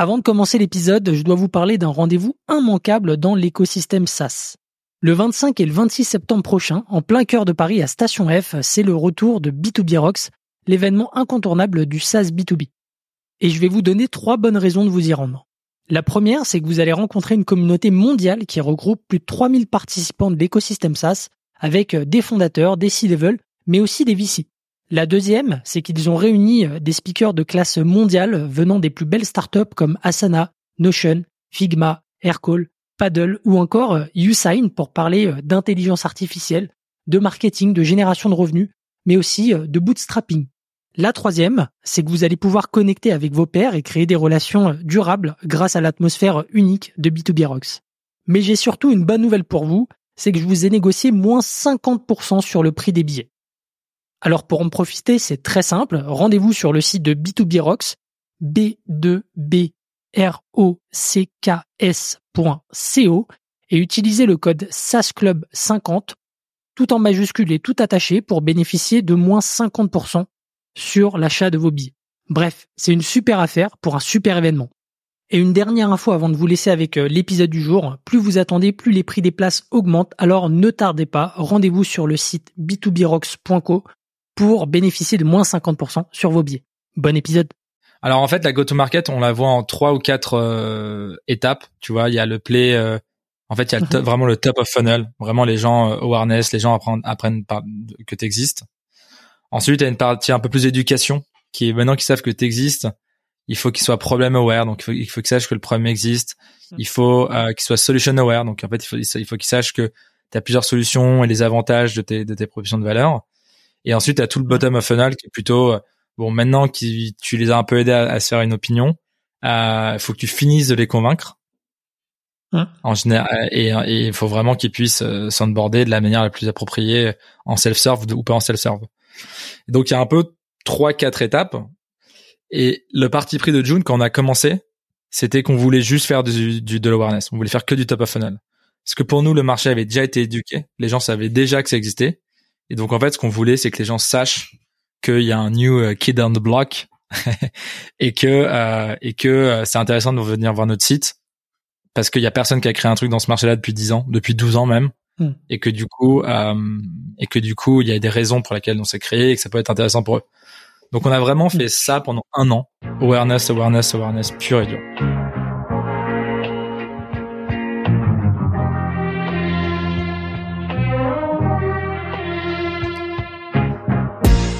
Avant de commencer l'épisode, je dois vous parler d'un rendez-vous immanquable dans l'écosystème SaaS. Le 25 et le 26 septembre prochain, en plein cœur de Paris à Station F, c'est le retour de B2B Rocks, l'événement incontournable du SaaS B2B. Et je vais vous donner trois bonnes raisons de vous y rendre. La première, c'est que vous allez rencontrer une communauté mondiale qui regroupe plus de 3000 participants de l'écosystème SaaS, avec des fondateurs, des C-level, mais aussi des VC. La deuxième, c'est qu'ils ont réuni des speakers de classe mondiale venant des plus belles startups comme Asana, Notion, Figma, Aircall, Paddle ou encore euh, Usign pour parler euh, d'intelligence artificielle, de marketing, de génération de revenus, mais aussi euh, de bootstrapping. La troisième, c'est que vous allez pouvoir connecter avec vos pairs et créer des relations durables grâce à l'atmosphère unique de B2B Rocks. Mais j'ai surtout une bonne nouvelle pour vous, c'est que je vous ai négocié moins 50% sur le prix des billets. Alors pour en profiter, c'est très simple, rendez-vous sur le site de B2B Rocks, B2B rocks.co et utilisez le code SASCLUB50 tout en majuscule et tout attaché pour bénéficier de moins 50% sur l'achat de vos billets. Bref, c'est une super affaire pour un super événement. Et une dernière info avant de vous laisser avec euh, l'épisode du jour, plus vous attendez, plus les prix des places augmentent, alors ne tardez pas, rendez-vous sur le site b2brocks.co pour bénéficier de moins 50% sur vos billets. Bon épisode alors en fait, la go-to-market, on la voit en trois ou quatre euh, étapes. Tu vois, il y a le play. Euh, en fait, il y a mhm. vraiment le top of funnel. Vraiment, les gens euh, awareness, les gens apprennent, apprennent que tu existes. Ensuite, il y a une partie un peu plus d'éducation, qui est maintenant qu'ils savent que tu existes, il faut qu'ils soient problem aware. Donc, il faut, il faut qu'ils sachent que le problème existe. Mhm. Il faut euh, qu'ils soient solution aware. Donc, en fait, il faut, il faut qu'ils sachent que tu as plusieurs solutions et les avantages de tes, de tes propositions de valeur. Et ensuite, tu as tout le bottom of funnel qui est plutôt Bon, maintenant que tu les as un peu aidés à, se faire une opinion, il euh, faut que tu finisses de les convaincre. Hein en général, et il faut vraiment qu'ils puissent euh, s'onboarder de la manière la plus appropriée en self-serve ou pas en self-serve. Donc il y a un peu trois, quatre étapes. Et le parti pris de June quand on a commencé, c'était qu'on voulait juste faire du, du, de l'awareness. On voulait faire que du top of funnel. Parce que pour nous, le marché avait déjà été éduqué. Les gens savaient déjà que ça existait. Et donc, en fait, ce qu'on voulait, c'est que les gens sachent qu'il y a un new euh, kid on the block et que euh, et que euh, c'est intéressant de venir voir notre site parce qu'il y a personne qui a créé un truc dans ce marché-là depuis 10 ans, depuis 12 ans même, hmm. et que du coup euh, et que du coup il y a des raisons pour lesquelles on s'est créé et que ça peut être intéressant pour eux. Donc on a vraiment hmm. fait ça pendant un an, awareness, awareness, awareness pure et dur.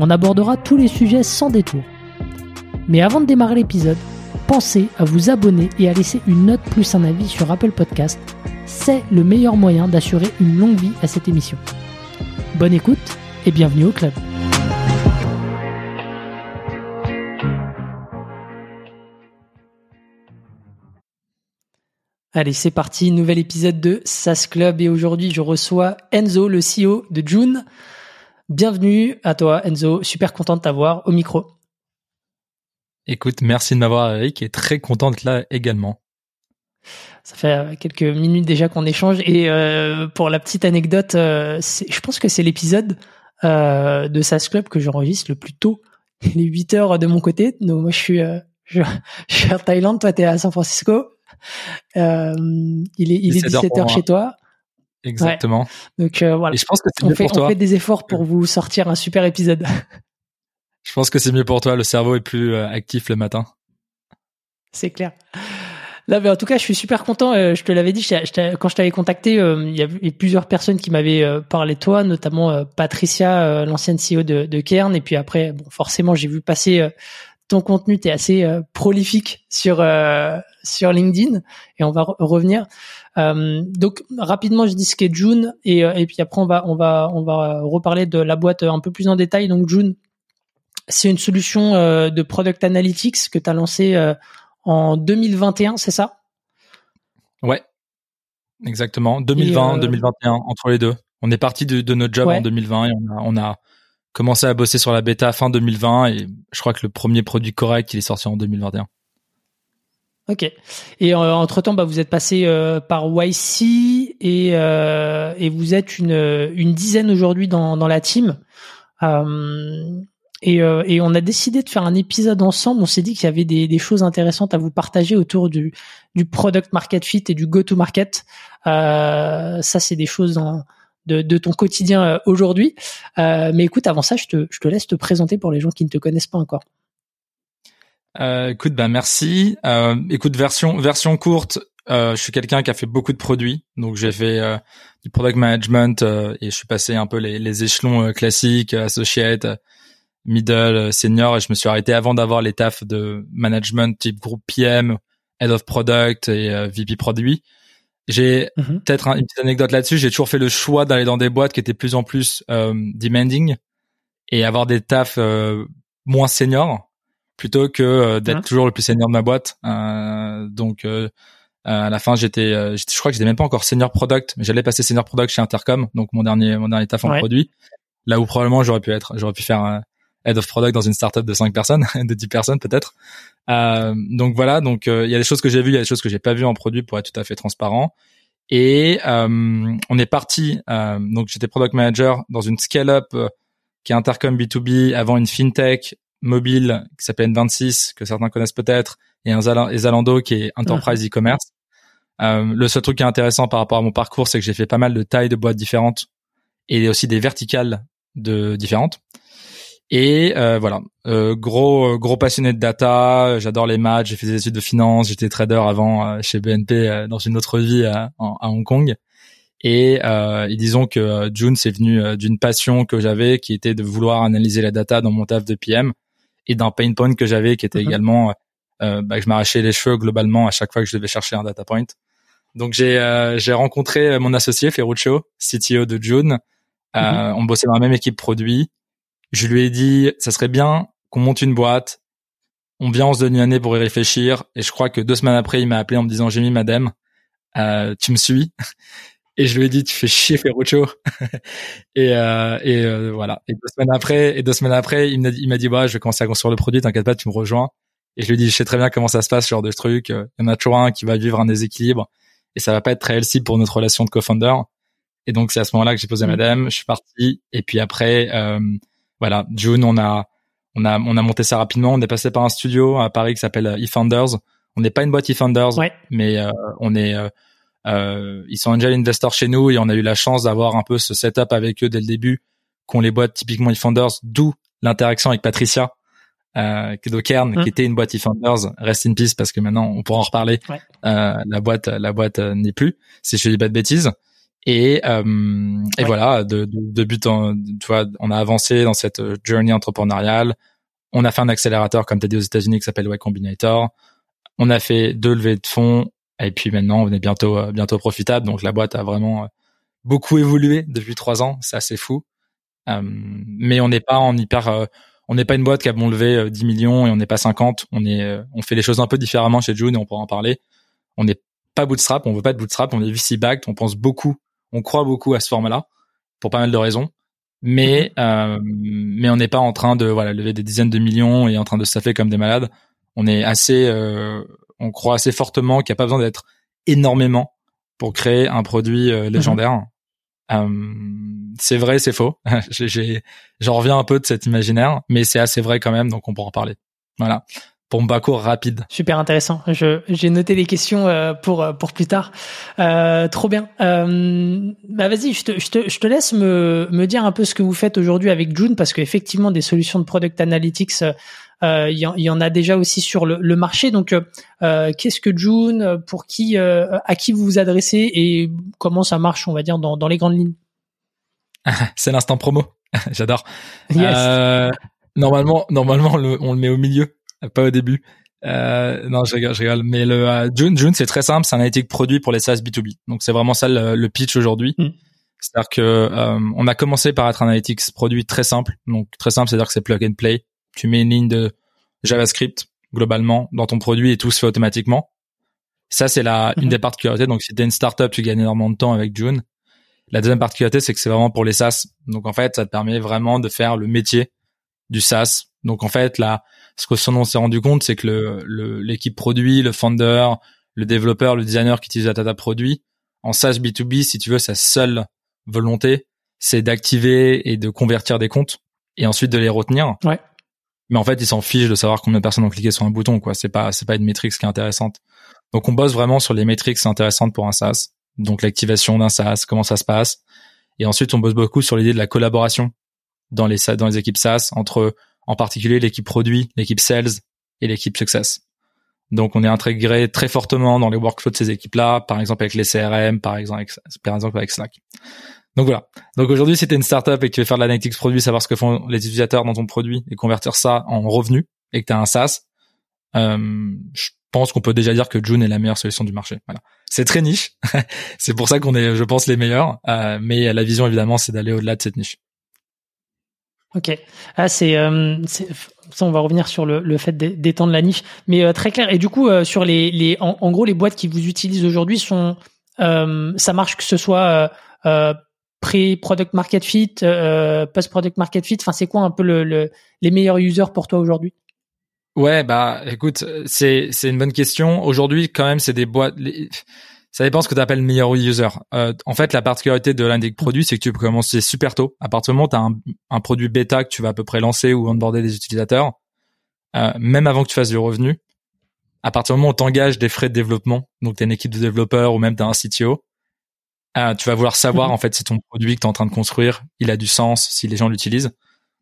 On abordera tous les sujets sans détour. Mais avant de démarrer l'épisode, pensez à vous abonner et à laisser une note plus un avis sur Apple Podcast. C'est le meilleur moyen d'assurer une longue vie à cette émission. Bonne écoute et bienvenue au club. Allez, c'est parti, nouvel épisode de SAS Club et aujourd'hui je reçois Enzo, le CEO de June. Bienvenue à toi Enzo, super content de t'avoir au micro. Écoute, merci de m'avoir Eric et très content d'être là également. Ça fait euh, quelques minutes déjà qu'on échange et euh, pour la petite anecdote, euh, je pense que c'est l'épisode de SAS Club que j'enregistre le plus tôt. Il est 8 heures de mon côté, donc moi je suis, je, suis en Thaïlande, toi tu es à San Francisco. il est, il est 17 heures chez toi. Exactement. Donc euh, voilà. je pense que c'est on mieux fait, pour toi. On fait des efforts pour vous sortir un super épisode. je pense que c'est mieux pour toi. Le cerveau est plus euh, actif le matin. C'est clair. Là, mais en tout cas, je suis super content. Euh, je te l'avais dit quand je t'avais contacté. il y avait plusieurs personnes qui m'avaient parlé de toi, notamment Patricia, l'ancienne CEO de, de Kern. Et puis après, bon, forcément, j'ai vu passer ton contenu. T'es assez prolifique sur sur LinkedIn, et on va revenir. Euh, donc rapidement, je dis ce qu'est June et, euh, et puis après on va on va on va reparler de la boîte un peu plus en détail. Donc June, c'est une solution euh, de product analytics que tu as lancé en 2021, c'est ça? Ouais, exactement. 2020, 2021, entre les deux. On est parti de, notre job en 2020 et on a, on a commencé à bosser sur la bêta fin 2020 et je crois que le premier produit correct il est sorti en 2021. Ok. Et euh, entre temps, bah, vous êtes passé euh, par YC et euh, et vous êtes une une dizaine aujourd'hui dans dans la team. et et on a décidé de faire un épisode ensemble. On s'est dit qu'il y avait des des choses intéressantes à vous partager autour du du product market fit et du go to market. ça, c'est des choses dans de, de ton quotidien aujourd'hui. mais écoute, avant ça, je te, je te laisse te présenter pour les gens qui ne te connaissent pas encore. Euh, écoute, bah merci. Euh, écoute, version version courte. Euh, je suis quelqu'un qui a fait beaucoup de produits, donc j'ai fait euh, du product management euh, et je suis passé un peu les, les échelons classiques, associate, middle, senior, et je me suis arrêté avant d'avoir les tafs de management type groupe PM, head of product et VP produit. J'ai mhm. peut-être une petite anecdote là-dessus. J'ai toujours fait le choix d'aller dans des boîtes qui étaient plus en plus demanding et avoir des tafs moins seniors plutôt que euh, d'être toujours le plus senior de ma boîte. Euh, donc euh, à la fin, j'étais, je crois que j'étais même pas encore senior product, mais j'allais passer senior product chez Intercom, donc mon dernier mon dernier taf en produit. Là où probablement j'aurais pu être, j'aurais pu faire un head of product dans une startup de 5 personnes, de 10 personnes peut-être. Euh, donc voilà, donc il y a des choses que j'ai vues, il y a des choses que j'ai pas vues en produit pour être tout à fait transparent. Et euh, on est parti. Euh, donc j'étais product manager dans une scale-up qui est Intercom B2B, avant une fintech mobile qui s'appelle N26 que certains connaissent peut-être et un Zalando qui est enterprise mhm. e-commerce. Euh, le seul truc qui est intéressant par rapport à mon parcours, c'est que j'ai fait pas mal de tailles de boîtes différentes et aussi des verticales de différentes. Et euh, voilà, euh, gros gros passionné de data, j'adore les maths, j'ai fait des études de finance, j'étais trader avant euh, chez BNP euh, dans une autre vie à, à Hong Kong. Et, euh, et, disons que June c'est venu d'une passion que j'avais qui était de vouloir analyser la data dans mon taf de PM et d'un pain point que j'avais qui était mhm. également euh, bah, que je m'arrachais les cheveux globalement à chaque fois que je devais chercher un data point. Donc j'ai euh, j'ai rencontré mon associé Ferruccio, CTO de June. Euh, mhm. On bossait dans la même équipe produit. Je lui ai dit ça serait bien qu'on monte une boîte. On vient on se donne une année pour y réfléchir. Et je crois que deux semaines après il m'a appelé en me disant j'ai mis madame, euh, tu me suis? Et je lui ai dit tu fais chier Ferruccio. Et euh, et euh, voilà. Et deux semaines après et deux semaines après il m'a il m'a dit bah je vais commencer à construire le produit t'inquiète pas tu me rejoins. Et je lui ai dit je sais très bien comment ça se passe ce genre de truc. Il y en a toujours un qui va vivre un déséquilibre. Et ça va pas être très healthy pour notre relation de co-founder. Et donc c'est à ce moment-là que j'ai posé mmh. madame je suis parti. Et puis après euh, voilà June on a on a on a monté ça rapidement. On est passé par un studio à Paris qui s'appelle eFounders. On n'est pas une boîte eFounders mais euh, on est euh, ils sont angel investors chez nous et on a eu la chance d'avoir un peu ce setup avec eux dès le début, qu'ont les boîtes typiquement eFounders, d'où l'interaction avec Patricia, euh, Kern, qui mmh. était une boîte eFounders, rest in peace parce que maintenant on pourra en reparler. Euh, la boîte, la boîte euh, n'est plus, si je dis pas de bêtises. Et, euh, et voilà, de, de, de, but en, tu vois, on a avancé dans cette journey entrepreneuriale. On a fait un accélérateur, comme tu as dit aux États-Unis, qui s'appelle Y Combinator. On a fait deux levées de fonds et puis maintenant, on est bientôt euh, bientôt profitable. Donc la boîte a vraiment euh, beaucoup évolué depuis trois ans. C'est assez fou. Euh, mais on n'est pas en hyper, on n'est pas une boîte qui a bon levé 10 millions et on n'est pas 50. On est, on fait les choses un peu différemment chez June et on pourra en parler. On n'est pas bootstrap, on veut pas de bootstrap, on est VC backed. On pense beaucoup, on croit beaucoup à ce format-là pour pas mal de raisons. Mais mm-hmm. mais on n'est pas en train de voilà lever des dizaines de millions et en train de se comme des malades. On est assez on croit assez fortement qu'il n'y a pas besoin d'être énormément pour créer un produit euh, légendaire. Mhm. Euh, c'est vrai, c'est faux. j'en reviens un peu de cet imaginaire, mais c'est assez vrai quand même, donc on pourra en parler. Voilà pour parcours rapide. Super intéressant. Je, j'ai noté les questions euh, pour pour plus tard. Euh, trop bien. Euh, bah vas-y, je te, je te, je te laisse me, me dire un peu ce que vous faites aujourd'hui avec June parce qu'effectivement des solutions de product analytics euh, il y, en a déjà aussi sur le, marché. Donc, euh, qu'est-ce que June Pour qui euh, À qui vous vous adressez Et comment ça marche, on va dire, dans, dans les grandes lignes? C'est l'instant promo. J'adore. normalement, normalement, on le, on le met au milieu, pas au début. Euh, non, je rigole, je rigole. Mais le June, June, c'est très simple. C'est un analytique produit pour les SaaS B2B. Donc, c'est vraiment ça le, pitch aujourd'hui. Mm. C'est-à-dire que on a commencé par être un analytics produit très simple. Donc, très simple, c'est-à-dire que c'est plug and play tu mets une ligne de JavaScript globalement dans ton produit et tout se fait automatiquement. Ça, c'est la une Mhm. des particularités. Donc, si t'es une startup, tu gagnes énormément de temps avec June. La deuxième particularité, c'est que c'est vraiment pour les SaaS. Donc, en fait, ça te permet vraiment de faire le métier du SaaS. Donc, en fait, là, ce que son nom s'est rendu compte, c'est que le, le- l'équipe produit, le founder, le développeur, le designer qui utilise la data produit, en SaaS B2B, si tu veux, sa seule volonté, c'est d'activer et de convertir des comptes et ensuite de les retenir. Ouais. Mais en fait, ils s'en fichent de savoir combien de personnes ont cliqué sur un bouton, quoi. C'est pas, c'est pas une métrique qui est intéressante. Donc, on bosse vraiment sur les métriques intéressantes pour un SaaS. Donc, l'activation d'un SaaS, comment ça se passe. Et ensuite, on bosse beaucoup sur l'idée de la collaboration dans les, dans les équipes SaaS entre, en particulier, l'équipe produit, l'équipe sales et l'équipe success. Donc, on est intégré très fortement dans les workflows de ces équipes-là, par exemple avec les CRM, par exemple avec, par exemple avec Slack. Donc voilà. Donc aujourd'hui, si tu une startup et que tu veux faire de l'analytics produit, savoir ce que font les utilisateurs dans ton produit et convertir ça en revenus et que tu as un SaaS, euh, je pense qu'on peut déjà dire que June est la meilleure solution du marché. Voilà. C'est très niche. c'est pour ça qu'on est, je pense, les meilleurs. Euh, mais la vision, évidemment, c'est d'aller au-delà de cette niche. Ok. Ah, c'est, euh, ça, on va revenir sur le, fait d'é- d'étendre la niche, mais euh, très clair. Et du coup, euh, sur les, les, en, gros, les boîtes qui vous utilisent aujourd'hui sont, ça marche que ce soit pré-product market fit, post-product market fit. Enfin, c'est quoi un peu le, le, les meilleurs users pour toi aujourd'hui? Ouais, bah écoute, c'est c'est une bonne question. Aujourd'hui, quand même, c'est des boîtes. Ça dépend ce que tu appelles meilleur user. Euh, en fait, la particularité de l'un des produits, c'est que tu peux commencer super tôt. À partir du moment où tu as un, un produit bêta que tu vas à peu près lancer ou onboarder des utilisateurs, euh, même avant que tu fasses du revenu, à partir du moment où tu engages des frais de développement, donc tu une équipe de développeurs ou même tu un CTO, euh, tu vas vouloir savoir Mhm. en fait si ton produit que tu es en train de construire, il a du sens, si les gens l'utilisent.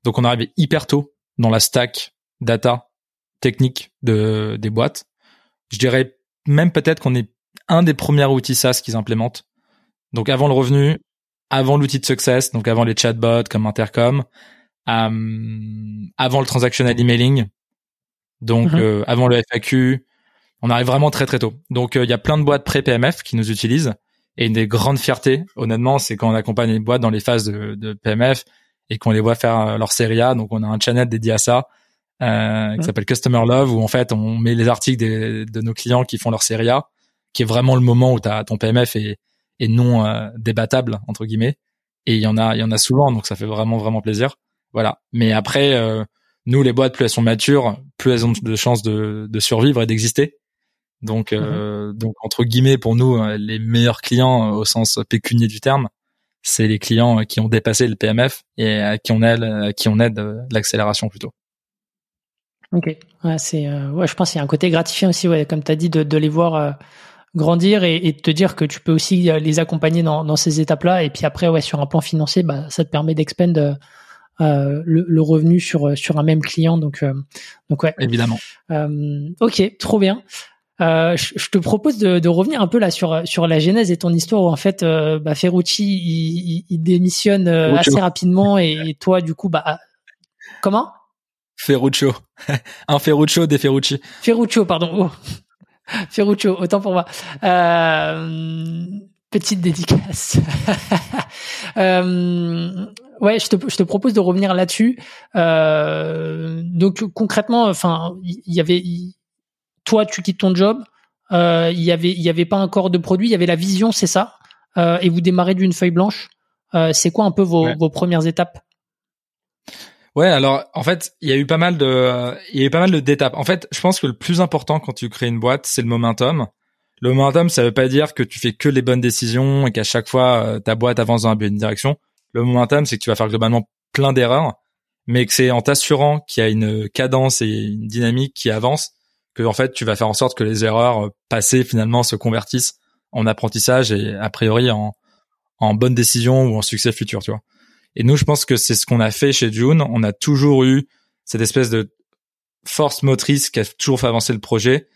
Donc on arrive hyper tôt dans la stack data technique de des boîtes. Je dirais même peut-être qu'on est un des premiers outils SaaS qu'ils implémentent. Donc avant le revenu, avant l'outil de success, donc avant les chatbots comme Intercom, euh, avant le transactional emailing, donc Mhm. euh, avant le FAQ, on arrive vraiment très très tôt. Donc euh, il y a plein de boîtes pré-PMF qui nous utilisent et une des grandes fiertés, honnêtement, c'est quand on accompagne les boîtes dans les phases de, de PMF et qu'on les voit faire leur série A. Donc on a un channel dédié à ça euh, qui Mhm. s'appelle Customer Love où en fait on met les articles des- de nos clients qui font leur série A, qui est vraiment le moment où t'as ton PMF est, est non euh, débattable entre guillemets. Et il y en a, il y en a souvent, donc ça fait vraiment vraiment plaisir. Voilà. Mais après, euh, nous les boîtes, plus elles sont matures, plus elles ont de chances de, de survivre et d'exister. Donc, euh, donc entre guillemets, pour nous, euh, les meilleurs clients euh, au sens pécunier du terme, c'est les clients euh, qui ont dépassé le PMF et à qui on aide, à qui on aide l'accélération plutôt. Ok. Ouais, c'est, euh, ouais, je pense qu'il y a un côté gratifiant aussi, ouais, comme tu as dit, de, de les voir euh, grandir et, et te dire que tu peux aussi euh, les accompagner dans, dans ces étapes-là. Et puis après, ouais, sur un plan financier, bah, ça te permet d'expand euh, euh, le, le revenu sur sur un même client. Donc, euh, donc ouais. Évidemment. Euh, ok, trop bien. Euh, je, je te propose de, de revenir un peu là sur sur la genèse et ton histoire où en fait bah, Ferrucci il, il- il démissionne Ferruccio. assez rapidement et, et toi du coup bah comment? Ferruccio. un Ferruccio des Ferrucci. Ferruccio pardon oh. Ferruccio autant pour moi. Euh, petite dédicace. Euh, ouais je te je te propose de revenir là-dessus. Euh, donc concrètement enfin il y, y avait toi tu quittes ton job. Euh, il y avait il y avait pas encore de produit. Il y avait la vision c'est ça. Euh, et vous démarrez d'une feuille blanche. Euh, c'est quoi un peu vos, Ouais. vos premières étapes? Ouais, alors en fait, il y a eu pas mal de, il y a eu pas mal d'étapes. En fait, je pense que le plus important quand tu crées une boîte, c'est le momentum. Le momentum, ça veut pas dire que tu fais que les bonnes décisions et qu'à chaque fois euh, ta boîte avance dans la bonne direction. Le momentum, c'est que tu vas faire globalement plein d'erreurs, mais que c'est en t'assurant qu'il y a une cadence et une dynamique qui avance que en fait tu vas faire en sorte que les erreurs euh, passées finalement se convertissent en apprentissage et a priori en en bonne décision ou en succès futur, tu vois. Et nous, je pense que c'est ce qu'on a fait chez June. On a toujours eu cette espèce de force motrice qui a toujours fait avancer le projet.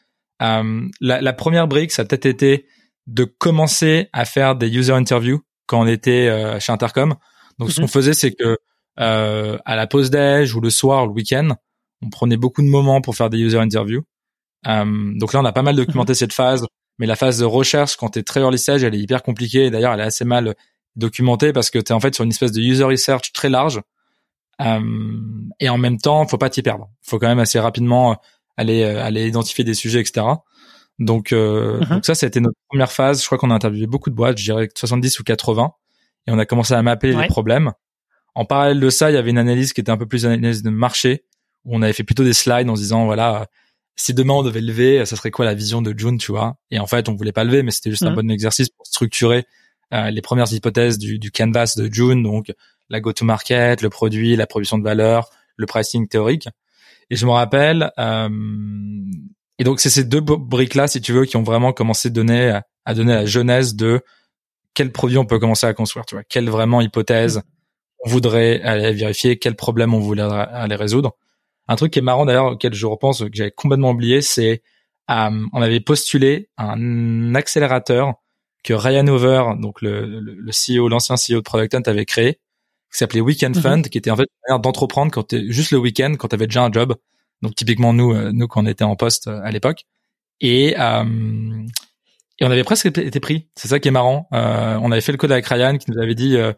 Euh, la, la première brique, ça a peut-être été de commencer à faire des user interviews quand on était euh, chez Intercom. Donc, ce Mhm. qu'on faisait, c'est que euh, à la pause déj ou le soir, le week-end, on prenait beaucoup de moments pour faire des user interviews. Donc là, on a pas mal documenté cette phase, mais la phase de recherche, quand t'es très early stage, elle est hyper compliquée. Et D'ailleurs, elle est assez mal documentée parce que t'es en fait sur une espèce de user research très large. Euh, et en même temps, faut pas t'y perdre. Faut quand même assez rapidement aller aller identifier des sujets, etc. Donc, euh, Mhm. donc ça, c'était notre première phase. Je crois qu'on a interviewé beaucoup de boîtes, je dirais 70 ou 80, et on a commencé à mapper Ouais. les problèmes. En parallèle de ça, il y avait une analyse qui était un peu plus analyse de marché, où on avait fait plutôt des slides en se disant voilà, si demain on devait lever, ça serait quoi la vision de June, tu vois? Et en fait, on voulait pas lever, mais c'était juste un Mhm. bon exercice pour structurer euh, les premières hypothèses du, du canvas de June, donc la go-to-market, le produit, la production de valeur, le pricing théorique. Et je me rappelle, euh, et donc c'est ces deux briques là, si tu veux, qui ont vraiment commencé à donner à donner la genèse de quel produit on peut commencer à construire, tu vois, quelle vraiment hypothèse on voudrait aller vérifier, quel problème on voulait aller résoudre. Un truc qui est marrant d'ailleurs auquel je repense que j'avais complètement oublié, c'est euh, on avait postulé un accélérateur que Ryan Over, donc le, le, le CEO, l'ancien CEO de Product Hunt avait créé, qui s'appelait Weekend Mhm. Fund, qui était en fait une manière d'entreprendre quand t'es juste le week-end, quand t'avais déjà un job. Donc typiquement nous, euh, nous quand on était en poste euh, à l'époque, et euh, et on avait presque été pris. C'est ça qui est marrant. Euh, on avait fait le code avec Ryan qui nous avait dit euh,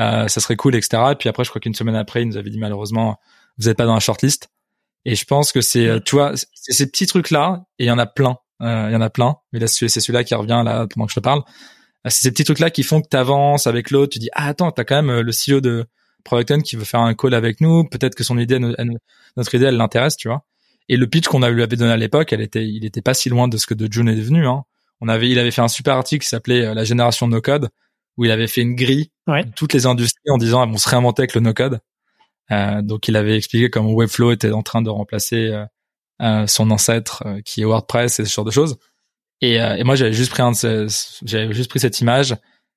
euh, ça serait cool, etc. Et puis après, je crois qu'une semaine après, il nous avait dit malheureusement vous n'êtes pas dans la shortlist. Et je pense que c'est, tu vois, c'est ces petits trucs là, et il y en a plein. Euh, Il y en a plein. Mais là, c'est celui-là qui revient là pendant que je te parle. Euh, C'est ces petits trucs là qui font que tu avances avec l'autre. Tu dis ah attends, t'as quand même euh, le CEO de Product qui veut faire un call avec nous. Peut-être que son idée, notre idée, elle l'intéresse, tu vois. Et le pitch qu'on lui avait donné à l'époque, elle était, il était pas si loin de ce que de June est devenu. Hein. On avait, il avait fait un super article qui s'appelait euh, La génération no code, où il avait fait une grille Ouais. de toutes les industries en disant elles vont se réinventer avec le no code. Euh, donc il avait expliqué comment Webflow était en train de remplacer euh, euh, son ancêtre euh, qui est WordPress et ce genre de choses. Et, euh, et moi j'avais juste pris un de ces- j'avais juste pris cette image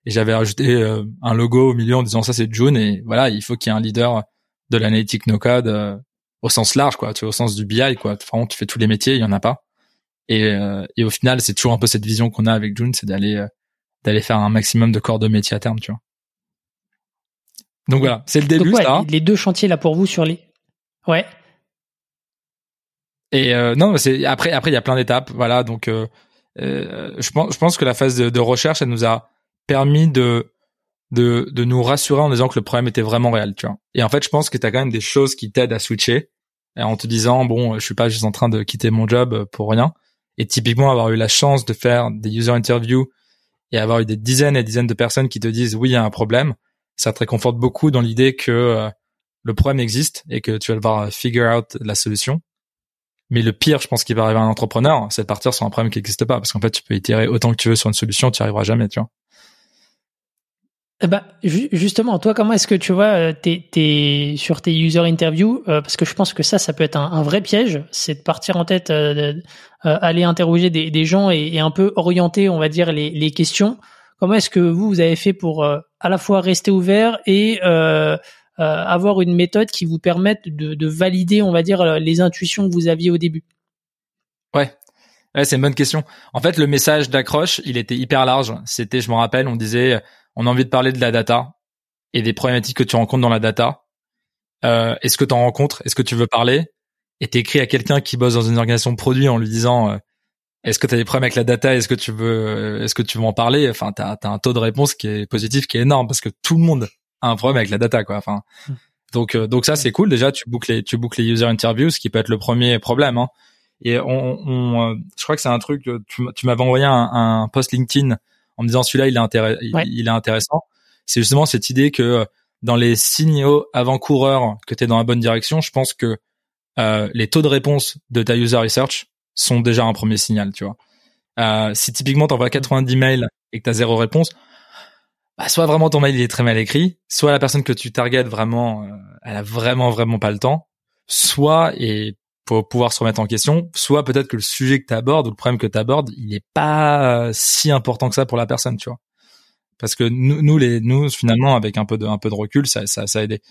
et j'avais rajouté euh, un logo au milieu en disant ça c'est June et voilà il faut qu'il y ait un leader de l'analytique no code euh, au sens large quoi, tu vois, au sens du BI quoi. Vraiment tu fais tous les métiers, il y en a pas. Et, euh, et au final c'est toujours un peu cette vision qu'on a avec June, c'est d'aller euh, d'aller faire un maximum de corps de métier à terme, tu vois. Donc voilà, c'est le début Donc, ouais, ça. les deux chantiers là pour vous sur les. Ouais. Et euh, non, c'est après après il y a plein d'étapes, voilà. Donc euh, euh, je pense je pense que la phase de, de recherche, elle nous a permis de de de nous rassurer en disant que le problème était vraiment réel, tu vois. Et en fait, je pense que tu as quand même des choses qui t'aident à switcher en te disant bon, je suis pas juste en train de quitter mon job pour rien. Et typiquement avoir eu la chance de faire des user interviews et avoir eu des dizaines et dizaines de personnes qui te disent oui, il y a un problème, ça te réconforte beaucoup dans l'idée que euh, le problème existe et que tu vas devoir figure out la solution. Mais le pire, je pense, qui va arriver à un entrepreneur, c'est de partir sur un problème qui n'existe pas. Parce qu'en fait, tu peux itérer autant que tu veux sur une solution, tu n'y arriveras jamais, tu vois. Eh ben, ju- justement, toi, comment est-ce que tu vois, euh, t'es, sur tes user interviews, euh, parce que je pense que ça, ça peut être un, vrai piège, c'est de partir en tête, euh, aller interroger des, gens et, un peu orienter, on va dire, les, les questions. Comment est-ce que vous, vous avez fait pour à la fois rester ouvert et avoir une méthode qui vous permette de, de valider, on va dire, euh, les intuitions que vous aviez au début Ouais. Ouais, c'est une bonne question. En fait, le message d'accroche, il était hyper large. C'était, je me rappelle, on disait, on a envie de parler de la data et des problématiques que tu rencontres dans la data. Euh, est-ce que tu en rencontres? Est-ce que tu veux parler? Et t'écris à quelqu'un qui bosse dans une organisation de produit en lui disant, euh, est-ce que tu as des problèmes avec la data? Est-ce que tu veux, euh, est-ce que tu veux en parler? Enfin, t'as as un taux de réponse qui est positif, qui est énorme parce que tout le monde un problème avec la data, quoi. Enfin, Mm. donc euh, donc ça c'est cool. Déjà, tu boucles les, tu boucles les user interviews, ce qui peut être le premier problème. Hein. Et on, on euh, je crois que c'est un truc. euh, Tu, m'avais envoyé un, un post LinkedIn en me disant celui-là il est intéressant. Ouais. Il, il est intéressant. C'est justement cette idée que euh, dans les signaux avant-coureurs que tu es dans la bonne direction, je pense que euh, les taux de réponse de ta user research sont déjà un premier signal, tu vois. Euh, si typiquement t'envoies 90 mails et que t'as zéro réponse, bah, soit vraiment ton mail il est très mal écrit, soit la personne que tu targetes vraiment, euh, elle a vraiment vraiment pas le temps, soit et pour pouvoir se remettre en question, soit peut-être que le sujet que tu abordes ou le problème que tu abordes, il est pas euh, si important que ça pour la personne, tu vois. Parce que nous, nous les nous finalement avec un peu de un peu de recul, ça ça, ça a aidé.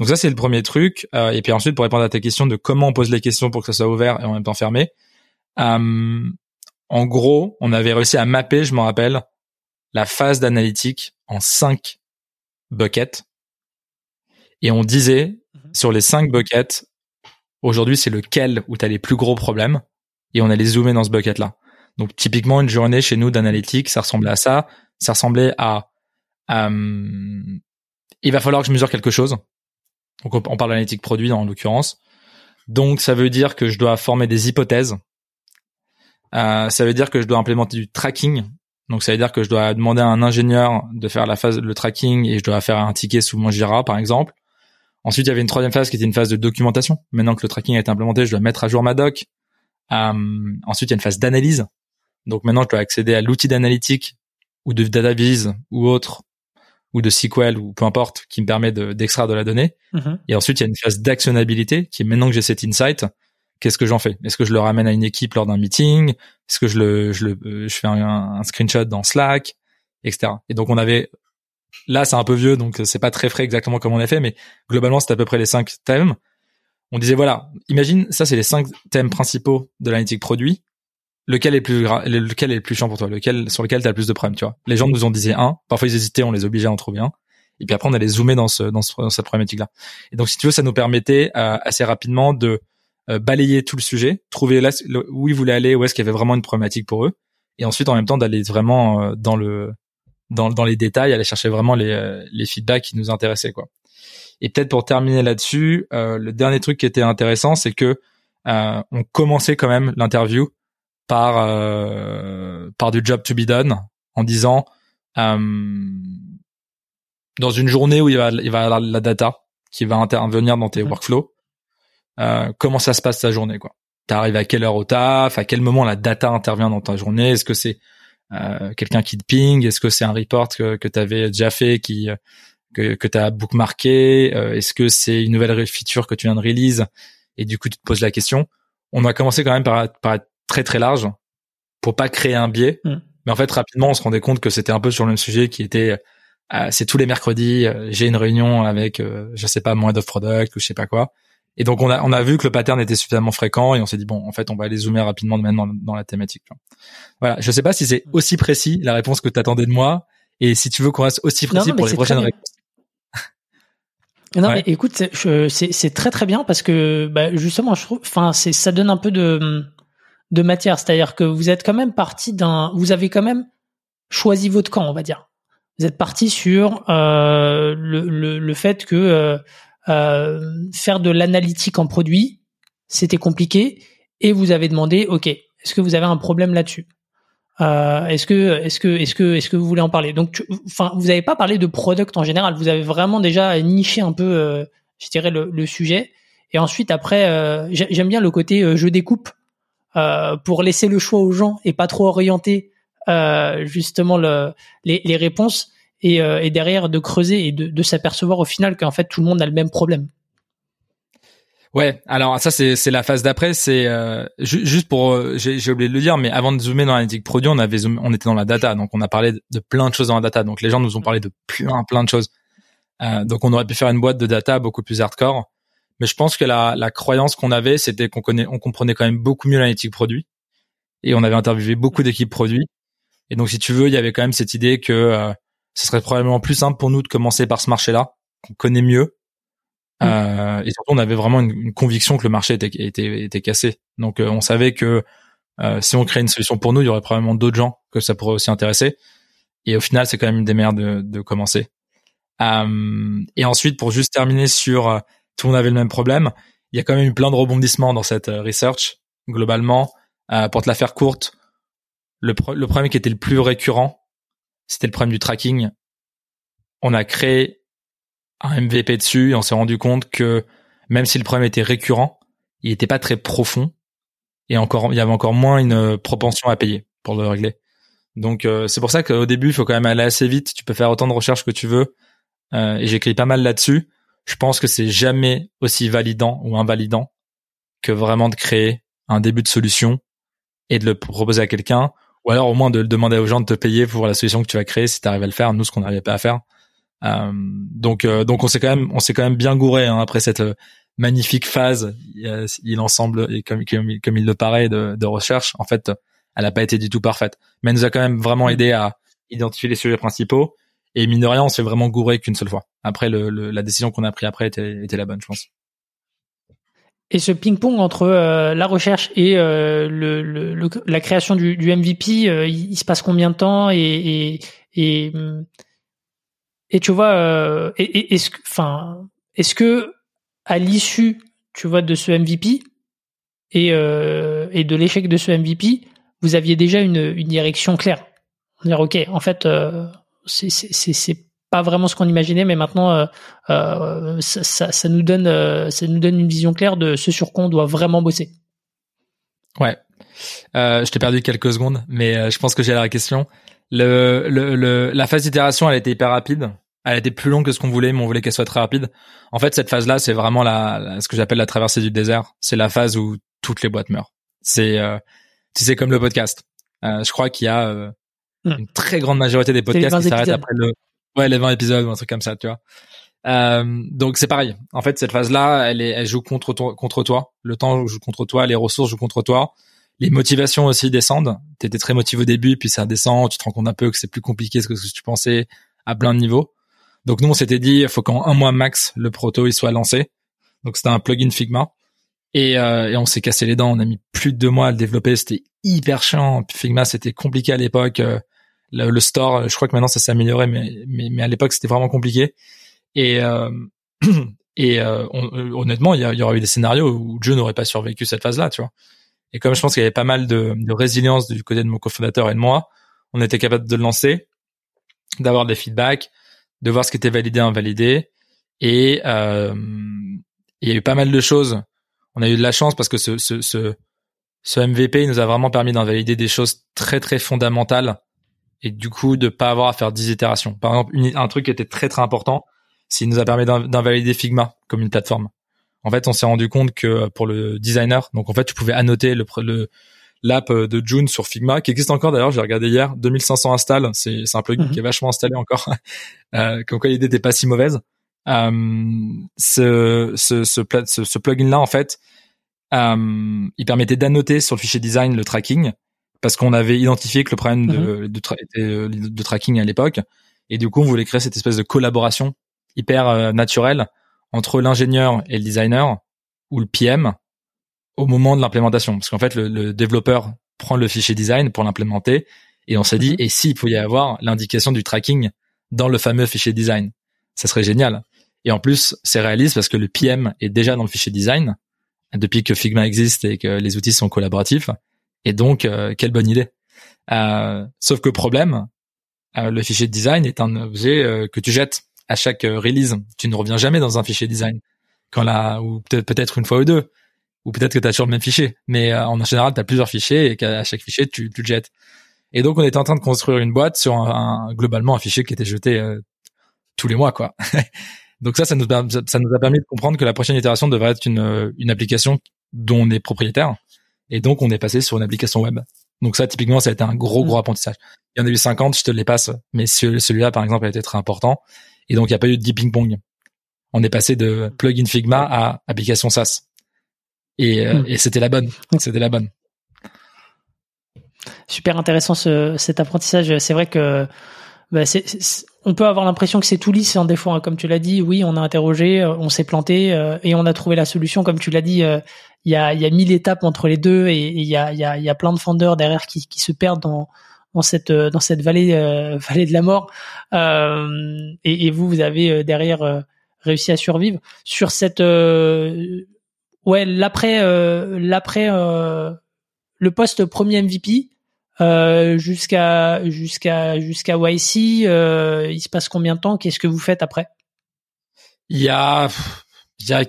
Donc ça c'est le premier truc. Euh, et puis ensuite pour répondre à ta question de comment on pose les questions pour que ça soit ouvert et en même temps fermé. Euh, en gros, on avait réussi à mapper, je me rappelle, la phase d'analytique en cinq buckets. Et on disait, Mhm. sur les cinq buckets, aujourd'hui, c'est lequel où tu as les plus gros problèmes. Et on allait zoomer dans ce bucket-là. Donc, typiquement, une journée chez nous d'analytique, ça ressemblait à ça. Ça ressemblait à, euh, il va falloir que je mesure quelque chose. Donc, on on parle d'analytique produit, en l'occurrence. Donc ça veut dire que je dois former des hypothèses. Euh, ça veut dire que je dois implémenter du tracking. Donc ça veut dire que je dois demander à un ingénieur de faire la phase le tracking et je dois faire un ticket sous mon Jira par exemple. Ensuite il y avait une troisième phase qui était une phase de documentation. Maintenant que le tracking a été implémenté, je dois mettre à jour ma doc. Euh, ensuite il y a une phase d'analyse. Donc maintenant je dois accéder à l'outil d'analytique ou de database ou autre ou de SQL ou peu importe qui me permet d'extraire de, la donnée. Mm-hmm. Et ensuite, il y a une phase d'actionnabilité qui est maintenant que j'ai cet insight, qu'est-ce que j'en fais? Est-ce que je le ramène à une équipe lors d'un meeting? Est-ce que je le, je le, euh, je fais un, screenshot dans Slack, etc. Et donc on avait, là c'est un peu vieux, donc c'est pas très frais exactement comme on a fait, mais globalement c'est à peu près les cinq thèmes. On disait voilà, imagine ça c'est les cinq thèmes principaux de l'analytique produit lequel est le plus lequel est le plus chiant pour toi, lequel sur lequel tu as le plus de problèmes, tu vois? Les gens nous ont dit un, parfois ils hésitaient, on les obligeait à en trouver un. Et puis après on allait zoomer dans ce dans, cette problématique là. Et donc si tu veux, ça nous permettait euh, assez rapidement de euh, balayer tout le sujet, trouver là où ils voulaient aller, où est-ce qu'il y avait vraiment une problématique pour eux, et ensuite en même temps d'aller vraiment euh, dans le dans, dans les détails, aller chercher vraiment les, les feedbacks qui nous intéressaient quoi. Et peut-être pour terminer là-dessus, le dernier truc qui était intéressant, c'est que on commençait quand même l'interview par euh, par du job to be done en disant euh, dans une journée où il va il va avoir la data qui va intervenir dans tes workflows euh, comment ça se passe ta journée quoi? T'arrives à quelle heure au taf? À quel moment la data intervient dans ta journée? Est-ce que c'est euh, quelqu'un qui te ping? Est-ce que c'est un report que que t'avais déjà fait qui que que t'as bookmarké? Euh, est-ce que c'est une nouvelle feature que tu viens de release? Et du coup tu te poses la question. On a commencé quand même par, par être très très large pour pas créer un biais. Mm. Mais en fait, rapidement, on se rendait compte que c'était un peu sur le même sujet qui était, euh, c'est tous les mercredis, euh, j'ai une réunion avec, euh, je sais pas, moins of product ou je sais pas quoi. Et donc on a on a vu que le pattern était suffisamment fréquent et on s'est dit bon, en fait, on va aller zoomer rapidement maintenant dans, la thématique. Voilà, je sais pas si c'est aussi précis la réponse que tu attendais de moi et si tu veux qu'on reste aussi précis pour les prochaines réponses. Non mais écoute, c'est très très bien parce que bah, justement, je trouve, enfin, c'est ça donne un peu de de matière. C'est-à-dire que vous êtes quand même parti d'un, vous avez quand même choisi votre camp, on va dire. Vous êtes parti sur euh, le, le, fait que euh, faire de l'analytique en produit, c'était compliqué, et vous avez demandé, ok, est-ce que vous avez un problème là-dessus? Est-ce que, est-ce que, est-ce que, est-ce que vous voulez en parler? Donc, enfin, vous n'avez pas parlé de product en général. Vous avez vraiment déjà niché un peu, je dirais, le, le, sujet. Et ensuite, après, j'aime bien le côté je découpe euh, pour laisser le choix aux gens et pas trop orienter euh, justement le, les, les, réponses et, euh, et, derrière de creuser et de, de s'apercevoir au final qu'en fait tout le monde a le même problème. Ouais, alors ça c'est c'est la phase d'après, c'est euh, juste pour euh, j'ai oublié de le dire, mais avant de zoomer dans l'analytique produit, on avait on était dans la data, donc on a parlé de plein de choses dans la data, donc les gens nous ont parlé de plein plein de choses. Euh, donc on aurait pu faire une boîte de data beaucoup plus hardcore. Mais je pense que la, la croyance qu'on avait, c'était qu'on connaît, on comprenait quand même beaucoup mieux l'analytique produit. Et on avait interviewé beaucoup d'équipes produits. Et donc, si tu veux, il y avait quand même cette idée que euh, ce serait probablement plus simple pour nous de commencer par ce marché-là, qu'on connaît mieux. Mm. Euh, et surtout, on avait vraiment une, conviction que le marché était, était, était cassé. Donc, euh, on savait que euh, si on créait une solution pour nous, il y aurait probablement d'autres gens que ça pourrait aussi intéresser. Et au final, c'est quand même une des meilleures de, de commencer. et ensuite, pour juste terminer sur tout le monde avait le même problème. Il y a quand même eu plein de rebondissements dans cette euh, research globalement. Euh, pour te la faire courte, le, le problème qui était le plus récurrent, c'était le problème du tracking. On a créé un MVP dessus et on s'est rendu compte que même si le problème était récurrent, il n'était pas très profond et encore il y avait encore moins une propension à payer pour le régler. Donc euh, c'est pour ça qu'au début il faut quand même aller assez vite. Tu peux faire autant de recherches que tu veux euh, et j'écris pas mal là-dessus je pense que c'est jamais aussi validant ou invalidant que vraiment de créer un début de solution et de le proposer à quelqu'un ou alors au moins de demander aux gens de te payer pour la solution que tu vas créer si tu arrives à le faire. Nous ce qu'on n'arrivait pas à faire. Euh, donc euh, donc on s'est quand même on s'est quand même bien gouré hein, après cette euh, magnifique phase. Il, ensemble et comme, comme, il le paraît de, de recherche en fait elle a pas été du tout parfaite. Mais elle nous a quand même vraiment aidé à identifier les sujets principaux. Et mine de rien, on s'est vraiment gouré qu'une seule fois. Après, le, la décision qu'on a prise après était, était la bonne, je pense. Et ce ping-pong entre euh, la recherche et euh, le, le, la création du, du MVP, euh, il, se passe combien de temps et, et, et, et tu vois, est-ce que, enfin, est-ce que à l'issue tu vois, de ce MVP et, euh, et de l'échec de ce MVP, vous aviez déjà une, une direction claire. Dire, ok, en fait, euh, c'est pas vraiment ce qu'on imaginait, mais maintenant, euh, euh, ça, ça, ça, nous donne euh, ça nous donne une vision claire de ce sur quoi on doit vraiment bosser. Ouais, euh, je t'ai perdu quelques secondes, mais euh, je pense que j'ai la question. Le, le, le, la phase d'itération, elle été hyper rapide. Elle été plus longue que ce qu'on voulait, mais on voulait qu'elle soit très rapide. En fait, cette phase-là, c'est vraiment la, ce que j'appelle la traversée du désert. C'est la phase où toutes les boîtes meurent. C'est, euh, tu sais, comme le podcast. Euh, je crois qu'il y a euh, hmm. une très grande majorité des podcasts qui s'arrêtent après le, ouais, les 20 épisodes un truc comme ça, tu vois. Euh, donc c'est pareil. En fait, cette phase-là, elle, joue contre toi. Le temps joue contre toi, les ressources jouent contre toi les motivations aussi descendent. T'étais très motivé au début, puis ça descend. Tu te rends compte un peu que c'est plus compliqué que ce que tu pensais à plein de niveaux. Donc nous, on s'était dit, faut qu'en un mois max, le proto il soit lancé. Donc c'était un plugin Figma. Et, euh, et on s'est cassé les dents. On a mis plus de deux mois à le développer. C'était hyper chiant. Figma, c'était compliqué à l'époque. Euh, le, store, je crois que maintenant ça s'est amélioré, mais, mais, mais à l'époque c'était vraiment compliqué. Et, euh, et euh, honnêtement, il y, y, aurait eu des scénarios où Joe n'aurait pas survécu cette phase-là, tu vois. Et comme je pense qu'il y avait pas mal de, de, résilience du côté de mon cofondateur et de moi, on était capable de le lancer, d'avoir des feedbacks, de voir ce qui était validé, invalidé. Et euh, il y a eu pas mal de choses. On a eu de la chance parce que ce, ce, ce, ce MVP nous a vraiment permis d'invalider des choses très très fondamentales et du coup de pas avoir à faire 10 itérations. Par exemple, un truc qui était très très important, c'est qu'il nous a permis d'invalider Figma comme une plateforme en fait, on s'est rendu compte que pour le designer, donc en fait, tu pouvais annoter le, le l'app de June sur Figma, qui existe encore d'ailleurs, j'ai regardé hier, 2500 installs, c'est, un plugin mhm. qui est vachement installé encore, euh, comme quoi l'idée n'était pas si mauvaise. Euh, ce, ce, ce, ce, plugin-là, en fait, euh, il permettait d'annoter sur le fichier design le tracking, parce qu'on avait identifié que le problème de, mhm. de, euh, de, tracking à l'époque, et du coup, on voulait créer cette espèce de collaboration hyper euh, naturelle entre l'ingénieur et le designer ou le PM au moment de l'implémentation. Parce qu'en fait, le, développeur prend le fichier design pour l'implémenter et on s'est dit, mhm. et s'il pouvait y avoir l'indication du tracking dans le fameux fichier design, ça serait génial. Et en plus, c'est réaliste parce que le PM est déjà dans le fichier design depuis que Figma existe et que les outils sont collaboratifs. Et donc, euh, quelle bonne idée. Euh, sauf que problème, euh, le fichier design est un objet que tu jettes à chaque euh, release. Tu ne reviens jamais dans un fichier design. Quand là, ou peut-être une fois ou deux, ou peut-être que tu as toujours le même fichier. Mais euh, en général, tu as plusieurs fichiers et qu'à chaque fichier, tu, tu le jettes. Et donc, on était en train de construire une boîte sur un, globalement un fichier qui était jeté euh, tous les mois, quoi. donc ça, ça nous, ça nous a permis de comprendre que la prochaine itération devrait être une, une application dont on est propriétaire. Et donc, on est passé sur une application web. Donc ça, typiquement, ça a été un gros, gros mmh. apprentissage. Il y en a eu 50, je te les passe. Mais celui-là, par exemple, a été très important. Et donc, il n'y a pas eu de deep ping-pong. On est passé de plugin Figma à application SaaS. Et, euh, et c'était la bonne. C'était la bonne. Super intéressant ce, cet apprentissage. C'est vrai que bah, on peut avoir l'impression que c'est tout lisse en des fois, hein. comme tu l'as dit. Oui, on a interrogé, euh, on s'est planté euh, et on a trouvé la solution. Comme tu l'as dit, il y, a, y a mille étapes entre les deux et il y a, y, a, y a plein de fondeurs derrière qui, qui se perdent dans, dans cette euh, dans cette vallée euh, vallée de la mort. Euh, et, et, vous vous avez derrière réussi à survivre. Sur cette ouais l'après l'après le poste premier MVP jusqu'à jusqu'à jusqu'à YC il se passe combien de temps? Qu'est-ce que vous faites après? Il y a il y a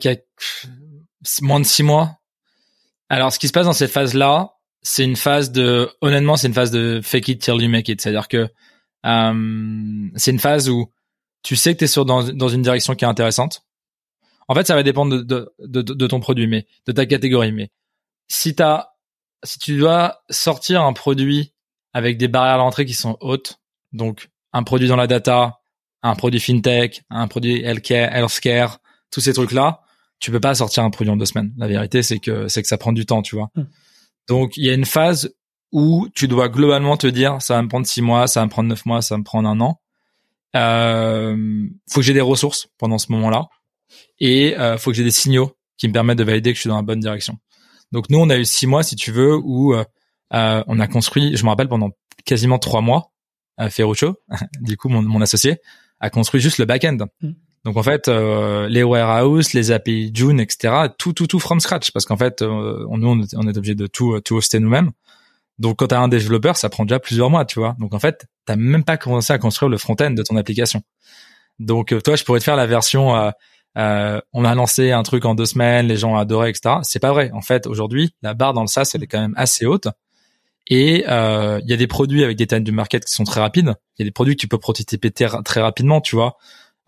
moins de six mois alors ce qui se passe dans cette phase là c'est une phase de honnêtement c'est une phase de fake it till you make it. C'est-à-dire que euh, c'est une phase où tu sais que tu es sur dans, dans une direction qui est intéressante. En fait ça va dépendre de, de, de, ton produit mais de ta catégorie. Mais si t'as si tu dois sortir un produit avec des barrières à l'entrée qui sont hautes donc un produit dans la data un produit fintech un produit healthcare, tous ces trucs là tu peux pas sortir un produit en deux semaines la vérité c'est que c'est que ça prend du temps tu vois hmm. Donc il y a une phase où tu dois globalement te dire ça va me prendre six mois, ça va me prendre neuf mois, ça va me prendre un an. Euh, faut que j'ai des ressources pendant ce moment-là et euh, faut que j'ai des signaux qui me permettent de valider que je suis dans la bonne direction. Donc nous on a eu six mois si tu veux où euh, euh on a construit, je me rappelle pendant quasiment trois mois, euh, Ferruccio, du coup mon, mon, associé, a construit juste le back-end. Mm. Donc en fait, euh, les warehouse, les API June, etc., tout, tout, tout from scratch, parce qu'en fait, euh, on, nous, on est obligé de tout, tout hoster nous-mêmes. Donc quand tu as un développeur, ça prend déjà plusieurs mois, tu vois. Donc en fait, t'as même pas commencé à construire le front-end de ton application. Donc euh, toi, je pourrais te faire la version. Euh, euh, on a lancé un truc en deux semaines, les gens ont adoré, etc. C'est pas vrai. En fait, aujourd'hui, la barre dans le SaaS, elle est quand même assez haute. Et il y a des produits avec des time du market qui sont très rapides. Il y a des produits que tu peux prototyper très rapidement, tu vois.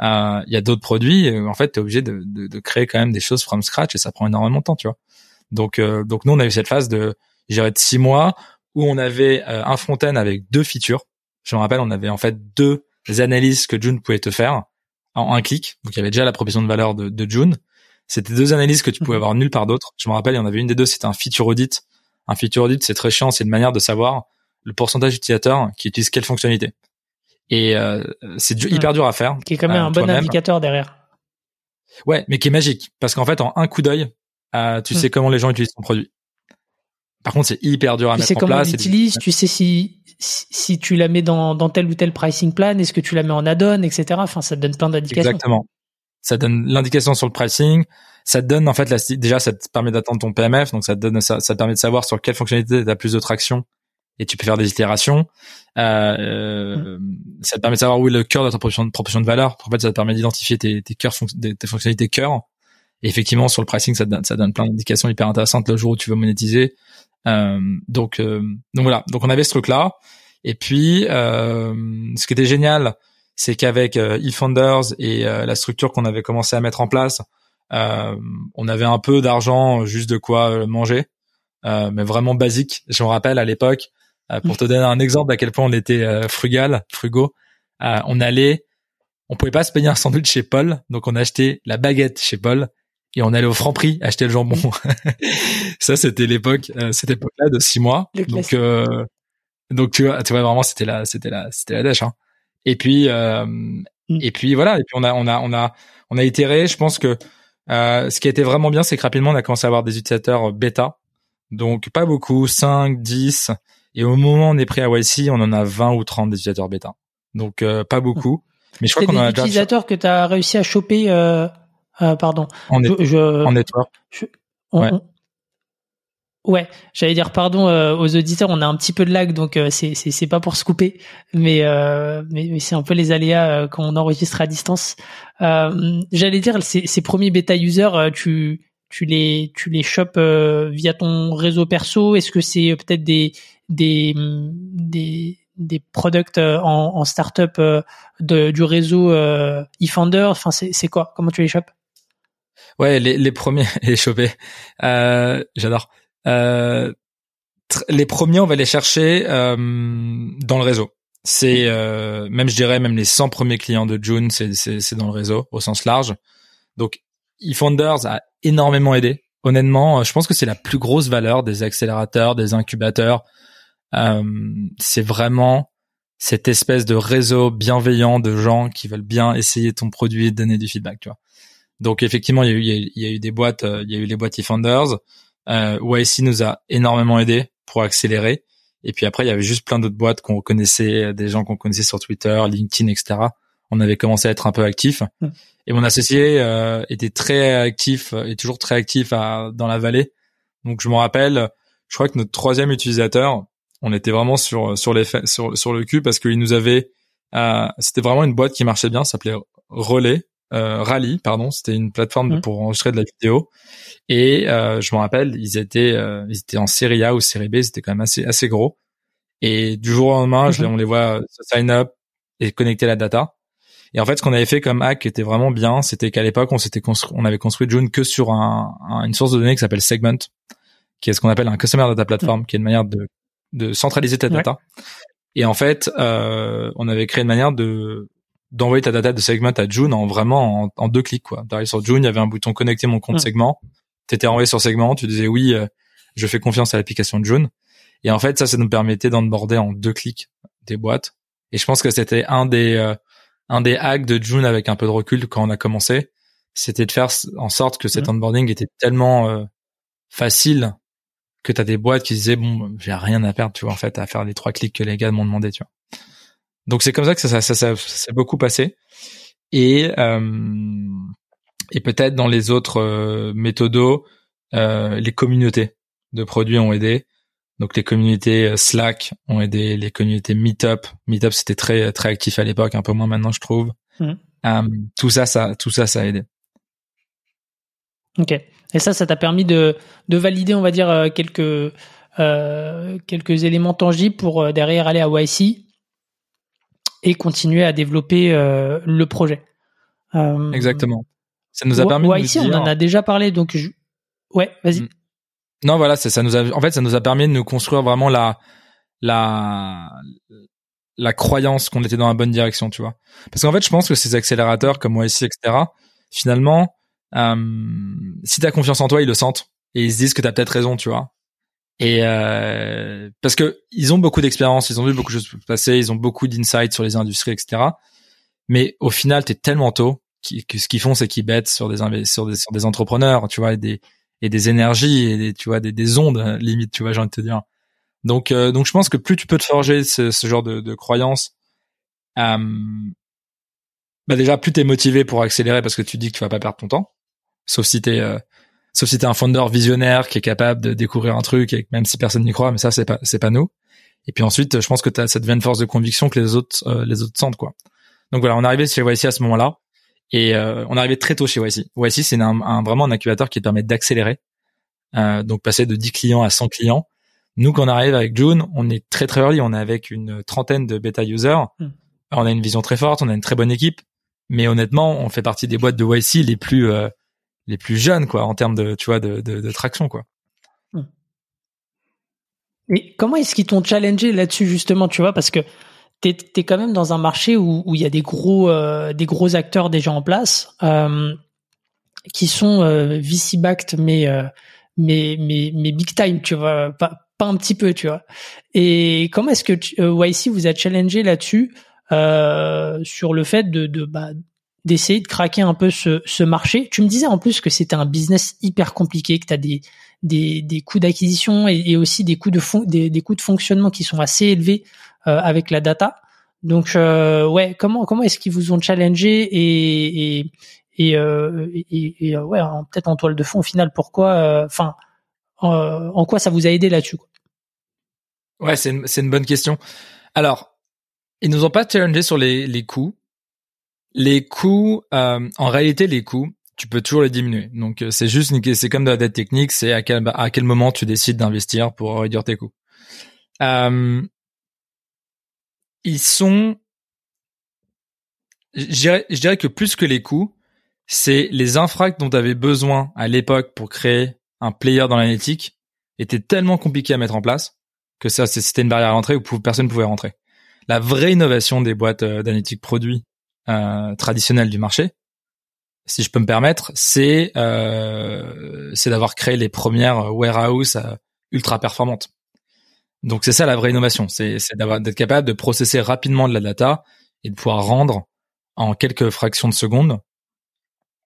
Il y a d'autres produits, en fait, tu es obligé de, de, de, créer quand même des choses from scratch et ça prend énormément de temps, tu vois. Donc, donc nous, on a eu cette phase de, gérer de six mois où on avait un front-end avec deux features. Je me rappelle, on avait en fait deux analyses que June pouvait te faire en un clic. Donc il y avait déjà la proposition de valeur de, de June. C'était deux analyses que tu pouvais mhm. avoir nulle part d'autre. Je me rappelle, il y en avait une des deux, c'était un feature audit. Un feature audit, c'est très chiant, c'est une manière de savoir le pourcentage d'utilisateurs qui utilisent quelle fonctionnalité. Et euh, c'est hyper dur à faire. Qui est quand même euh, un bon indicateur derrière. Ouais, mais qui est magique parce qu'en fait, en un coup d'œil, euh, tu hmm. sais comment les gens utilisent ton produit. Par contre, c'est hyper dur à tu mettre en place. Tu sais comment l'utilise, tu sais si, si tu la mets dans, dans tel ou tel pricing plan, est-ce que tu la mets en add-on, etc. Enfin, ça te donne plein d'indications. Exactement. Ça donne l'indication sur le pricing. Ça te donne en fait la, déjà ça te permet d'attendre ton PMF, donc ça te donne ça, ça te permet de savoir sur quelle fonctionnalité tu as plus de traction et tu peux faire des itérations. Euh, mm. Ça te permet de savoir où est le cœur de ta proposition, de valeur. En fait, ça te permet d'identifier tes, tes cœurs, tes fonctionnalités cœur. Et effectivement, sur le pricing, ça donne, ça donne plein d'indications hyper intéressantes le jour où tu veux monétiser. Euh, donc, euh, donc voilà. Donc on avait ce truc-là. Et puis, euh, ce qui était génial, c'est qu'avec euh, eFounders et la structure qu'on avait commencé à mettre en place, on avait un peu d'argent, juste de quoi manger, mais vraiment basique. Je me rappelle à l'époque, pour te donner un exemple à quel point on était frugal, frugaux, on allait, on pouvait pas se payer un sandwich chez Paul, donc on achetait la baguette chez Paul et on allait au franc prix acheter le jambon. ça, c'était l'époque, euh, cette époque-là de six mois. donc, euh, donc tu vois, tu vois vraiment, c'était la, c'était la, c'était la dèche. Hein. Et puis, euh, mm. et puis voilà. Et puis on a, on a, on a, on a itéré. Je pense que euh, ce qui a été vraiment bien, c'est que rapidement on a commencé à avoir des utilisateurs bêta. Donc pas beaucoup, 5, 10. Et au moment où on est pris à YC, on en a 20 ou 30 utilisateurs bêta. Donc euh, pas beaucoup. Mais je crois qu'on a des utilisateurs que tu as réussi à choper euh, euh, pardon. En, je, network. ouais. ouais j'allais dire pardon euh, aux auditeurs, on a un petit peu de lag, donc euh, c'est c'est pas pour se couper, mais mais, c'est un peu les aléas quand on enregistre à distance. j'allais dire ces, ces premiers bêta users, tu tu les tu les chopes via ton réseau perso? Est-ce que c'est peut-être des des des des products en, en startup de, du réseau eFounder Enfin, c'est quoi? Comment tu les chopes Ouais, les, les premiers, les choper. Euh, J'adore. Euh, les premiers, on va les chercher euh, dans le réseau. C'est euh, même, je dirais, même les 100 premiers clients de June, c'est dans le réseau au sens large. Donc, eFounders a énormément aidé. Honnêtement, je pense que c'est la plus grosse valeur des accélérateurs, des incubateurs. Euh, c'est vraiment cette espèce de réseau bienveillant de gens qui veulent bien essayer ton produit et donner du feedback, tu vois. Donc effectivement, il y a eu, il y a, eu des boîtes, euh, il y a eu les boîtes eFounders. Euh, YC nous a énormément aidé pour accélérer. Et puis après, il y avait juste plein d'autres boîtes qu'on connaissait, des gens qu'on connaissait sur Twitter, LinkedIn, etc. On avait commencé à être un peu actifs. Hmm. Et mon associé euh, était très actif et toujours très actif à, dans la vallée. Donc je me rappelle, je crois que notre troisième utilisateur, on était vraiment sur sur les sur sur le cul parce qu'il nous avait, euh, c'était vraiment une boîte qui marchait bien, ça s'appelait Relais euh, Rally, pardon, c'était une plateforme mmh. pour enregistrer de la vidéo. Et euh, je me rappelle, ils étaient, euh, ils étaient en série A ou série B, c'était quand même assez assez gros. Et du jour au lendemain, je, mmh. on les voit sign up et connecter la data. Et en fait, ce qu'on avait fait comme hack qui était vraiment bien, c'était qu'à l'époque, on s'était construit, on avait construit June que sur un, une source de données qui s'appelle Segment, qui est ce qu'on appelle un customer data platform, qui est une manière de, de centraliser ta data. Et en fait, euh, on avait créé une manière de d'envoyer ta data de segment à June en vraiment en, deux clics quoi. T'arrives sur June, il y avait un bouton connecter mon compte segment. T'étais envoyé sur segment, tu disais oui, euh, je fais confiance à l'application June. Et en fait, ça, ça nous permettait d'onboarder en deux clics des boîtes. Et je pense que c'était un des euh, un des hacks de June avec un peu de recul quand on a commencé, c'était de faire en sorte que cet onboarding était tellement euh, facile que t'as des boîtes qui disaient bon, j'ai rien à perdre, tu vois, en fait, à faire les trois clics que les gars m'ont demandé, tu vois. Donc c'est comme ça que ça, ça, ça, ça s'est beaucoup passé. et euh, et peut-être dans les autres euh, méthodos, euh, les communautés de produits ont aidé. Donc les communautés euh, Slack ont aidé, les communautés Meetup. Meetup c'était très très actif à l'époque, un peu moins maintenant je trouve. Mmh. tout ça, ça, tout ça, ça a aidé. Ok. Et ça, ça t'a permis de de valider, on va dire quelques quelques éléments tangibles pour derrière aller à YC et continuer à développer le projet. Exactement. Ça nous a permis de ici, on en a déjà parlé, donc je... ouais, vas-y. Mm. Non, voilà, ça nous a, en fait, ça nous a permis de nous construire vraiment la, la, la croyance qu'on était dans la bonne direction, tu vois. Parce qu'en fait, je pense que ces accélérateurs comme YC, etc., finalement, euh, si t'as confiance en toi, ils le sentent et ils se disent que t'as peut-être raison, tu vois. Et euh, parce que ils ont beaucoup d'expérience, ils ont vu beaucoup de choses passer, ils ont beaucoup d'insights sur les industries, etc. Mais au final, t'es tellement tôt qui, ce qu'ils font, c'est qu'ils bêtent sur des, sur des sur des entrepreneurs, tu vois, et des et des énergies et des, tu vois des, des ondes limite, tu vois, j'ai envie de te dire. Donc euh, donc je pense que plus tu peux te forger ce, ce genre de, de croyances, euh, bah déjà plus t'es motivé pour accélérer parce que tu dis que tu vas pas perdre ton temps, sauf si t'es euh, sauf si t'es un founder visionnaire qui est capable de découvrir un truc et même si personne n'y croit, mais ça c'est pas c'est pas nous. Et puis ensuite, je pense que ça devient une force de conviction que les autres euh, les autres sentent quoi. Donc voilà, on est arrivé chez YC à ce moment-là. Et euh, on arrivé très tôt chez YC. YC, c'est un, vraiment un incubateur qui permet d'accélérer, euh, donc passer de 10 clients à 100 clients. Nous, quand on arrive avec June, on est très très early. On est avec une trentaine de bêta users. Hmm. On a une vision très forte, on a une très bonne équipe, mais honnêtement, on fait partie des boîtes de YC les plus euh, les plus jeunes, quoi, en termes de tu vois de, de, de traction, quoi. Hmm. Mais comment est-ce qu'ils t'ont challengé là-dessus justement, tu vois, parce que t'es es quand même dans un marché où il y a des gros euh, des gros acteurs déjà en place euh, qui sont euh, VC backed mais euh, mais mais mais big time tu vois pas pas un petit peu tu vois et comment est-ce que YC vous a challengé là-dessus sur le fait de de bah, d'essayer de craquer un peu ce, ce marché? Tu me disais en plus que c'était un business hyper compliqué, que tu as des, des, des coûts d'acquisition et, aussi des coûts de des, des coûts de fonctionnement qui sont assez élevés euh, avec la data. Donc euh, ouais, comment comment est-ce qu'ils vous ont challengé et et et, euh, et, et ouais peut-être en toile de fond au final pourquoi enfin en quoi ça vous a aidé là-dessus Ouais, c'est une, une bonne question. Alors, ils nous ont pas challengé sur les les coûts. Les coûts, euh, en réalité, les coûts, tu peux toujours les diminuer. Donc c'est juste c'est comme de la dette technique, c'est à quel à quel moment tu décides d'investir pour réduire tes coûts. Euh, ils sont, je dirais, je dirais que plus que les coûts, c'est les infras dont tu avais besoin à l'époque pour créer un player dans l'analytique étaient tellement compliqués à mettre en place que ça, c'était une barrière à où personne ne pouvait rentrer. La vraie innovation des boîtes euh, d'analytique produits euh, traditionnelles du marché, si je peux me permettre, c'est euh, c'est d'avoir créé les premières warehouses euh, ultra performantes. Donc c'est ça la vraie innovation, c'est d'être capable de processer rapidement de la data et de pouvoir rendre en quelques fractions de secondes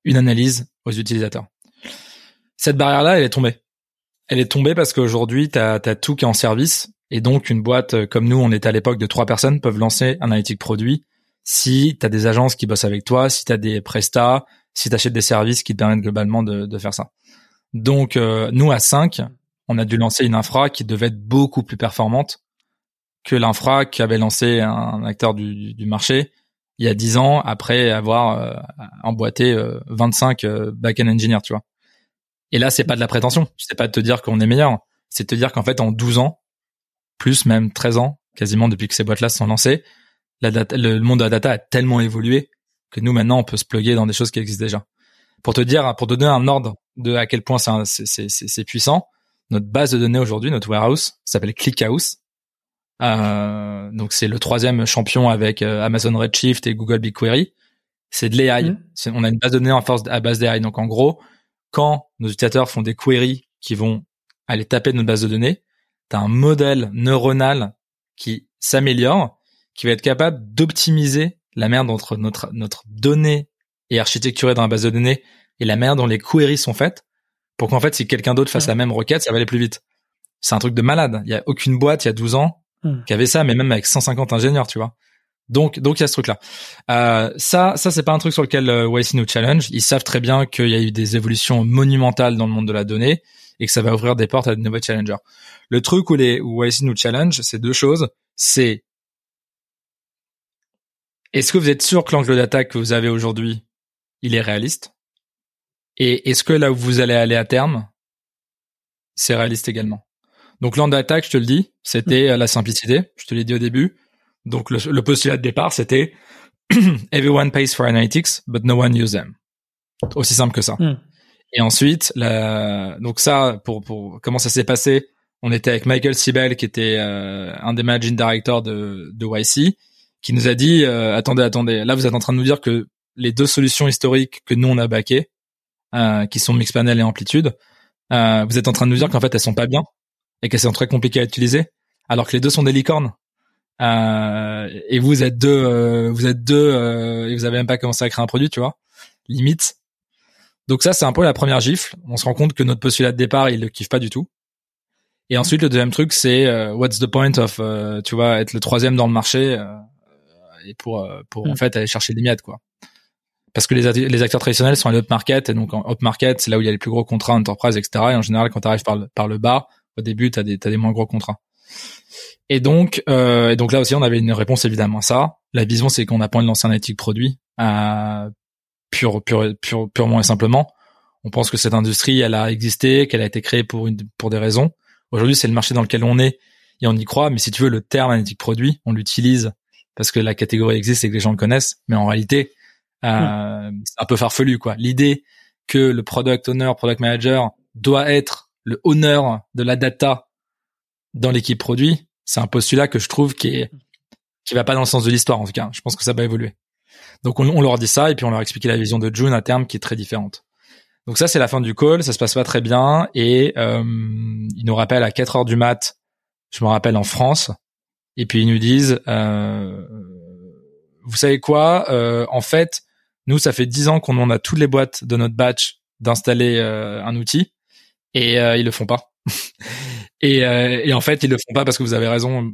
une analyse aux utilisateurs. Cette barrière-là, elle est tombée. Elle est tombée parce qu'aujourd'hui, tu as, tout qui est en service et donc une boîte comme nous, on était à l'époque de trois personnes, peuvent lancer un analytique produit si tu as des agences qui bossent avec toi, si tu as des prestats, si tu achètes des services qui te permettent globalement de, de faire ça. Donc euh, nous à 5, on a dû lancer une infra qui devait être beaucoup plus performante que l'infra qu'avait lancé un acteur du, marché il y a 10 ans après avoir euh, emboîté 25 euh, euh, back-end engineers, tu vois. Et là, c'est pas de la prétention, c'est pas de te dire qu'on est meilleur, c'est de te dire qu'en fait en 12 ans, plus même 13 ans, quasiment depuis que ces boîtes-là se sont lancées, le monde de la data a tellement évolué que nous maintenant on peut se plugger dans des choses qui existent déjà. Pour te dire, pour te donner un ordre de à quel point c'est puissant, notre base de données aujourd'hui, notre warehouse, s'appelle ClickHouse. Euh, donc c'est le troisième champion avec euh, Amazon Redshift et Google BigQuery. C'est de l'AI. Mmh. On a une base de données en force à base d'AI. Donc en gros, quand nos utilisateurs font des queries qui vont aller taper notre base de données, tu as un modèle neuronal qui s'améliore, qui va être capable d'optimiser la manière dont notre, notre, notre donnée est architecturée dans la base de données et la manière dont les queries sont faites pour qu'en fait, si quelqu'un d'autre fasse la même requête, ça va aller plus vite. C'est un truc de malade. Il y a aucune boîte il y a 12 ans hmm. qui avait ça, mais même avec 150 ingénieurs, tu vois. Donc, donc il y a ce truc-là. Euh, ça, ça c'est pas un truc sur lequel euh, YC nous challenge. Ils savent très bien qu'il y a eu des évolutions monumentales dans le monde de la donnée et que ça va ouvrir des portes à de nouveaux challengers. Le truc où les où YC nous challenge, c'est deux choses. C'est est-ce que vous êtes sûr que l'angle d'attaque que vous avez aujourd'hui, il est réaliste? Et est-ce que là où vous allez aller à terme, c'est réaliste également? Donc l'angle d'attaque, je te le dis, c'était la simplicité. Je te l'ai dit au début donc le, postulat de départ, c'était Everyone pays for analytics, but no one use them. Aussi simple que ça. Hmm. Et ensuite, la... donc ça, pour, pour comment ça s'est passé, on était avec Michael Sibel, qui était euh, un des managing directors de, de YC, qui nous a dit euh, attendez, attendez, là vous êtes en train de nous dire que les deux solutions historiques que nous on a backées, euh, qui sont Mixpanel et Amplitude, vous êtes en train de nous dire qu'en fait elles sont pas bien et qu'elles sont très compliquées à utiliser, alors que les deux sont des licornes. Euh, et vous êtes deux, euh, vous êtes deux euh, et vous avez même pas commencé à créer un produit, tu vois, limite. Donc ça, c'est un peu la première gifle. On se rend compte que notre postulat de départ, il le kiffe pas du tout. Et ensuite, le deuxième truc, c'est what's the point of, tu vois, être le troisième dans le marché et pour pour en mm. fait aller chercher des miettes, quoi. Parce que les, acteurs traditionnels sont à l'up market et donc en up market, c'est là où il y a les plus gros contrats enterprise, etc. Et en général, quand tu arrives par le, par le bas, au début, t'as des t'as des moins gros contrats. Et donc, euh, et donc là aussi, on avait une réponse évidemment à ça. La vision, c'est qu'on a pas envie de lancer un éthique produit, euh, pure, pure, pure, purement et simplement. On pense que cette industrie, elle a existé, qu'elle a été créée pour une, pour des raisons. Aujourd'hui, c'est le marché dans lequel on est et on y croit. Mais si tu veux, le terme analytique produit, on l'utilise parce que la catégorie existe et que les gens le connaissent. Mais en réalité, euh, c'est un peu farfelu, quoi. L'idée que le product owner, product manager doit être le owner de la data dans l'équipe produit, c'est un postulat que je trouve qui est qui va pas dans le sens de l'histoire en tout cas. Je pense que ça va évoluer. Donc on, leur dit ça et puis on leur explique la vision de June à terme qui est très différente. Donc ça c'est la fin du call, ça se passe pas très bien et euh, ils nous rappellent à 4 heures du mat, je me rappelle en France, et puis ils nous disent euh, vous savez quoi, euh, en fait nous ça fait 10 ans qu'on en a toutes les boîtes de notre batch d'installer euh, un outil et euh, ils le font pas. Et, euh, et, en fait, ils le font pas parce que vous avez raison.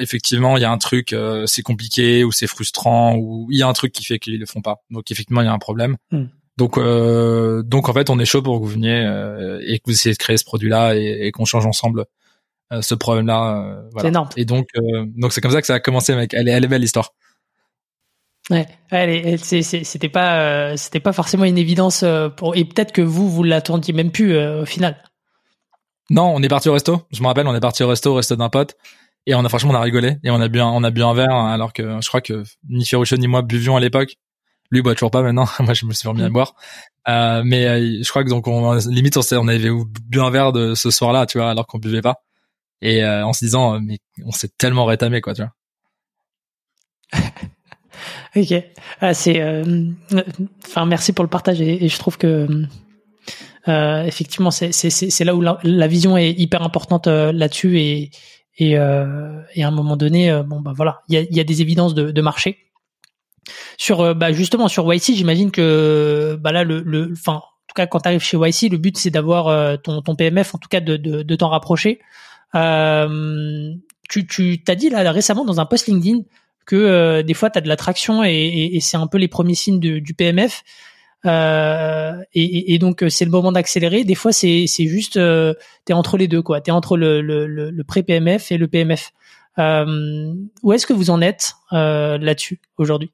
Effectivement, il y a un truc, euh, c'est compliqué ou c'est frustrant ou il y a un truc qui fait qu'ils le font pas. Donc effectivement, il y a un problème. Hmm. Donc euh, donc en fait, on est chaud pour que vous veniez euh, et que vous essayez de créer ce produit-là et, et qu'on change ensemble ce problème-là. Voilà. C'est énorme. Et donc donc c'est comme ça que ça a commencé, mec. Elle est, elle est belle l'histoire. Ouais, c'était pas c'était pas forcément une évidence pour et peut-être que vous vous l'attendiez même plus au final. Non, on est parti au resto. Je me rappelle, on est parti au resto, au resto d'un pote. Et on a franchement on a rigolé et on a bu un, on a bu un verre alors que je crois que ni Ferruccio ni moi buvions à l'époque. Lui boit toujours pas maintenant. moi je me suis remis à mm. boire. Euh, mais euh, je crois que donc on limite on, on avait bu un verre de ce soir-là, tu vois, alors qu'on buvait pas. Et euh, en se disant mais on s'est tellement rétamé quoi, tu vois. Ok, ah, c'est enfin merci pour le partage et je trouve que euh, effectivement, c'est là où la, vision est hyper importante euh, là-dessus et et, euh, et, à un moment donné, bon bah voilà, il y a, y a, des évidences de, de marché. Sur bah justement sur YC, j'imagine que bah là le le enfin en tout cas quand tu arrives chez YC, le but c'est d'avoir ton ton PMF en tout cas de de, de t'en rapprocher. tu tu t'as dit là récemment dans un post LinkedIn que des fois tu as de l'attraction et, c'est un peu les premiers signes du PMF. Euh, et, donc euh, c'est le moment d'accélérer. Des fois c'est juste euh, t'es entre les deux quoi. T'es entre le le, pré PMF et le PMF. Euh, où est-ce que vous en êtes euh, là-dessus aujourd'hui?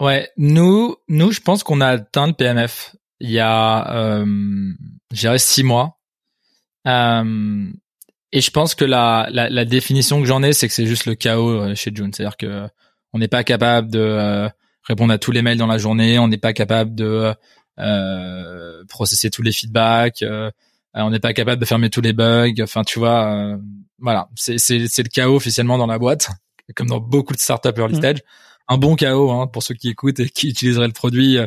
Ouais, nous nous je pense qu'on a atteint le PMF il y a euh, j'irais six mois. Euh, et je pense que la, la, la définition que j'en ai, c'est que c'est juste le chaos chez June. C'est-à-dire que on n'est pas capable de répondre à tous les mails dans la journée, on n'est pas capable de euh, processer tous les feedbacks, euh, on n'est pas capable de fermer tous les bugs. Enfin, tu vois, euh, voilà, c'est le chaos officiellement dans la boîte, comme dans beaucoup de startups early mmh. stage. Un bon chaos hein, pour ceux qui écoutent et qui utiliseraient le produit. Euh,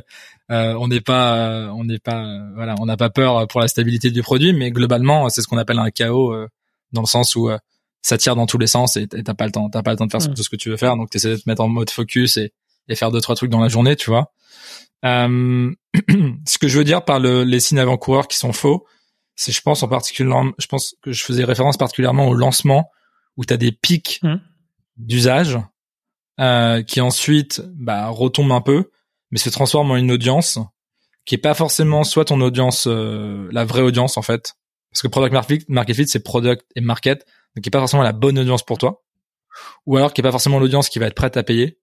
on n'est pas, on n'est pas, voilà, on n'a pas peur pour la stabilité du produit, mais globalement, c'est ce qu'on appelle un chaos dans le sens où ça tire dans tous les sens et t'as pas le temps, t'as pas le temps de faire mmh. tout ce que tu veux faire, donc t'essaies de te mettre en mode focus et et faire deux trois trucs dans la journée, tu vois. Euh, ce que je veux dire par le, les signes avant-coureurs qui sont faux, c'est je pense en particulier, je pense que je faisais référence particulièrement au lancement où tu as des pics mmh. d'usage euh, qui ensuite bah, retombe un peu, mais se transforme en une audience qui est pas forcément soit ton audience, euh, la vraie audience en fait, parce que product market fit, c'est product et market, donc qui est pas forcément la bonne audience pour toi, ou alors qui est pas forcément l'audience qui va être prête à payer,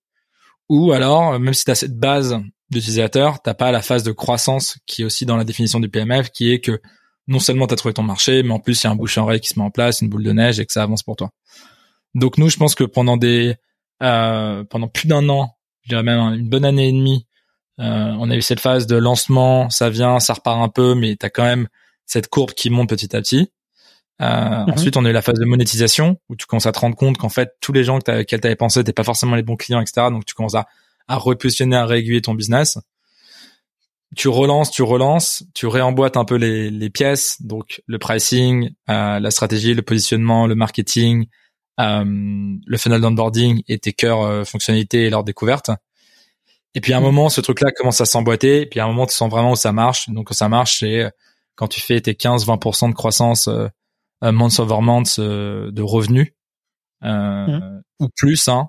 ou alors même si tu as cette base d'utilisateurs, t'as pas la phase de croissance qui est aussi dans la définition du PMF, qui est que non seulement tu as trouvé ton marché, mais en plus il y a un bouche en oreille qui se met en place, une boule de neige et que ça avance pour toi. Donc nous, je pense que pendant des euh, pendant plus d'un an, je dirais même une bonne année et demie, euh, on a eu cette phase de lancement, ça vient, ça repart un peu, mais tu as quand même cette courbe qui monte petit à petit. Euh, mhm. Ensuite, on a eu la phase de monétisation où tu commences à te rendre compte qu'en fait, tous les gens que tu avais pensé n'étaient pas forcément les bons clients, etc. Donc, tu commences à, à repositionner, à réguler ton business. Tu relances, tu relances, tu réemboîtes un peu les, les pièces, donc le pricing, euh, la stratégie, le positionnement, le marketing, euh, le funnel d'onboarding et tes cœurs euh, fonctionnalités et leur découverte. Et puis à un mm. moment, ce truc-là commence à s'emboîter. Et puis à un moment, tu sens vraiment où ça marche. Donc ça marche, c'est euh, quand tu fais tes 15-20% de croissance euh, month over month de revenus mm. ou plus. Hein.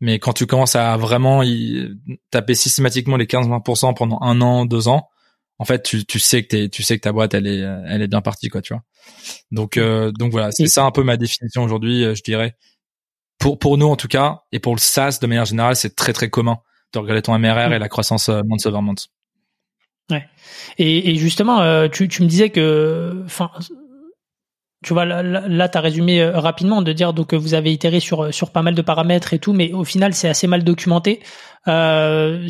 Mais quand tu commences à vraiment y taper systématiquement les 15-20% pendant un an, deux ans, en fait, tu, tu sais que t'es, tu sais que ta boîte, elle est, elle est bien partie, quoi, tu vois. Donc, euh, donc voilà, c'est ça un peu ma définition aujourd'hui, euh, je dirais. Pour pour nous en tout cas, et pour le SaaS de manière générale, c'est très très commun de regarder ton MRR et la croissance euh, month over month. Ouais. Et, et justement, tu, tu me disais que, enfin, tu vois, là, là tu as résumé euh, rapidement de dire donc vous avez itéré sur euh, sur pas mal de paramètres et tout, mais au final c'est assez mal documenté. Euh,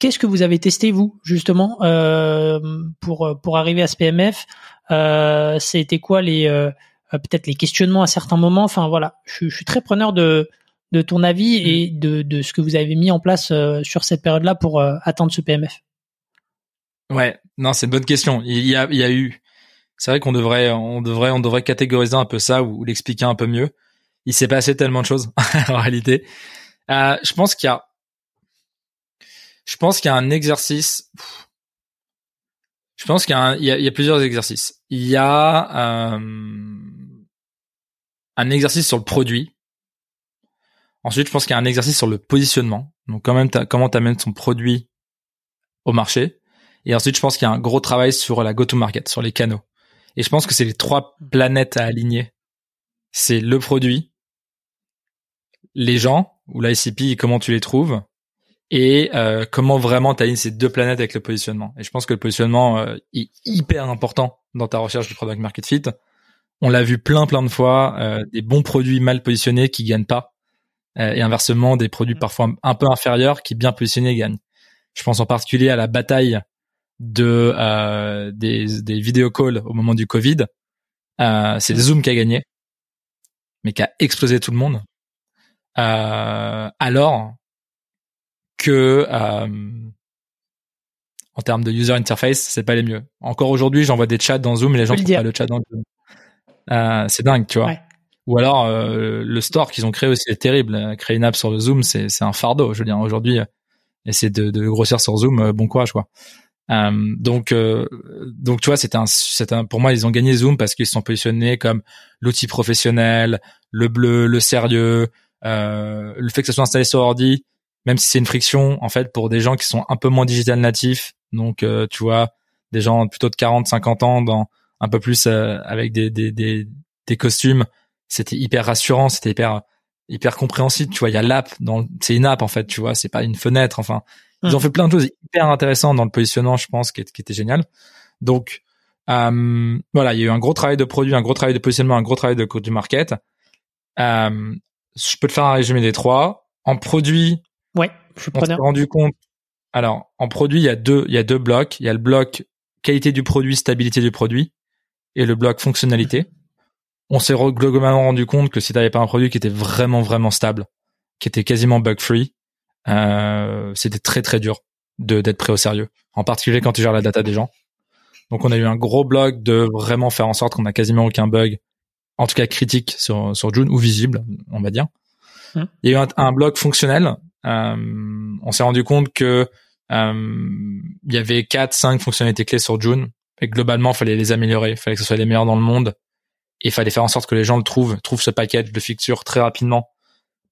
Qu'est-ce que vous avez testé vous justement euh, pour pour arriver à ce PMF euh, C'était quoi les euh, peut-être les questionnements à certains moments? Enfin voilà, je, je, suis très preneur de de ton avis mmh. et de de ce que vous avez mis en place sur cette période-là pour atteindre ce PMF. Ouais, non, c'est une bonne question. Il y a il y a eu c'est vrai qu'on devrait, on devrait, on devrait catégoriser un peu ça ou, l'expliquer un peu mieux. Il s'est passé tellement de choses en réalité. Euh, je pense qu'il y a, je pense qu'il y a un exercice. Je pense qu'il y, a, il y, a, plusieurs exercices. Il y a euh, un exercice sur le produit. Ensuite, je pense qu'il y a un exercice sur le positionnement. Donc, quand même, comment tu amènes ton produit au marché. Et ensuite, je pense qu'il y a un gros travail sur la go-to-market, sur les canaux. Et je pense que c'est les trois planètes à aligner. C'est le produit, les gens ou l'ICP comment tu les trouves et euh, comment vraiment tu alignes ces deux planètes avec le positionnement. Et je pense que le positionnement euh, est hyper important dans ta recherche du product market fit. On l'a vu plein plein de fois, euh, des bons produits mal positionnés qui gagnent pas, et inversement des produits parfois un peu inférieurs qui bien positionnés gagnent. Je pense en particulier à la bataille de euh, des, des vidéo calls au moment du Covid, euh, c'est Zoom qui a gagné, mais qui a explosé tout le monde. Euh, alors que euh, en termes de user interface, c'est pas les mieux. Encore aujourd'hui, j'envoie des chats dans Zoom et les gens trouvent pas le chat dans Zoom. Euh, c'est dingue, tu vois. Ou alors euh, le store qu'ils ont créé aussi est terrible. Créer une app sur le Zoom, c'est c'est un fardeau. Je veux dire aujourd'hui, essayer de, de grossir sur Zoom, bon courage quoi. Euh, donc, euh, donc tu vois, c'est un, c'est un, pour moi, ils ont gagné Zoom parce qu'ils sont positionnés comme l'outil professionnel, le bleu, le sérieux, euh, le fait que ça soit installé sur ordi, même si c'est une friction, en fait, pour des gens qui sont un peu moins digital natifs, donc euh, tu vois, des gens plutôt de 40, 50 ans, dans un peu plus avec des, des, des, des costumes, c'était hyper rassurant, c'était hyper hyper compréhensible. Tu vois, il y a l'app, dans, c'est une app en fait, tu vois, c'est pas une fenêtre. Enfin, ils ont hmm. fait plein de choses hyper intéressantes dans le positionnement, je pense, qui, qui était génial. Donc euh, voilà, il y a eu un gros travail de produit, un gros travail de positionnement, un gros travail de du market. Euh, je peux te faire un résumé des trois. En produit, ouais, je suis on s'est rendu compte. Alors, en produit, il y a deux, il y a deux blocs. Il y a le bloc qualité du produit, stabilité du produit, et le bloc fonctionnalité. On s'est globalement rendu compte que si tu n'avais pas un produit qui était vraiment vraiment stable, qui était quasiment bug free, c'était très très dur de d'être pris au sérieux, en particulier quand tu gères la data des gens. Donc on a eu un gros blog de vraiment faire en sorte qu'on a quasiment aucun bug, en tout cas critique sur sur June ou visible, on va dire. Hum. Il y a eu un, blog fonctionnel. Euh, on s'est rendu compte que euh, il y avait quatre cinq fonctionnalités clés sur June et globalement il fallait les améliorer, il fallait que ce soit les meilleurs dans le monde et il fallait faire en sorte que les gens le trouvent, trouvent ce package de fixture très rapidement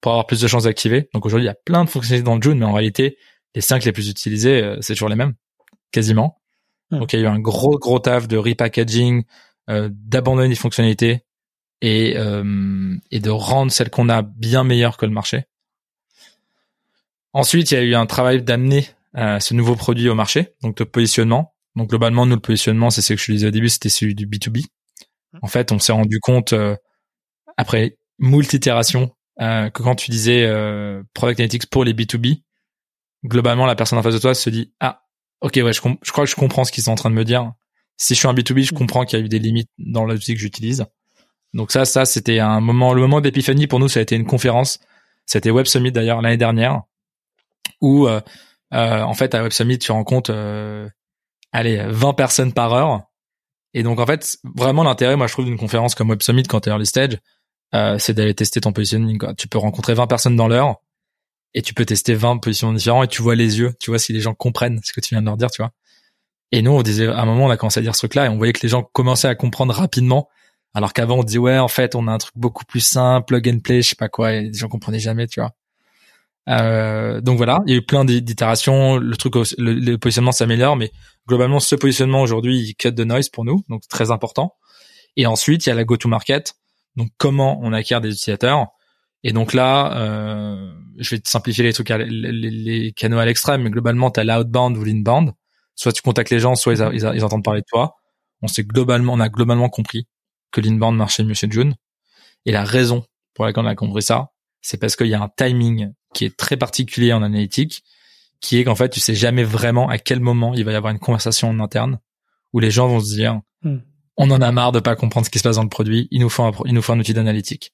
pour avoir plus de chances d'activer. Donc aujourd'hui, il y a plein de fonctionnalités dans June, mais en réalité, les cinq les plus utilisés, euh, c'est toujours les mêmes, quasiment. Donc il y a eu un gros gros taf de repackaging, euh, d'abandonner des fonctionnalités et euh, et de rendre celles qu'on a bien meilleures que le marché. Ensuite, il y a eu un travail d'amener euh, ce nouveau produit au marché, donc de positionnement. Donc globalement, nous le positionnement, c'est ce que je disais au début, c'était celui du B2B. Hmm. En fait, on s'est rendu compte euh, après multi itérations euh, que quand tu disais euh, product analytics pour les B2B, globalement la personne en face de toi se dit ah ok ouais je, je crois que je comprends ce qu'ils sont en train de me dire. Si je suis un B2B, je comprends qu'il y a eu des limites dans l'outil que j'utilise. Donc ça ça c'était un moment le moment d'épiphanie pour nous ça a été une conférence. C'était Web Summit d'ailleurs l'année dernière où euh, euh, en fait à Web Summit tu rencontres euh, allez 20 personnes par heure et donc en fait vraiment l'intérêt moi je trouve d'une conférence comme Web Summit quand tu es early stage euh, c'est d'aller tester ton positioning. Quoi. Tu peux rencontrer 20 personnes dans l'heure et tu peux tester 20 positions différentes et tu vois les yeux, tu vois si les gens comprennent ce que tu viens de leur dire, tu vois. Et nous, on disait, à un moment, on a commencé à dire ce truc-là et on voyait que les gens commençaient à comprendre rapidement. Alors qu'avant, on disait, ouais, en fait, on a un truc beaucoup plus simple, plug and play, je sais pas quoi, et les gens comprenaient jamais, tu vois. Euh, donc voilà, il y a eu plein d'itérations, le truc, le, le positionnement s'améliore, mais globalement, ce positionnement aujourd'hui, il cut de noise pour nous, donc très important. Et ensuite, il y a la go-to-market. Donc comment on acquiert des utilisateurs Et donc là, euh, je vais te simplifier les trucs, les, les, canaux à l'extrême, mais globalement, tu as l'outbound ou l'inbound. Soit tu contactes les gens, soit ils, ils, entendent parler de toi. On sait globalement, on a globalement compris que l'inbound marchait mieux chez June. Et la raison pour laquelle on a compris ça, c'est parce qu'il y a un timing qui est très particulier en analytique, qui est qu'en fait, tu sais jamais vraiment à quel moment il va y avoir une conversation en interne où les gens vont se dire, hmm on en a marre de pas comprendre ce qui se passe dans le produit, il nous faut un, il nous faut un outil d'analytique.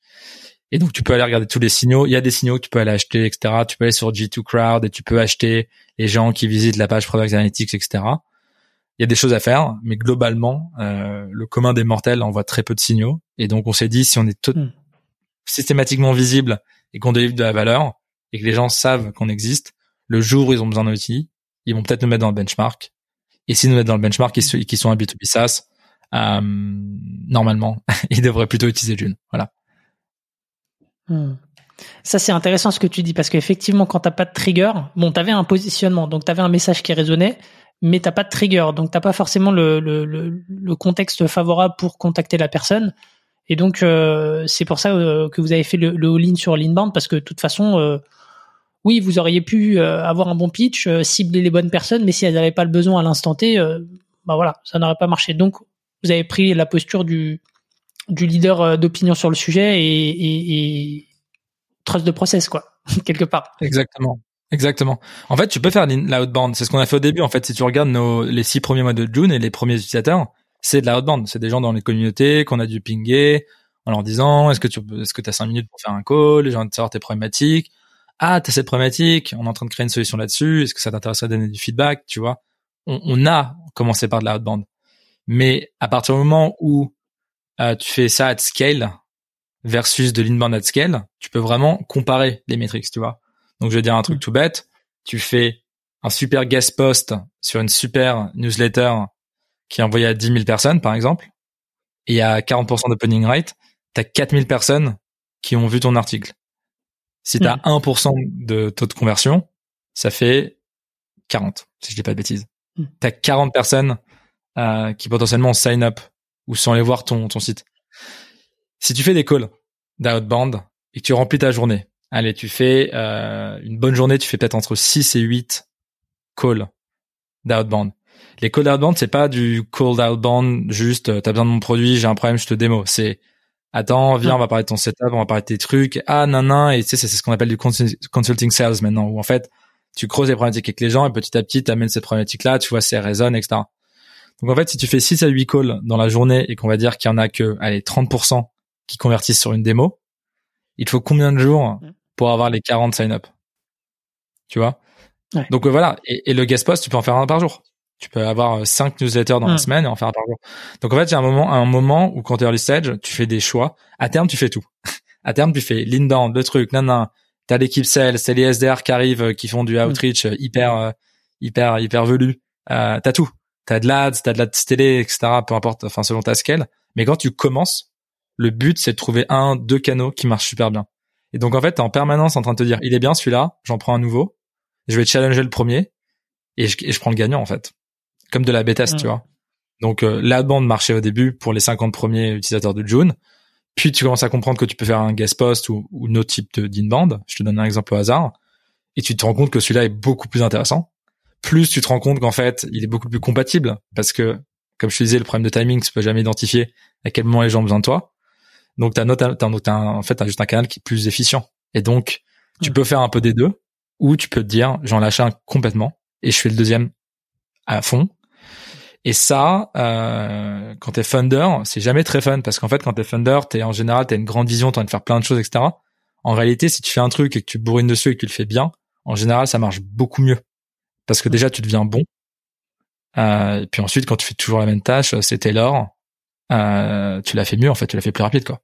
Et donc tu peux aller regarder tous les signaux. Il y a des signaux que tu peux aller acheter, etc. Tu peux aller sur G2 Crowd et tu peux acheter les gens qui visitent la page Product Analytics, etc. Il y a des choses à faire, mais globalement, euh, le commun des mortels envoie très peu de signaux. Et donc on s'est dit si on est tout, hmm. systématiquement visible et qu'on délivre de la valeur et que les gens savent qu'on existe, le jour où ils ont besoin d'un outil, ils vont peut-être nous mettre dans le benchmark. Et si nous mettent dans le benchmark, ils, qui sont un B2B SaaS, euh, normalement, il devrait plutôt utiliser June. Voilà. Hmm. Ça c'est intéressant ce que tu dis parce qu'effectivement quand t'as pas de trigger, bon t'avais un positionnement donc t'avais un message qui résonnait, mais t'as pas de trigger donc t'as pas forcément le, le, le, contexte favorable pour contacter la personne et donc euh, c'est pour ça euh, que vous avez fait le, all-in sur l'inbound parce que de toute façon oui vous auriez pu avoir un bon pitch, cibler les bonnes personnes, mais si elles n'avaient pas le besoin à l'instant T, bah voilà ça n'aurait pas marché donc vous avez pris la posture du, leader euh, d'opinion sur le sujet et, et, trust de process, quoi, quelque part. Exactement. Exactement. En fait, tu peux faire l'outbound. C'est ce qu'on a fait au début. En fait, si tu regardes nos, les six premiers mois de June et les premiers utilisateurs, c'est de l'outbound. C'est des gens dans les communautés qu'on a dû pinguer en leur disant, est-ce que tu, est-ce cinq minutes pour faire un call? Les gens de savoir tes problématiques. Ah, t'as cette problématique. On est en train de créer une solution là-dessus. Est-ce que ça t'intéresse à donner du feedback? Tu vois? On, on a commencé par de l'outbound. Mais à partir du moment où euh, tu fais ça at scale versus de l'inbound at scale, tu peux vraiment comparer les métriques, tu vois. Donc je vais dire un truc mm. tout bête, tu fais un super guest post sur une super newsletter qui est envoyée à 10 000 personnes, par exemple, et a 40% d'opening rate, tu as 4000 personnes qui ont vu ton article. Si tu as 1% de taux de conversion, ça fait 40, si je dis pas de bêtises. Tu as 40 personnes euh, qui potentiellement sign up ou sans aller voir ton, ton site. Si tu fais des calls d'outbound et que tu remplis ta journée, allez, tu fais euh, une bonne journée, tu fais peut-être entre 6 et 8 calls d'outbound. Les calls d'outbound, c'est pas du call d'outbound juste euh, t'as besoin de mon produit, j'ai un problème, je te démo. C'est attends, viens, on va parler de ton setup, on va parler de tes trucs. Ah nan nan et tu sais c'est ce qu'on appelle du consulting sales maintenant où en fait tu creuses les problématiques avec les gens et petit à petit tu amènes ces problématiques là, tu vois, c'est résonne, etc. Donc en fait, si tu fais 6 à 8 calls dans la journée et qu'on va dire qu'il y en a que allez 30% qui convertissent sur une démo, il faut combien de jours pour avoir les 40 sign-up? Tu vois? Donc euh, voilà, et, le guest post, tu peux en faire un par jour. Tu peux avoir 5 euh, newsletters dans la semaine et en faire un par jour. Donc en fait, il y a un moment, un moment où quand tu es early stage, tu fais des choix. À terme, tu fais tout. à terme, tu fais l'inbound, le truc, nan nan. T'as l'équipe sales, c'est les SDR qui arrivent, euh, qui font du outreach hyper, hyper, hyper velu. Euh, t'as tout t'as de l'ads, t'as de la télé, etc. Peu importe, enfin selon ta scale. Mais quand tu commences, le but c'est de trouver un, deux canaux qui marchent super bien. Et donc en fait, t'es en permanence en train de te dire, il est bien celui-là, j'en prends un nouveau, je vais challenger le premier et je, et je prends le gagnant en fait, comme de la B-test, tu vois. Donc euh, la bande marchait au début pour les 50 premiers utilisateurs de June, puis tu commences à comprendre que tu peux faire un guest post ou, ou autre type d'inbound. Je te donne un exemple au hasard, et tu te rends compte que celui-là est beaucoup plus intéressant. Plus tu te rends compte qu'en fait, il est beaucoup plus compatible parce que, comme je te disais, le problème de timing, tu peux jamais identifier à quel moment les gens ont besoin de toi. Donc t'as, as, as, en fait, t'as juste un canal qui est plus efficient. Et donc, tu peux faire un peu des deux, ou tu peux te dire, j'en lâche un complètement et je fais le deuxième à fond. Et ça, euh, quand t'es funder, c'est jamais très fun parce qu'en fait, quand t'es funder, t'es en général, t'as une grande vision, t'as envie de faire plein de choses, etc. En réalité, si tu fais un truc et que tu bourrines dessus et que tu le fais bien, en général, ça marche beaucoup mieux parce que déjà, tu deviens bon. Euh, et puis ensuite, quand tu fais toujours la même tâche, c'est Taylor, euh, tu l'as fait mieux en fait, tu l'as fait plus rapide quoi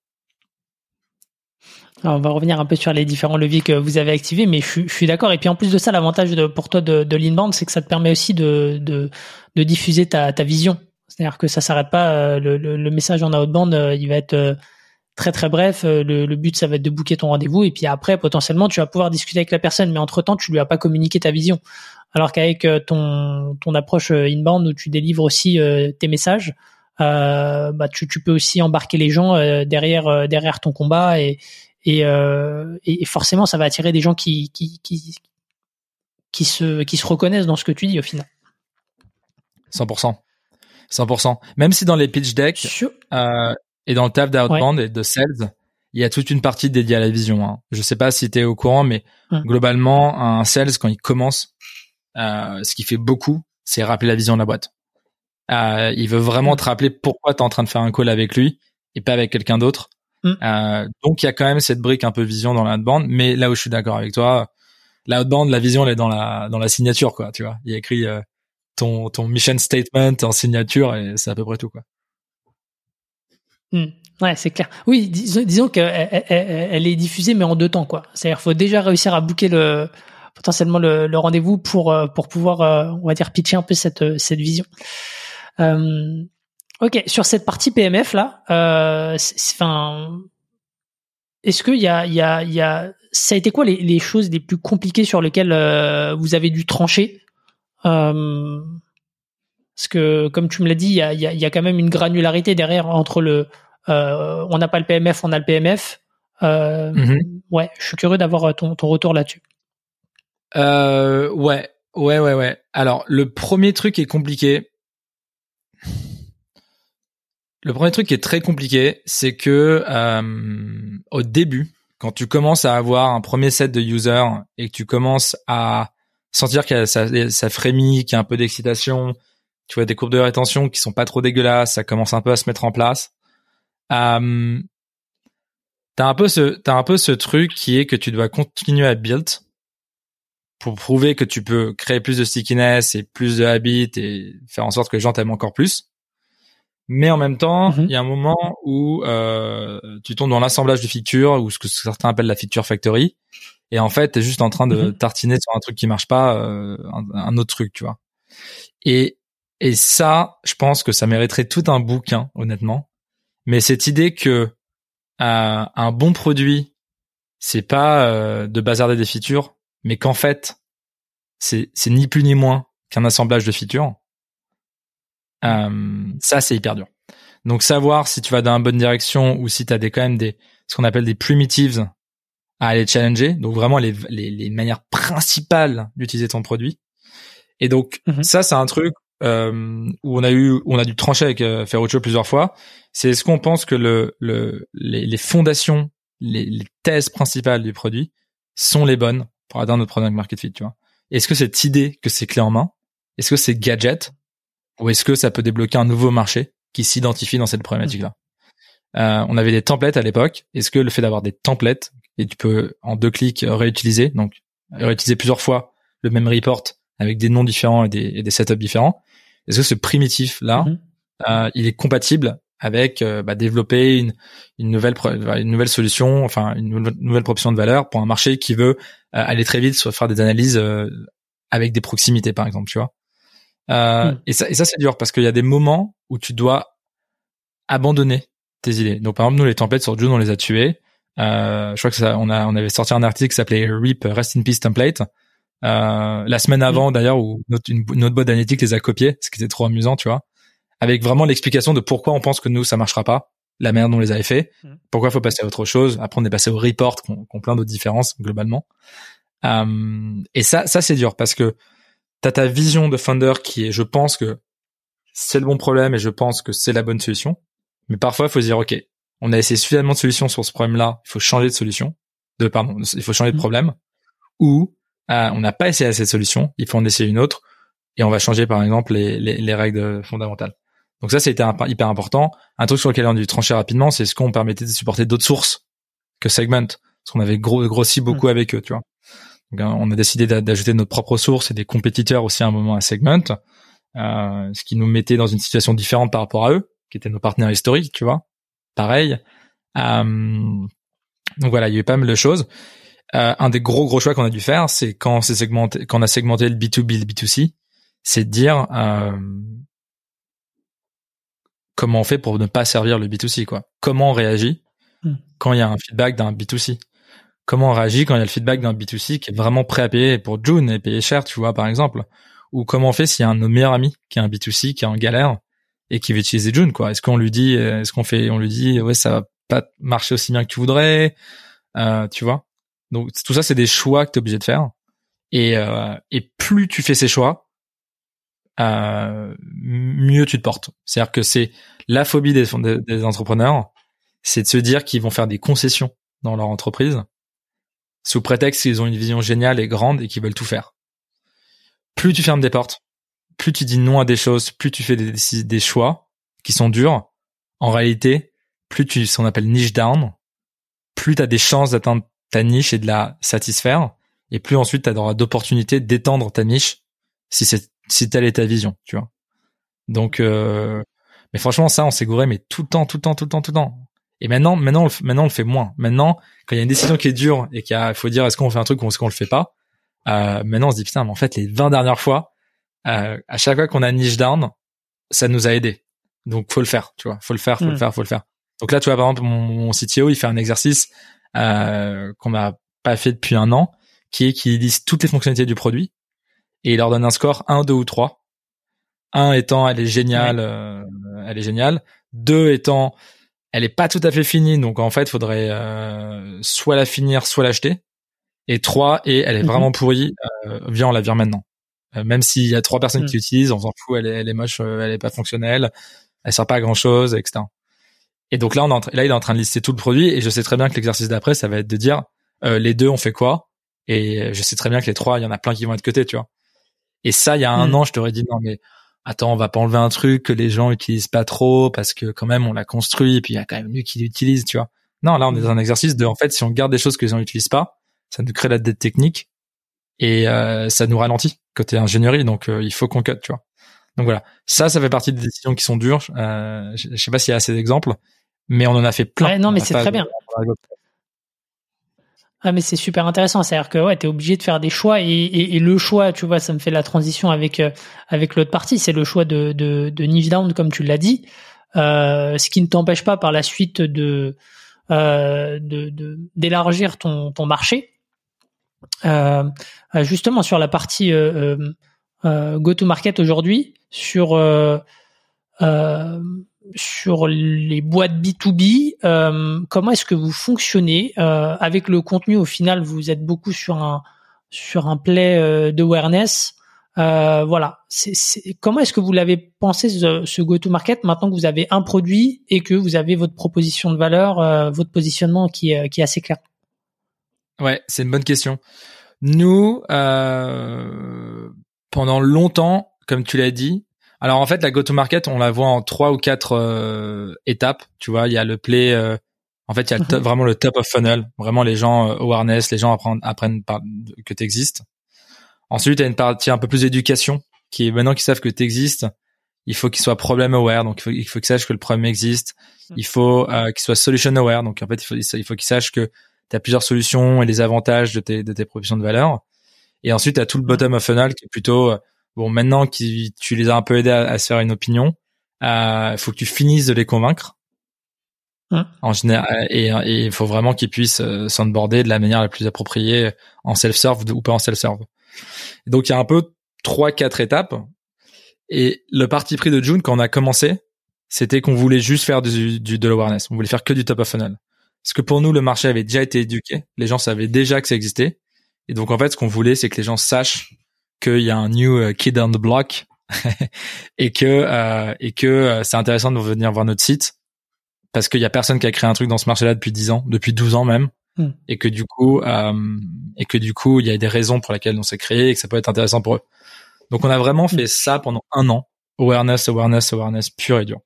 on va revenir un peu sur les différents leviers que vous avez activés, mais je, suis d'accord. Et puis en plus de ça, l'avantage pour toi de, de l'inbound, c'est que ça te permet aussi de, de, de diffuser ta, ta vision. C'est-à-dire que ça s'arrête pas. Euh, le, le, message en outbound, euh, il va être euh, très très bref. Le, le, but, ça va être de booker ton rendez-vous. Et puis après, potentiellement, tu vas pouvoir discuter avec la personne, mais entre temps, tu lui as pas communiqué ta vision. Alors qu'avec ton, ton approche inbound où tu délivres aussi tes messages, euh, bah tu, tu peux aussi embarquer les gens derrière derrière ton combat et, euh, et, et, forcément ça va attirer des gens qui qui qui qui se qui se reconnaissent dans ce que tu dis au final. 100%. 100%. Même si dans les pitch decks euh, et dans le taf d'outbound et de sales, il y a toute une partie dédiée à la vision. Hein. Je sais pas si tu es au courant, mais hum. globalement, un sales, quand il commence, euh, ce qui fait beaucoup, c'est rappeler la vision de la boîte. Euh, il veut vraiment hum. te rappeler pourquoi tu es en train de faire un call avec lui et pas avec quelqu'un d'autre. Mm. Euh, donc il y a quand même cette brique un peu vision dans l'outbound, mais là où je suis d'accord avec toi, l'outbound, la vision elle est dans la dans la signature quoi, tu vois. Il y a écrit euh, ton ton mission statement en signature et c'est à peu près tout quoi. Mm. Ouais, c'est clair. Oui, disons, disons qu'elle elle, est diffusée mais en deux temps quoi. C'est-à-dire faut déjà réussir à booker le potentiellement le, le rendez-vous pour euh, pour pouvoir on va dire pitcher un peu cette cette vision. Euh, Ok, sur cette partie PMF là, euh, enfin, est-ce qu'il y a, il y a, il y a, ça a été quoi les, les choses les plus compliquées sur lesquelles euh, vous avez dû trancher? Euh, Parce que comme tu me l'as dit, il y a, il y a, quand même une granularité derrière entre le, euh, on n'a pas le PMF, on a le PMF. Euh, mm-hmm. Ouais, je suis curieux d'avoir ton, ton retour là-dessus. Euh, ouais, ouais, ouais, ouais. Alors le premier truc est compliqué le premier truc qui est très compliqué, c'est que euh, au début, quand tu commences à avoir un premier set de users et que tu commences à sentir que ça, ça frémit, qu'il y a un peu d'excitation, tu vois des courbes de rétention qui sont pas trop dégueulasses, ça commence un peu à se mettre en place. Euh, t'as un peu ce t'as un peu ce truc qui est que tu dois continuer à build pour prouver que tu peux créer plus de stickiness et plus de habits et faire en sorte que les gens t'aiment encore plus. Mais en même temps, mhm. il y a un moment où euh, tu tombes dans l'assemblage de features ou ce que certains appellent la feature factory. Et en fait, t'es juste en train de mhm. tartiner sur un truc qui marche pas, euh, un, autre truc, tu vois. Et et ça, je pense que ça mériterait tout un bouquin, honnêtement. Mais cette idée que euh, un bon produit, c'est pas euh, de bazarder des features, mais qu'en fait, c'est ni plus ni moins qu'un assemblage de features euh, ça, c'est hyper dur. Donc savoir si tu vas dans la bonne direction ou si tu as des quand même des ce qu'on appelle des primitives à aller challenger, donc vraiment les, les, les manières principales d'utiliser ton produit. Et donc mhm. ça, c'est un truc euh, où on a eu on a dû trancher avec euh, Ferruccio plusieurs fois. C'est est-ce qu'on pense que le, le les, les fondations, les, les, thèses principales du produit sont les bonnes? Pour atteindre notre product market fit, tu vois Est-ce que cette idée que c'est clé en main, est-ce que c'est gadget ou est-ce que ça peut débloquer un nouveau marché qui s'identifie dans cette problématique-là? Euh, On avait des templates à l'époque. Est-ce que le fait d'avoir des templates et tu peux en deux clics réutiliser, donc réutiliser plusieurs fois le même report avec des noms différents et des, et des setups différents, est-ce que ce primitif là, mhm. euh, il est compatible avec euh, bah, développer une, une nouvelle une nouvelle solution, enfin une nouvelle, proposition de valeur pour un marché qui veut aller très vite, soit faire des analyses avec des proximités par exemple, tu vois. Euh, hmm. Et ça, et ça c'est dur parce qu'il y a des moments où tu dois abandonner tes idées. Donc par exemple, nous les templates sur June, on les a tués. Euh, je crois que ça, on a, on avait sorti un article qui s'appelait RIP Rest in Peace Template. Euh, la semaine avant d'ailleurs où notre, une, notre boîte d'analytique les a copiés, ce qui était trop amusant, tu vois, avec vraiment l'explication de pourquoi on pense que nous ça marchera pas, la manière dont on les avait fait, mm. pourquoi il faut passer à autre chose? Après on est passé au report, qu'on qu plein d'autres différences globalement. Euh, et ça, ça c'est dur parce que t'as ta vision de founder qui est, je pense que c'est le bon problème et je pense que c'est la bonne solution. Mais parfois il faut se dire ok, on a essayé suffisamment de solutions sur ce problème-là, il faut changer de solution, de pardon, il faut changer de mm. problème, ou euh, on n'a pas essayé cette solution, il faut en essayer une autre, et on va changer par exemple les, les, les règles fondamentales. Donc ça, c'était hyper important. Un truc sur lequel on a dû trancher rapidement, c'est ce qu'on permettait de supporter d'autres sources que Segment, parce qu'on avait gros, grossi beaucoup mm. avec eux, tu vois. Donc, hein, on a décidé d'ajouter notre propre source et des compétiteurs aussi à un moment à Segment, euh, ce qui nous mettait dans une situation différente par rapport à eux, qui étaient nos partenaires historiques, tu vois. Pareil. Euh, donc voilà, il y a eu pas mal de choses. Euh, un des gros gros choix qu'on a dû faire, c'est quand quand on a segmenté le B2B, le B2C, c'est de dire euh, comment on fait pour ne pas servir le B2C, quoi. Comment on réagit hmm. quand il y a un feedback d'un B2C Comment on réagit quand il y a le feedback d'un B2C qui est vraiment prêt à payer pour June et payer cher, tu vois, par exemple? Ou comment on fait s'il y a un de nos meilleurs amis qui est un B2C qui est en galère et qui veut utiliser June, quoi? Est-ce qu'on lui dit, est-ce qu'on fait, on lui dit, ouais, ça va pas marcher aussi bien que tu voudrais, euh, tu vois? Donc tout ça, c'est des choix que tu es obligé de faire. Et, euh, et plus tu fais ces choix, euh, mieux tu te portes. C'est-à-dire que c'est la phobie des, entrepreneurs, c'est de se dire qu'ils vont faire des concessions dans leur entreprise sous prétexte qu'ils ont une vision géniale et grande et qu'ils veulent tout faire. Plus tu fermes des portes, plus tu dis non à des choses, plus tu fais des, des choix qui sont durs. En réalité, plus tu ce qu'on appelle niche down, plus tu as des chances d'atteindre ta niche et de la satisfaire. Et plus ensuite, tu auras d'opportunités d'étendre ta niche si c'est si telle est ta vision, tu vois. Donc, euh, mais franchement, ça, on s'est gouré, mais tout le temps, tout le temps, tout le temps, tout le temps. Et maintenant, maintenant, on le, maintenant, on le fait moins. Maintenant, quand il y a une décision qui est dure et qu'il faut dire est-ce qu'on fait un truc ou est-ce qu'on le fait pas, euh, maintenant, on se dit putain, mais en fait, les 20 dernières fois, euh, à chaque fois qu'on a niche down, ça nous a aidé. Donc, faut le faire, tu vois. Faut le faire, faut le hmm. faire, faut le faire. Donc là, tu vois, par exemple, mon, mon CTO, il fait un exercice euh, qu'on n'a pas fait depuis un an, qui est qu'il liste toutes les fonctionnalités du produit et il leur donne un score 1, 2 ou 3. 1 étant elle est géniale, euh, elle est géniale. 2 étant elle est pas tout à fait finie, donc en fait, faudrait euh, soit la finir, soit l'acheter. Et 3 et elle est mhm. vraiment pourrie, euh, viens on la vire maintenant. même s'il y a trois personnes qui mhm. l'utilisent, on s'en fout, elle est, elle est moche, elle est pas fonctionnelle, elle sert pas à grand chose, etc. Et donc là, on est là, il est en train de lister tout le produit et je sais très bien que l'exercice d'après, ça va être de dire euh, les deux, on fait quoi? Et je sais très bien que les trois, il y en a plein qui vont être côté, tu vois. Et ça, il y a un hmm. an, je t'aurais dit non mais attends, on va pas enlever un truc que les gens utilisent pas trop parce que quand même on l'a construit et puis il y a quand même lui qui l'utilise, tu vois. Non, là on est dans un exercice de en fait si on garde des choses que les gens n'utilisent pas, ça nous crée la dette technique et euh, ça nous ralentit côté ingénierie, donc euh, il faut qu'on cut, tu vois. Donc voilà, ça, ça fait partie des décisions qui sont dures. Euh, je, je sais pas s'il y a assez d'exemples, mais on en a fait plein. Ouais, non, mais c'est très bien. Ah mais c'est super intéressant, c'est-à-dire que ouais, t'es obligé de faire des choix et, le choix, tu vois, ça me fait la transition avec euh, avec l'autre partie, c'est le choix de de, de down comme tu l'as dit, euh, ce qui ne t'empêche pas par la suite de euh, de d'élargir ton ton marché. Euh, justement sur la partie go to market aujourd'hui, sur sur les boîtes B2B, euh, comment est-ce que vous fonctionnez euh, avec le contenu? Au final, vous êtes beaucoup sur un sur un play euh, d'awareness. Euh, voilà. Comment est-ce que vous l'avez pensé ce, ce go-to-market maintenant que vous avez un produit et que vous avez votre proposition de valeur, euh, votre positionnement qui est, qui est assez clair? Ouais, c'est une bonne question. Nous, pendant longtemps, comme tu l'as dit, alors en fait, la go-to-market, on la voit en trois ou quatre euh, étapes. Tu vois, il y a le play. Euh, en fait, il y a mhm. vraiment le top of funnel. Vraiment, les gens euh, awareness, les gens apprennent, apprennent par, que tu existes. Ensuite, il y a une partie un peu plus éducation, qui est maintenant qu'ils savent que tu existes, il faut qu'ils soient problem aware. Donc il faut, il faut qu'ils sachent que le problème existe. Mhm. Il faut qu'ils soient solution aware. Donc en fait, il faut, il faut qu'ils sachent que tu as plusieurs solutions et les avantages de tes, de tes propositions de valeur. Et ensuite, tu as tout le bottom of funnel qui est plutôt bon, maintenant que tu les as un peu aidés à, se faire une opinion, il euh, faut que tu finisses de les convaincre. En général, et il faut vraiment qu'ils puissent euh, s'onboarder de la manière la plus appropriée en self-serve ou pas en self-serve. Donc il y a un peu trois, quatre étapes. Et le parti pris de June quand on a commencé, c'était qu'on voulait juste faire du, du de l'awareness. On voulait faire que du top of funnel. Parce que pour nous, le marché avait déjà été éduqué. Les gens savaient déjà que ça existait. Et donc, en fait, ce qu'on voulait, c'est que les gens sachent qu'il y a un new euh, kid on the block et que euh, et que euh, c'est intéressant de venir voir notre site parce qu'il y a personne qui a créé un truc dans ce marché-là depuis 10 ans, depuis 12 ans même, hmm. et que du coup euh, et que du coup il y a des raisons pour lesquelles on s'est créé et que ça peut être intéressant pour eux. Donc on a vraiment hmm. fait ça pendant un an, awareness, awareness, awareness pur et dur.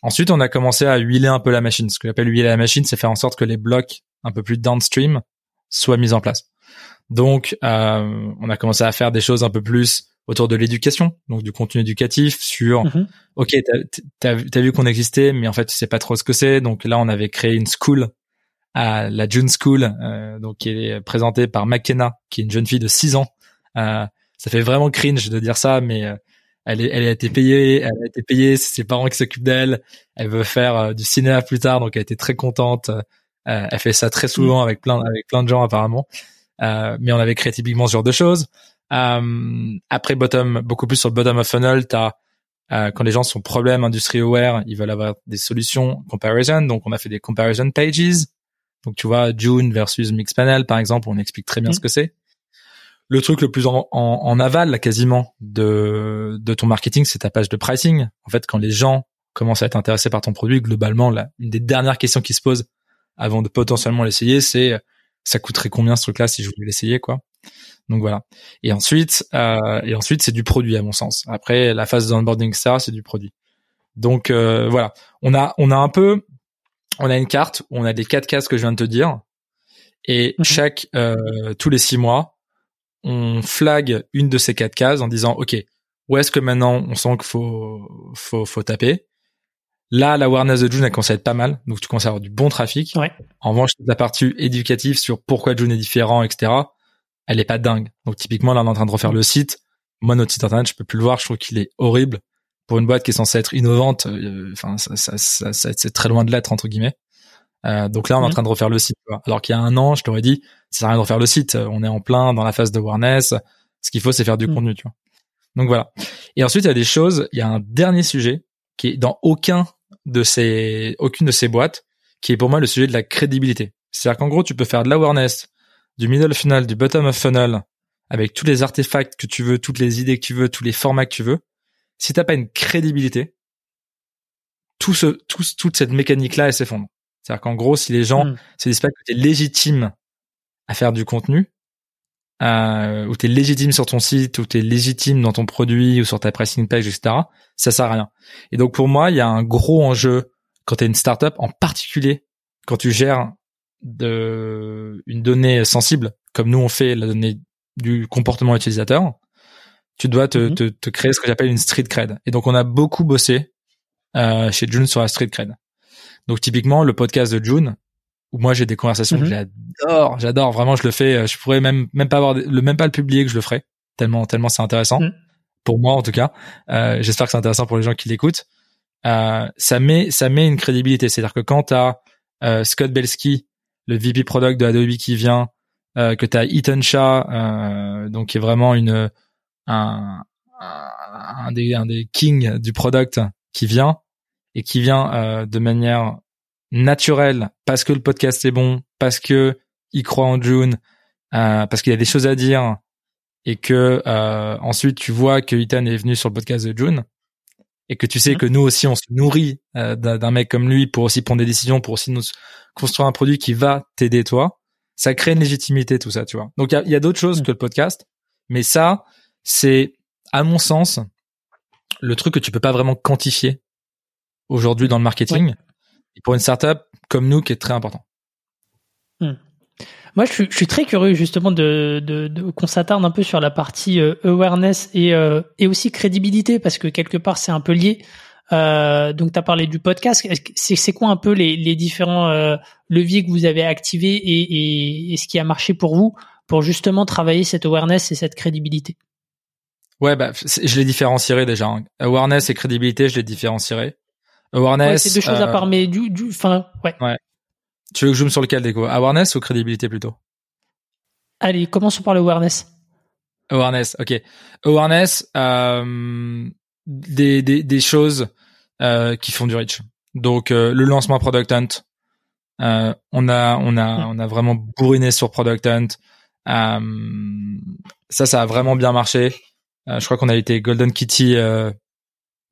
Ensuite, on a commencé à huiler un peu la machine. Ce que j'appelle huiler la machine, c'est faire en sorte que les blocs un peu plus downstream soient mis en place. Donc, euh, on a commencé à faire des choses un peu plus autour de l'éducation, donc du contenu éducatif sur, mm-hmm. ok, t'as as, vu qu'on existait, mais en fait tu sais pas trop ce que c'est. Donc là, on avait créé une school, à la June School, euh, donc qui est présentée par McKenna, qui est une jeune fille de 6 ans. Euh, ça fait vraiment cringe de dire ça, mais euh, elle, est, elle a été payée, elle a été payée, c'est ses parents qui s'occupent d'elle. Elle veut faire euh, du cinéma plus tard, donc elle était très contente. Euh, elle fait ça très souvent mm. avec plein avec plein de gens apparemment. Mais on avait créé typiquement ce genre de choses. Euh, après bottom, beaucoup plus sur le bottom of funnel, t'as euh, quand les gens sont problème industry aware, ils veulent avoir des solutions comparison. Donc on a fait des comparison pages. Donc tu vois June versus Mixpanel par exemple, on explique très bien ce mm. que c'est. Le truc le plus en, en, en aval là, quasiment de, de ton marketing, c'est ta page de pricing. En fait, quand les gens commencent à être intéressés par ton produit, globalement, là, une des dernières questions qui se posent avant de potentiellement l'essayer, c'est ça coûterait combien ce truc-là si je voulais l'essayer, quoi. Donc voilà. Et ensuite, euh, et ensuite c'est du produit à mon sens. Après la phase d'onboarding ça, c'est du produit. Donc euh, voilà, on a on a un peu, on a une carte, où on a les quatre cases que je viens de te dire, et mhm. chaque euh, tous les six mois, on flag une de ces quatre cases en disant ok, où est-ce que maintenant on sent qu'il faut faut faut taper? Là, l'awareness de June a commencé à être pas mal, donc tu commences à avoir du bon trafic. Ouais. En revanche, la partie éducative sur pourquoi June est différent, etc elle est pas dingue. Donc typiquement là on est en train de refaire le site. Moi notre site internet je peux plus le voir, je trouve qu'il est horrible pour une boîte qui est censée être innovante. Euh, enfin ça, ça, ça, c'est très loin de l'être entre guillemets. Euh, donc là on est en mhm. train de refaire le site. Alors qu'il y a un an je t'aurais dit ça sert à rien de refaire le site. On est en plein dans la phase de awareness. Ce qu'il faut c'est faire du mhm. contenu. Tu vois. Donc voilà. Et ensuite il y a des choses. Il y a un dernier sujet qui est dans aucun de ces aucune de ces boîtes qui est pour moi le sujet de la crédibilité. C'est-à-dire qu'en gros tu peux faire de l'awareness du middle funnel, du bottom of funnel, avec tous les artefacts que tu veux, toutes les idées que tu veux, tous les formats que tu veux, si t'as pas une crédibilité, tout ce, tout, toute cette mécanique-là, elle s'effondre. C'est-à-dire qu'en gros, si les gens hmm. se disent pas que tu es légitime à faire du contenu, euh, ou tu es légitime sur ton site, ou tu es légitime dans ton produit, ou sur ta pricing page, etc., ça sert à rien. Et donc pour moi, il y a un gros enjeu quand tu es une startup, en particulier quand tu gères de une donnée sensible, comme nous on fait la donnée du comportement utilisateur, tu dois te, mhm. te, te, créer ce que j'appelle une street cred. Et donc on a beaucoup bossé euh, chez June sur la street cred. Donc typiquement le podcast de June, où moi j'ai des conversations que mhm. j'adore, j'adore vraiment, je le fais, euh, je pourrais même même pas avoir le même pas le publier que je le ferais tellement tellement c'est intéressant mhm. pour moi en tout cas. Euh, J'espère que c'est intéressant pour les gens qui l'écoutent. Euh, ça met ça met une crédibilité, c'est-à-dire que quand t'as euh, Scott Belsky le VP product de Adobe qui vient, euh, que tu as Ethan Shah, euh, donc qui est vraiment une un, un, des un des kings du product qui vient et qui vient euh, de manière naturelle parce que le podcast est bon, parce que il croit en June, euh, parce qu'il y a des choses à dire et que euh, ensuite tu vois que Ethan est venu sur le podcast de June et que tu sais mhm. que nous aussi on se nourrit euh, d'un mec comme lui pour aussi prendre des décisions, pour aussi nous construire un produit qui va t'aider toi, ça crée une légitimité tout ça, tu vois. Donc il y a, d'autres choses mhm. que le podcast, mais ça c'est à mon sens le truc que tu peux pas vraiment quantifier aujourd'hui dans le marketing et pour une startup comme nous qui est très important. Hmm. Moi, je suis, je suis, très curieux justement de, de, de qu'on s'attarde un peu sur la partie euh, awareness et, euh, et aussi crédibilité parce que quelque part c'est un peu lié. Euh, donc, tu as parlé du podcast. C'est, quoi un peu les, les différents leviers que vous avez activés et, et, et, ce qui a marché pour vous pour justement travailler cette awareness et cette crédibilité? Ouais, bah, je les différencierai déjà. Hein. Awareness et crédibilité, je les différencierai. Awareness. c'est deux choses à part, mais du, du, enfin, ouais. Ouais. Tu veux que je zoome sur lequel, Déco Awareness ou crédibilité plutôt? Allez, commençons par le awareness. Awareness, ok. Awareness, euh, des, des, des choses euh, qui font du reach. Donc euh, le lancement Product Hunt, euh, on a on a on a vraiment bourriné sur Product Hunt. Euh, ça, ça a vraiment bien marché. je crois qu'on a été Golden Kitty.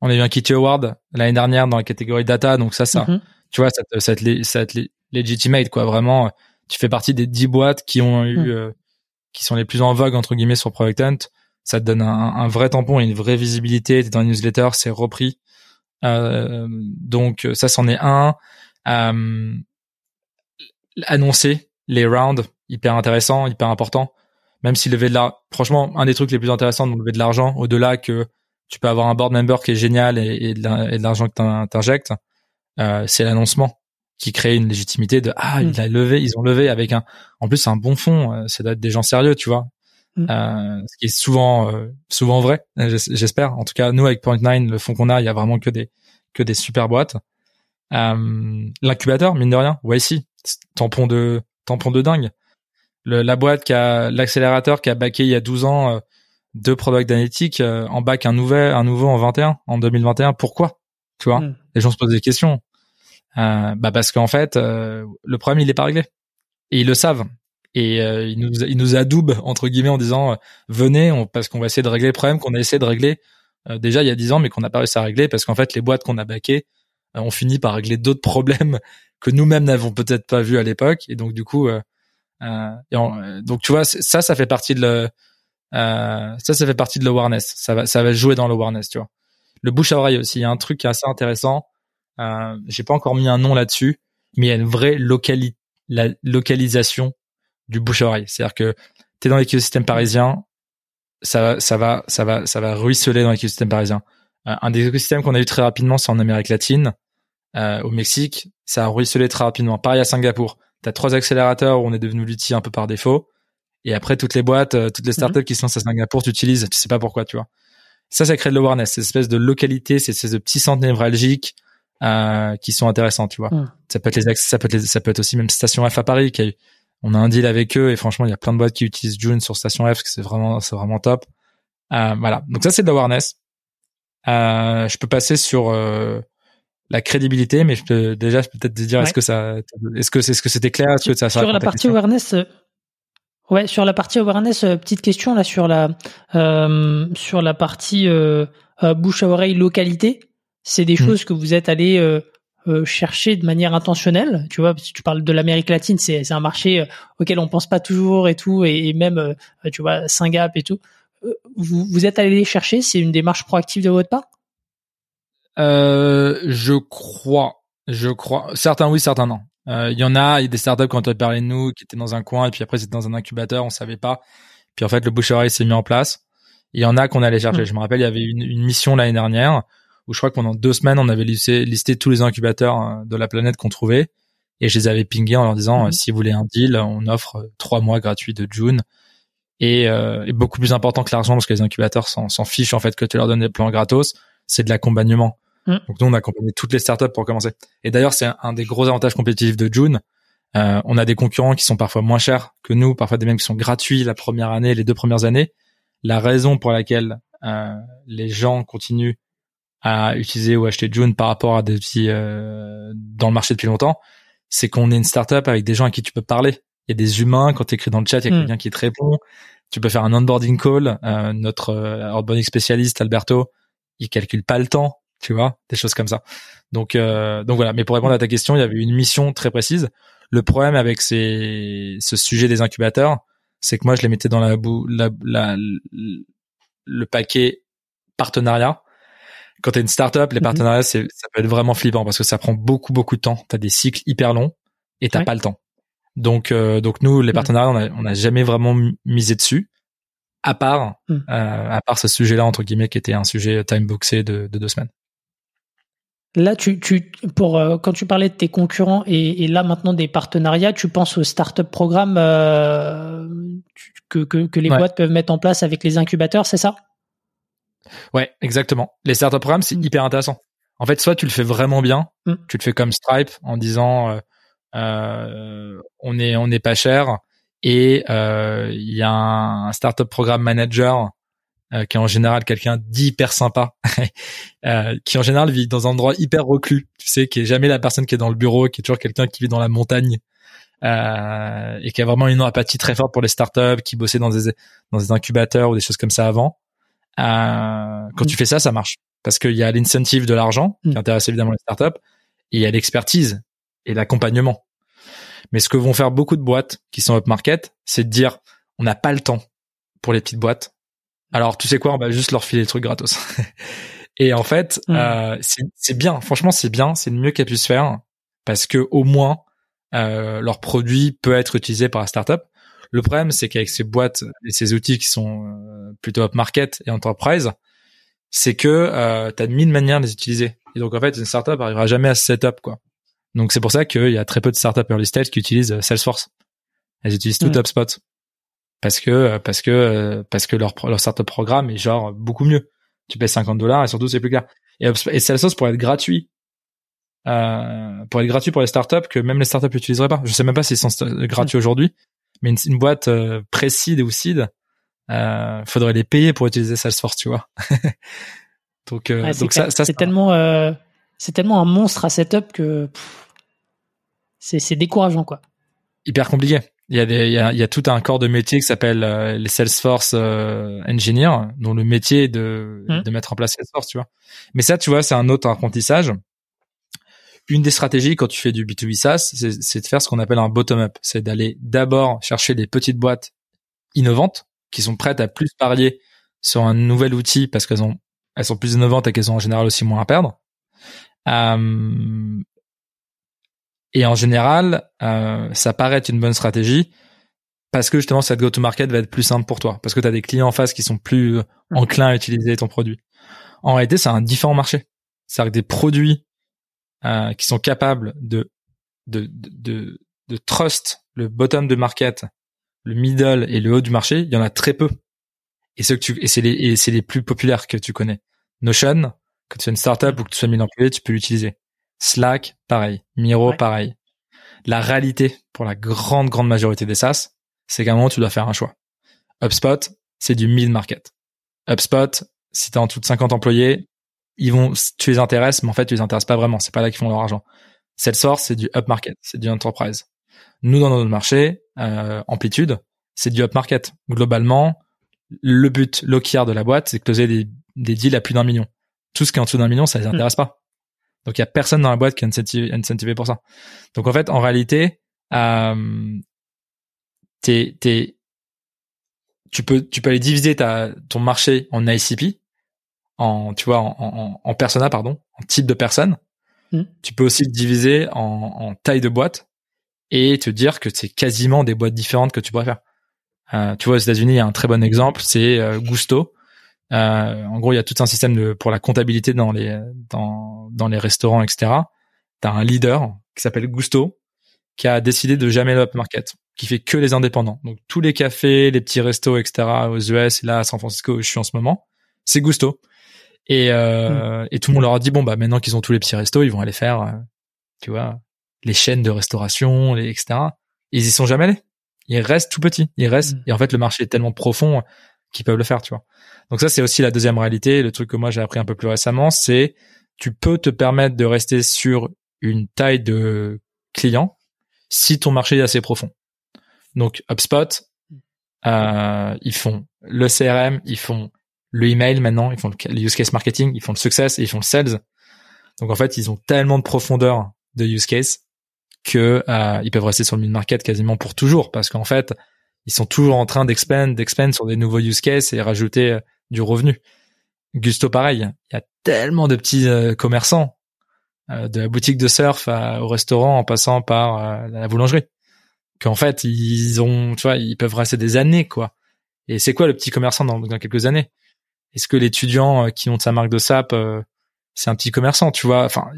On a eu un Kitty Award l'année dernière dans la catégorie data. Donc ça, ça, mm-hmm. tu vois, ça te, ça te, ça te legitimate quoi. Vraiment, tu fais partie des 10 boîtes qui ont eu, mm. qui sont les plus en vogue entre guillemets sur Product Hunt. Ça te donne un, un vrai tampon et une vraie visibilité. T'es dans une newsletter, c'est repris. Euh, donc ça, c'en est un. Euh, annoncer les rounds, hyper intéressant, hyper important. Même si lever de la, franchement, un des trucs les plus intéressants de lever de l'argent, au-delà que tu peux avoir un board member qui est génial et, et de l'argent que t'injectes, euh, c'est l'annoncement qui crée une légitimité de ah il mm. a levé, ils ont levé avec un, en plus un bon fond, euh, c'est d'être des gens sérieux, tu vois. Mm. Euh, ce qui est souvent euh, souvent vrai, j'espère. En tout cas, nous avec Point9, le fond qu'on a, il y a vraiment que des que des super boîtes. Euh, L'incubateur, mine de rien, YC, tampon de tampon de dingue. Le, la boîte qui a l'accélérateur qui a backé il y a 12 ans euh, deux product d'analytique en bac un nouvel un nouveau en 21 en 2021. Pourquoi? Tu vois, mm. les gens se posent des questions. bah parce qu'en fait, le problème il est pas réglé et ils le savent et euh, il nous il nous adoube entre guillemets en disant euh, venez on, parce qu'on va essayer de régler le problème qu'on a essayé de régler euh, déjà il y a dix ans mais qu'on n'a pas réussi à régler parce qu'en fait les boîtes qu'on a baquées ont fini par régler d'autres problèmes que nous-mêmes n'avons peut-être pas vu à l'époque et donc du coup donc tu vois ça ça fait partie de le ça ça fait partie de l'awareness ça va ça va jouer dans l'awareness tu vois le bouche à oreille aussi il y a un truc qui est assez intéressant j'ai pas encore mis un nom là-dessus mais il y a une vraie localisation du bouche à oreille. C'est-à-dire que tu es dans l'écosystème parisien, ça, ça va, ça va, ça va ruisseler dans l'écosystème parisien. Euh, un des écosystèmes qu'on a eu très rapidement, c'est en Amérique latine, euh, au Mexique, ça a ruisselé très rapidement. Pareil à Singapour, tu as trois accélérateurs où on est devenu l'outil un peu par défaut. Et après, toutes les boîtes, euh, toutes les startups mhm. qui sont à Singapour, tu utilises, tu sais pas pourquoi, tu vois. Ça, ça crée de l'awareness, cette espèce de localité, ces espèces de petits centres névralgiques euh, qui sont intéressants, tu vois. Ça peut être les ça peut être ça peut être aussi même Station F à Paris qui a eu on a un deal avec eux et franchement il y a plein de boîtes qui utilisent June sur Station F c'est vraiment c'est vraiment top. Euh, voilà. Donc ça c'est de l'awareness. Euh, je peux passer sur euh, la crédibilité mais je peux déjà peut-être te dire est-ce que ça est-ce que c'est ce que c'était clair est-ce que ça sur la partie awareness ouais sur la partie awareness euh, petite question là sur la sur la partie bouche à oreille localité c'est des hmm. choses que vous êtes allé euh, chercher de manière intentionnelle. Tu vois, si tu parles de l'Amérique latine, c'est un marché euh, auquel on pense pas toujours et tout, et, même euh, tu vois Singapour et tout. Vous, vous êtes allé les chercher, c'est une démarche proactive de votre part? Je crois, je crois. Certains oui, certains non. Il y en a, il y a des startups quand on parlé de nous qui étaient dans un coin et puis après c'était dans un incubateur, on savait pas. Puis en fait le bouche s'est mis en place. Il y en a qu'on allait chercher. Mmh. Je me rappelle, il y avait une, une mission l'année dernière où je crois que pendant deux semaines, on avait listé, listé tous les incubateurs euh, de la planète qu'on trouvait. Et je les avais pingés en leur disant, mhm. si vous voulez un deal, on offre euh, trois mois gratuits de June. Et, euh, et beaucoup plus important que l'argent, parce que les incubateurs s'en fichent en fait que tu leur donnes des plans gratos, c'est de l'accompagnement. Mhm. Donc nous, on a accompagné toutes les startups pour commencer. Et d'ailleurs, c'est un, des gros avantages compétitifs de June. Euh, on a des concurrents qui sont parfois moins chers que nous, parfois des mêmes qui sont gratuits la première année, les deux premières années. La raison pour laquelle euh, les gens continuent à utiliser ou acheter June par rapport à des petits euh, dans le marché depuis longtemps, c'est qu'on est une startup avec des gens à qui tu peux parler. Il y a des humains quand tu écris dans le chat, il y a hmm. quelqu'un qui te répond. Tu peux faire un onboarding call. Euh, notre euh, onboarding spécialiste Alberto, il calcule pas le temps, tu vois, des choses comme ça. Donc euh, donc voilà. Mais pour répondre à ta question, il y avait une mission très précise. Le problème avec ces, ce sujet des incubateurs, c'est que moi je les mettais dans la, boue, la, la le paquet partenariat quand t'es une startup, les mhm. partenariats, c'est, ça peut être vraiment flippant parce que ça prend beaucoup, beaucoup de temps. T'as des cycles hyper longs et t'as pas le temps. Donc, euh, donc nous, les mhm. partenariats, on a, on a jamais vraiment misé dessus, à part, mhm. euh, à part ce sujet-là entre guillemets qui était un sujet time boxé de, de deux semaines. Là, tu, tu, pour euh, quand tu parlais de tes concurrents et, et, là maintenant des partenariats, tu penses au startup programme euh, que, que, que les boîtes peuvent mettre en place avec les incubateurs, c'est ça? Ouais, exactement. Les startup programmes, c'est mm. hyper intéressant. En fait, soit tu le fais vraiment bien, Mm. tu le fais comme Stripe en disant euh, euh, on est on n'est pas cher et il y a un, un startup programme manager euh, qui est en général quelqu'un d'hyper sympa, euh, qui en général vit dans un endroit hyper reclus, tu sais, qui est jamais la personne qui est dans le bureau, qui est toujours quelqu'un qui vit dans la montagne euh, et qui a vraiment une empathie très forte pour les startups, qui bossait dans des dans des incubateurs ou des choses comme ça avant. Euh, quand Mm. tu fais ça, ça marche parce qu'il y a l'incentive de l'argent qui Mm. intéresse évidemment les startups et il y a l'expertise et l'accompagnement. Mais ce que vont faire beaucoup de boîtes qui sont up market, c'est de dire on n'a pas le temps pour les petites boîtes. Alors tu sais quoi, on va juste leur filer des trucs gratos. et en fait, Mm. euh, c'est c'est bien. Franchement, c'est bien. C'est le mieux qu'elles puissent faire parce que au moins euh, leur produit peut être utilisé par la startup. Le problème, c'est qu'avec ces boîtes et ces outils qui sont euh, plutôt up market et enterprise, c'est que euh, tu as mille manières de les utiliser. Et donc en fait, une startup arrivera jamais à se setup quoi. Donc c'est pour ça qu'il y a très peu de startups early stage qui utilisent euh, Salesforce. Elles utilisent tout Ouais. HubSpot parce que euh, parce que euh, parce que leur leur startup programme est genre beaucoup mieux. Tu payes 50 dollars et surtout c'est plus clair. Et, et Salesforce pourrait être gratuit. Euh, pour être gratuit pour les startups que même les startups n'utiliseraient pas. Je sais même pas s'ils sont gratuits aujourd'hui, mais une, une boîte euh, pré-seed ou seed, euh, faudrait les payer pour utiliser Salesforce, tu vois. donc euh, Ouais, donc ça, ça c'est tellement, euh, c'est tellement un monstre à setup que c'est, c'est décourageant quoi. hyper compliqué. Il y a des, il y a, il y a tout un corps de métier qui s'appelle euh, les Salesforce euh, Engineers, dont le métier est de, Mhm. de mettre en place Salesforce, tu vois. Mais ça, tu vois, c'est un autre apprentissage. Une des stratégies quand tu fais du B2B SaaS, c'est, c'est de faire ce qu'on appelle un bottom-up. C'est d'aller d'abord chercher des petites boîtes innovantes qui sont prêtes à plus parier sur un nouvel outil parce qu'elles ont, elles sont plus innovantes et qu'elles ont en général aussi moins à perdre. Euh, et en général, euh, ça paraît être une bonne stratégie parce que justement cette go-to-market va être plus simple pour toi, parce que tu as des clients en face qui sont plus euh, enclins à utiliser ton produit. En réalité, c'est un différent marché. C'est-à-dire que des produits euh, qui sont capables de, de, de, de, de trust le bottom de market, le middle et le haut du marché, il y en a très peu. Et ceux que tu, et c'est les, et c'est les plus populaires que tu connais. Notion, quand tu fais une startup ou que tu sois 1000 employés, tu peux l'utiliser. Slack, pareil. Miro, Ouais. pareil. La réalité pour la grande, grande majorité des SaaS, c'est qu'à un moment, tu dois faire un choix. HubSpot, c'est du mid-market. HubSpot, si t'es en dessous de 50 employés, ils vont, tu les intéresses, mais en fait, tu les intéresses pas vraiment. C'est pas là qu'ils font leur argent. Salesforce, c'est du up-market, c'est du enterprise. Nous, dans notre marché, euh, Amplitude, c'est du up-market. Globalement, le but, l'OKR de la boîte, c'est de closer des, des deals à plus d'un million. Tout ce qui est en dessous d'un million, ça les intéresse pas. Donc, il y a personne dans la boîte qui est incentivé, incentivé pour ça. Donc, en fait, en réalité, euh, t'es, t'es, tu peux, tu peux aller diviser ta, ton marché en ICP, en, tu vois, en, en, en persona, pardon, en type de personne. Mm. Tu peux aussi le diviser en, en taille de boîte et te dire que c'est quasiment des boîtes différentes que tu pourrais faire. Euh, tu vois, aux États-Unis, il y a un très bon exemple, c'est euh, Gusto. Euh, en gros, il y a tout un système de, pour la comptabilité dans les dans, dans les restaurants, etc. T'as un leader qui s'appelle Gusto qui a décidé de jamais le market, qui fait que les indépendants. Donc tous les cafés, les petits restos, etc. aux US, là à San Francisco où je suis en ce moment, c'est Gusto. Et euh, et tout le monde leur a dit bon bah maintenant qu'ils ont tous les petits restos, ils vont aller faire, euh, tu vois, les chaînes de restauration, les etc. Et ils y sont jamais allés. Ils restent tout petits. Ils restent. Mm. Et en fait, le marché est tellement profond qu'ils peuvent le faire, tu vois. Donc ça, c'est aussi la deuxième réalité. Le truc que moi j'ai appris un peu plus récemment, c'est tu peux te permettre de rester sur une taille de client si ton marché est assez profond. Donc HubSpot, euh, ils font le CRM, ils font le email maintenant, ils font le use case marketing, ils font le success et ils font le sales. Donc en fait, ils ont tellement de profondeur de use case que euh, ils peuvent rester sur le mid market quasiment pour toujours parce qu'en fait, ils sont toujours en train d'expand, d'expand sur des nouveaux use cases et rajouter euh, du revenu. Gusto pareil, il y a tellement de petits euh, commerçants euh, de la boutique de surf au restaurant en passant par euh, la boulangerie qu'en fait ils ont tu vois ils peuvent rester des années quoi. Et c'est quoi le petit commerçant dans, dans quelques années? Est-ce que l'étudiant qui monte sa marque de sap c'est un petit commerçant tu vois? Enfin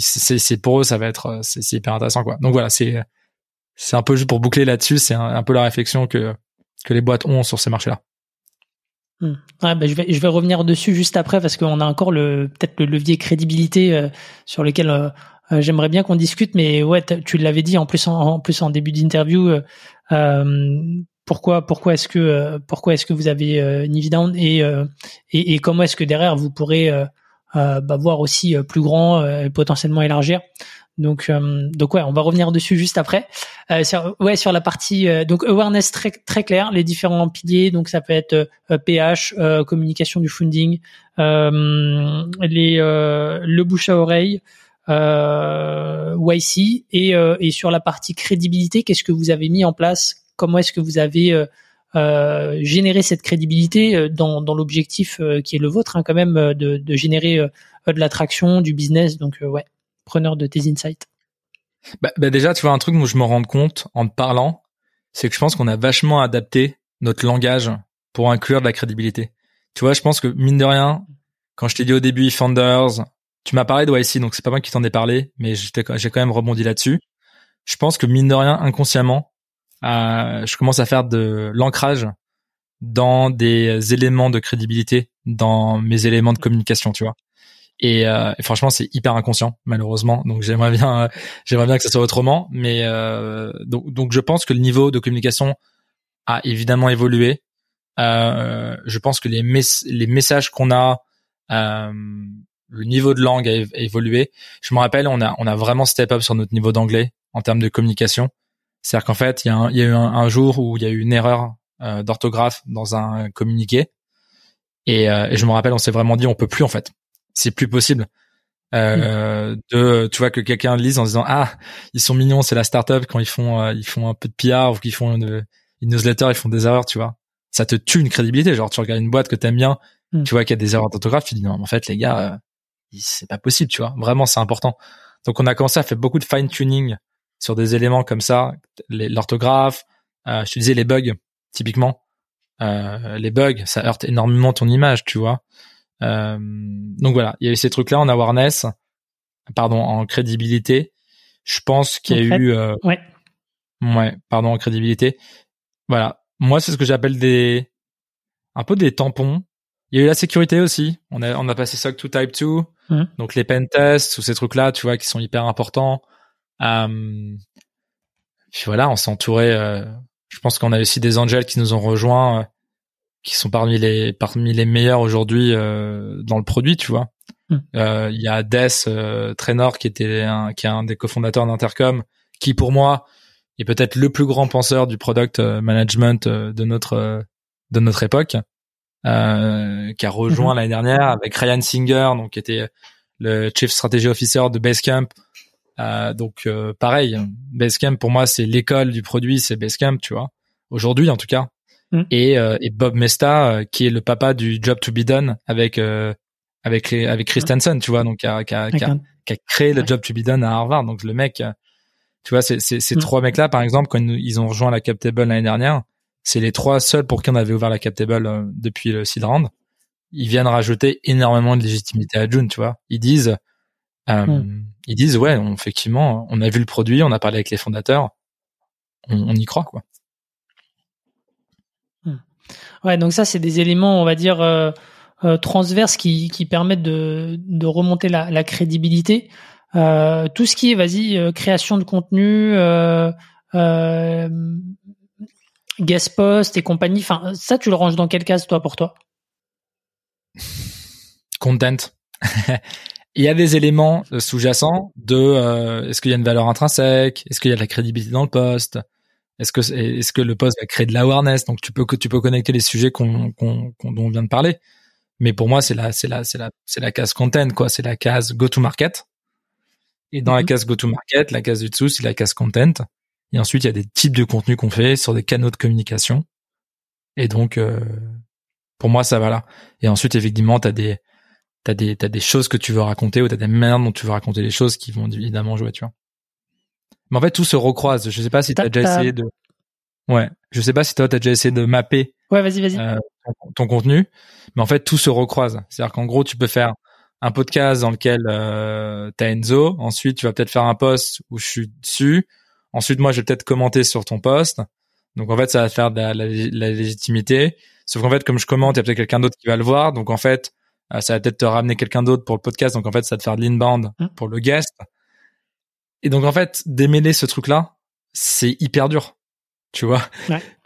c'est pour eux ça va être c'est hyper intéressant quoi. Donc voilà c'est c'est un peu juste pour boucler là-dessus c'est un, peu la réflexion que que les boîtes ont sur ces marchés là Hmm. Ouais, bah, je vais je vais revenir dessus juste après parce qu'on a encore le peut-être le levier crédibilité euh, sur lequel euh, euh, j'aimerais bien qu'on discute. Mais ouais, tu l'avais dit en plus en, plus en début d'interview. pourquoi pourquoi est-ce que pourquoi est-ce que vous avez évidence et, et, et comment est-ce que derrière vous pourrez bah, voir aussi plus grand et potentiellement élargir? Donc, euh, donc ouais, on va revenir dessus juste après. Euh, sur, ouais, sur la partie euh, donc awareness très très clair, les différents piliers. Donc ça peut être PH, communication du funding, les le bouche à oreille, YC et et sur la partie crédibilité, qu'est-ce que vous avez mis en place? Comment est-ce que vous avez généré cette crédibilité dans dans l'objectif qui est le vôtre hein, quand même de de générer de l'attraction, du business? Donc ouais preneur de tes insights bah, bah, déjà, tu vois, un truc où je me rends compte en te parlant, c'est que je pense qu'on a vachement adapté notre langage pour inclure de la crédibilité. Tu vois, je pense que mine de rien, quand je t'ai dit au début Founders, tu m'as parlé de YC, donc c'est pas moi qui t'en ai parlé, mais j'ai quand même rebondi là-dessus. Je pense que mine de rien, inconsciemment, euh, je commence à faire de l'ancrage dans des éléments de crédibilité, dans mes éléments de communication, tu vois. Euh, et, franchement, c'est hyper inconscient, malheureusement. Donc j'aimerais bien, euh, j'aimerais bien que ça soit autrement. Mais euh, donc, donc je pense que le niveau de communication a évidemment évolué. je pense que les, les messages qu'on a, le niveau de langue a, évolué. Je me rappelle, on a on a vraiment step up sur notre niveau d'anglais en termes de communication. C'est-à-dire qu'en fait, il y y a eu un, un, jour où il y a eu une erreur d'orthographe dans un communiqué. Et, et, je me rappelle, on s'est vraiment dit, on peut plus en fait c'est plus possible. Euh, mm. de tu vois que quelqu'un lise en disant ah ils sont mignons c'est la startup quand ils font euh, ils font un peu de PR ou qu'ils font une, newsletter ils font des erreurs tu vois ça te tue une crédibilité genre tu regardes une boîte que t'aimes bien mm. tu vois qu'il y a des erreurs d'orthographe tu dis non en fait les gars euh, c'est pas possible tu vois vraiment c'est important donc on a commencé à faire beaucoup de fine tuning sur des éléments comme ça l'orthographe euh, je te disais les bugs typiquement euh, les bugs ça heurte énormément ton image tu vois euh, donc voilà, il y a eu ces trucs-là en awareness, pardon, en crédibilité. Je pense qu'il y a eu, euh, ouais, ouais, pardon, en crédibilité. Voilà, moi c'est ce que j'appelle des, un peu des tampons. Il y a eu la sécurité aussi. On a on a passé SOC 2 Type 2, mmh. donc les pen tests ou ces trucs-là, tu vois, qui sont hyper importants. Euh, puis voilà, on s'est entouré. Euh, je pense qu'on a aussi des angels qui nous ont rejoints euh, qui sont parmi les parmi les meilleurs aujourd'hui euh, dans le produit, tu vois. Hmm. Euh, il y a Des euh, Trainor qui était un, qui est un des cofondateurs d'Intercom, qui pour moi est peut-être le plus grand penseur du product euh, management de notre de notre époque, qui a rejoint hmm. l'année dernière avec Ryan Singer, donc qui était le Chief Strategy Officer de Basecamp. donc pareil, Basecamp pour moi c'est l'école du produit, c'est Basecamp, tu vois. Aujourd'hui en tout cas, Mm. et, euh, et Bob Mesta euh, qui est le papa du Job to be Done avec euh, avec les, avec Christensen, tu vois, donc qui a, qui a, qui a, créé le Job to be Done à Harvard. Donc le mec, tu vois, ces, ces, ces mm. trois mecs-là, par exemple, quand ils ont rejoint la Captable l'année dernière, c'est les trois seuls pour qui on avait ouvert la Captable depuis le seed round. Ils viennent rajouter énormément de légitimité à June, tu vois. Ils disent, mm. ils disent, ouais, effectivement, on a vu le produit, on a parlé avec les fondateurs, on, on y croit, quoi. Ouais, donc ça, c'est des éléments, on va dire, euh, euh, transverses qui, qui permettent de, de remonter la, crédibilité. Euh, tout ce qui est, vas-y, création de contenu, guest post et compagnie, enfin, ça, tu le ranges dans quelle case, toi, pour toi? Content. Il y a des éléments sous-jacents de est-ce qu'il y a une valeur intrinsèque, est-ce qu'il y a de la crédibilité dans le poste, est-ce que est-ce que le poste va créer de l'awareness? Donc tu peux tu peux connecter les sujets qu'on qu'on dont on vient de parler. Mais pour moi, c'est la c'est la c'est la c'est la case content quoi, c'est la case go to market. Et dans la mhm. case go to market, la case du dessous, c'est la case content. Et ensuite, il y a des types de contenus qu'on fait sur des canaux de communication. Et donc euh, pour moi, ça va là. Et ensuite, effectivement, tu as des t'as des t'as des choses que tu veux raconter ou t'as des manières dont tu veux raconter les choses qui vont évidemment jouer, tu vois. Mais en fait, tout se recroise. Je sais pas si tu as déjà essayé de. Ouais. Je sais pas si toi t'as déjà essayé de mapper. Ouais, vas-y, vas-y. Euh, ton, contenu, mais en fait tout se recroise. C'est-à-dire qu'en gros, tu peux faire un podcast dans lequel euh, t'as Enzo. Ensuite, tu vas peut-être faire un post où je suis dessus. Ensuite, moi, je vais peut-être commenter sur ton post. Donc en fait, ça va faire de la, légitimité. Sauf qu'en fait, comme je commente, il y a peut-être quelqu'un d'autre qui va le voir. Donc en fait, euh, ça va peut-être te ramener quelqu'un d'autre pour le podcast. Donc en fait, ça va te faire de l'inbound mm. pour le guest. Et donc en fait, démêler ce truc-là, c'est hyper dur. Tu vois?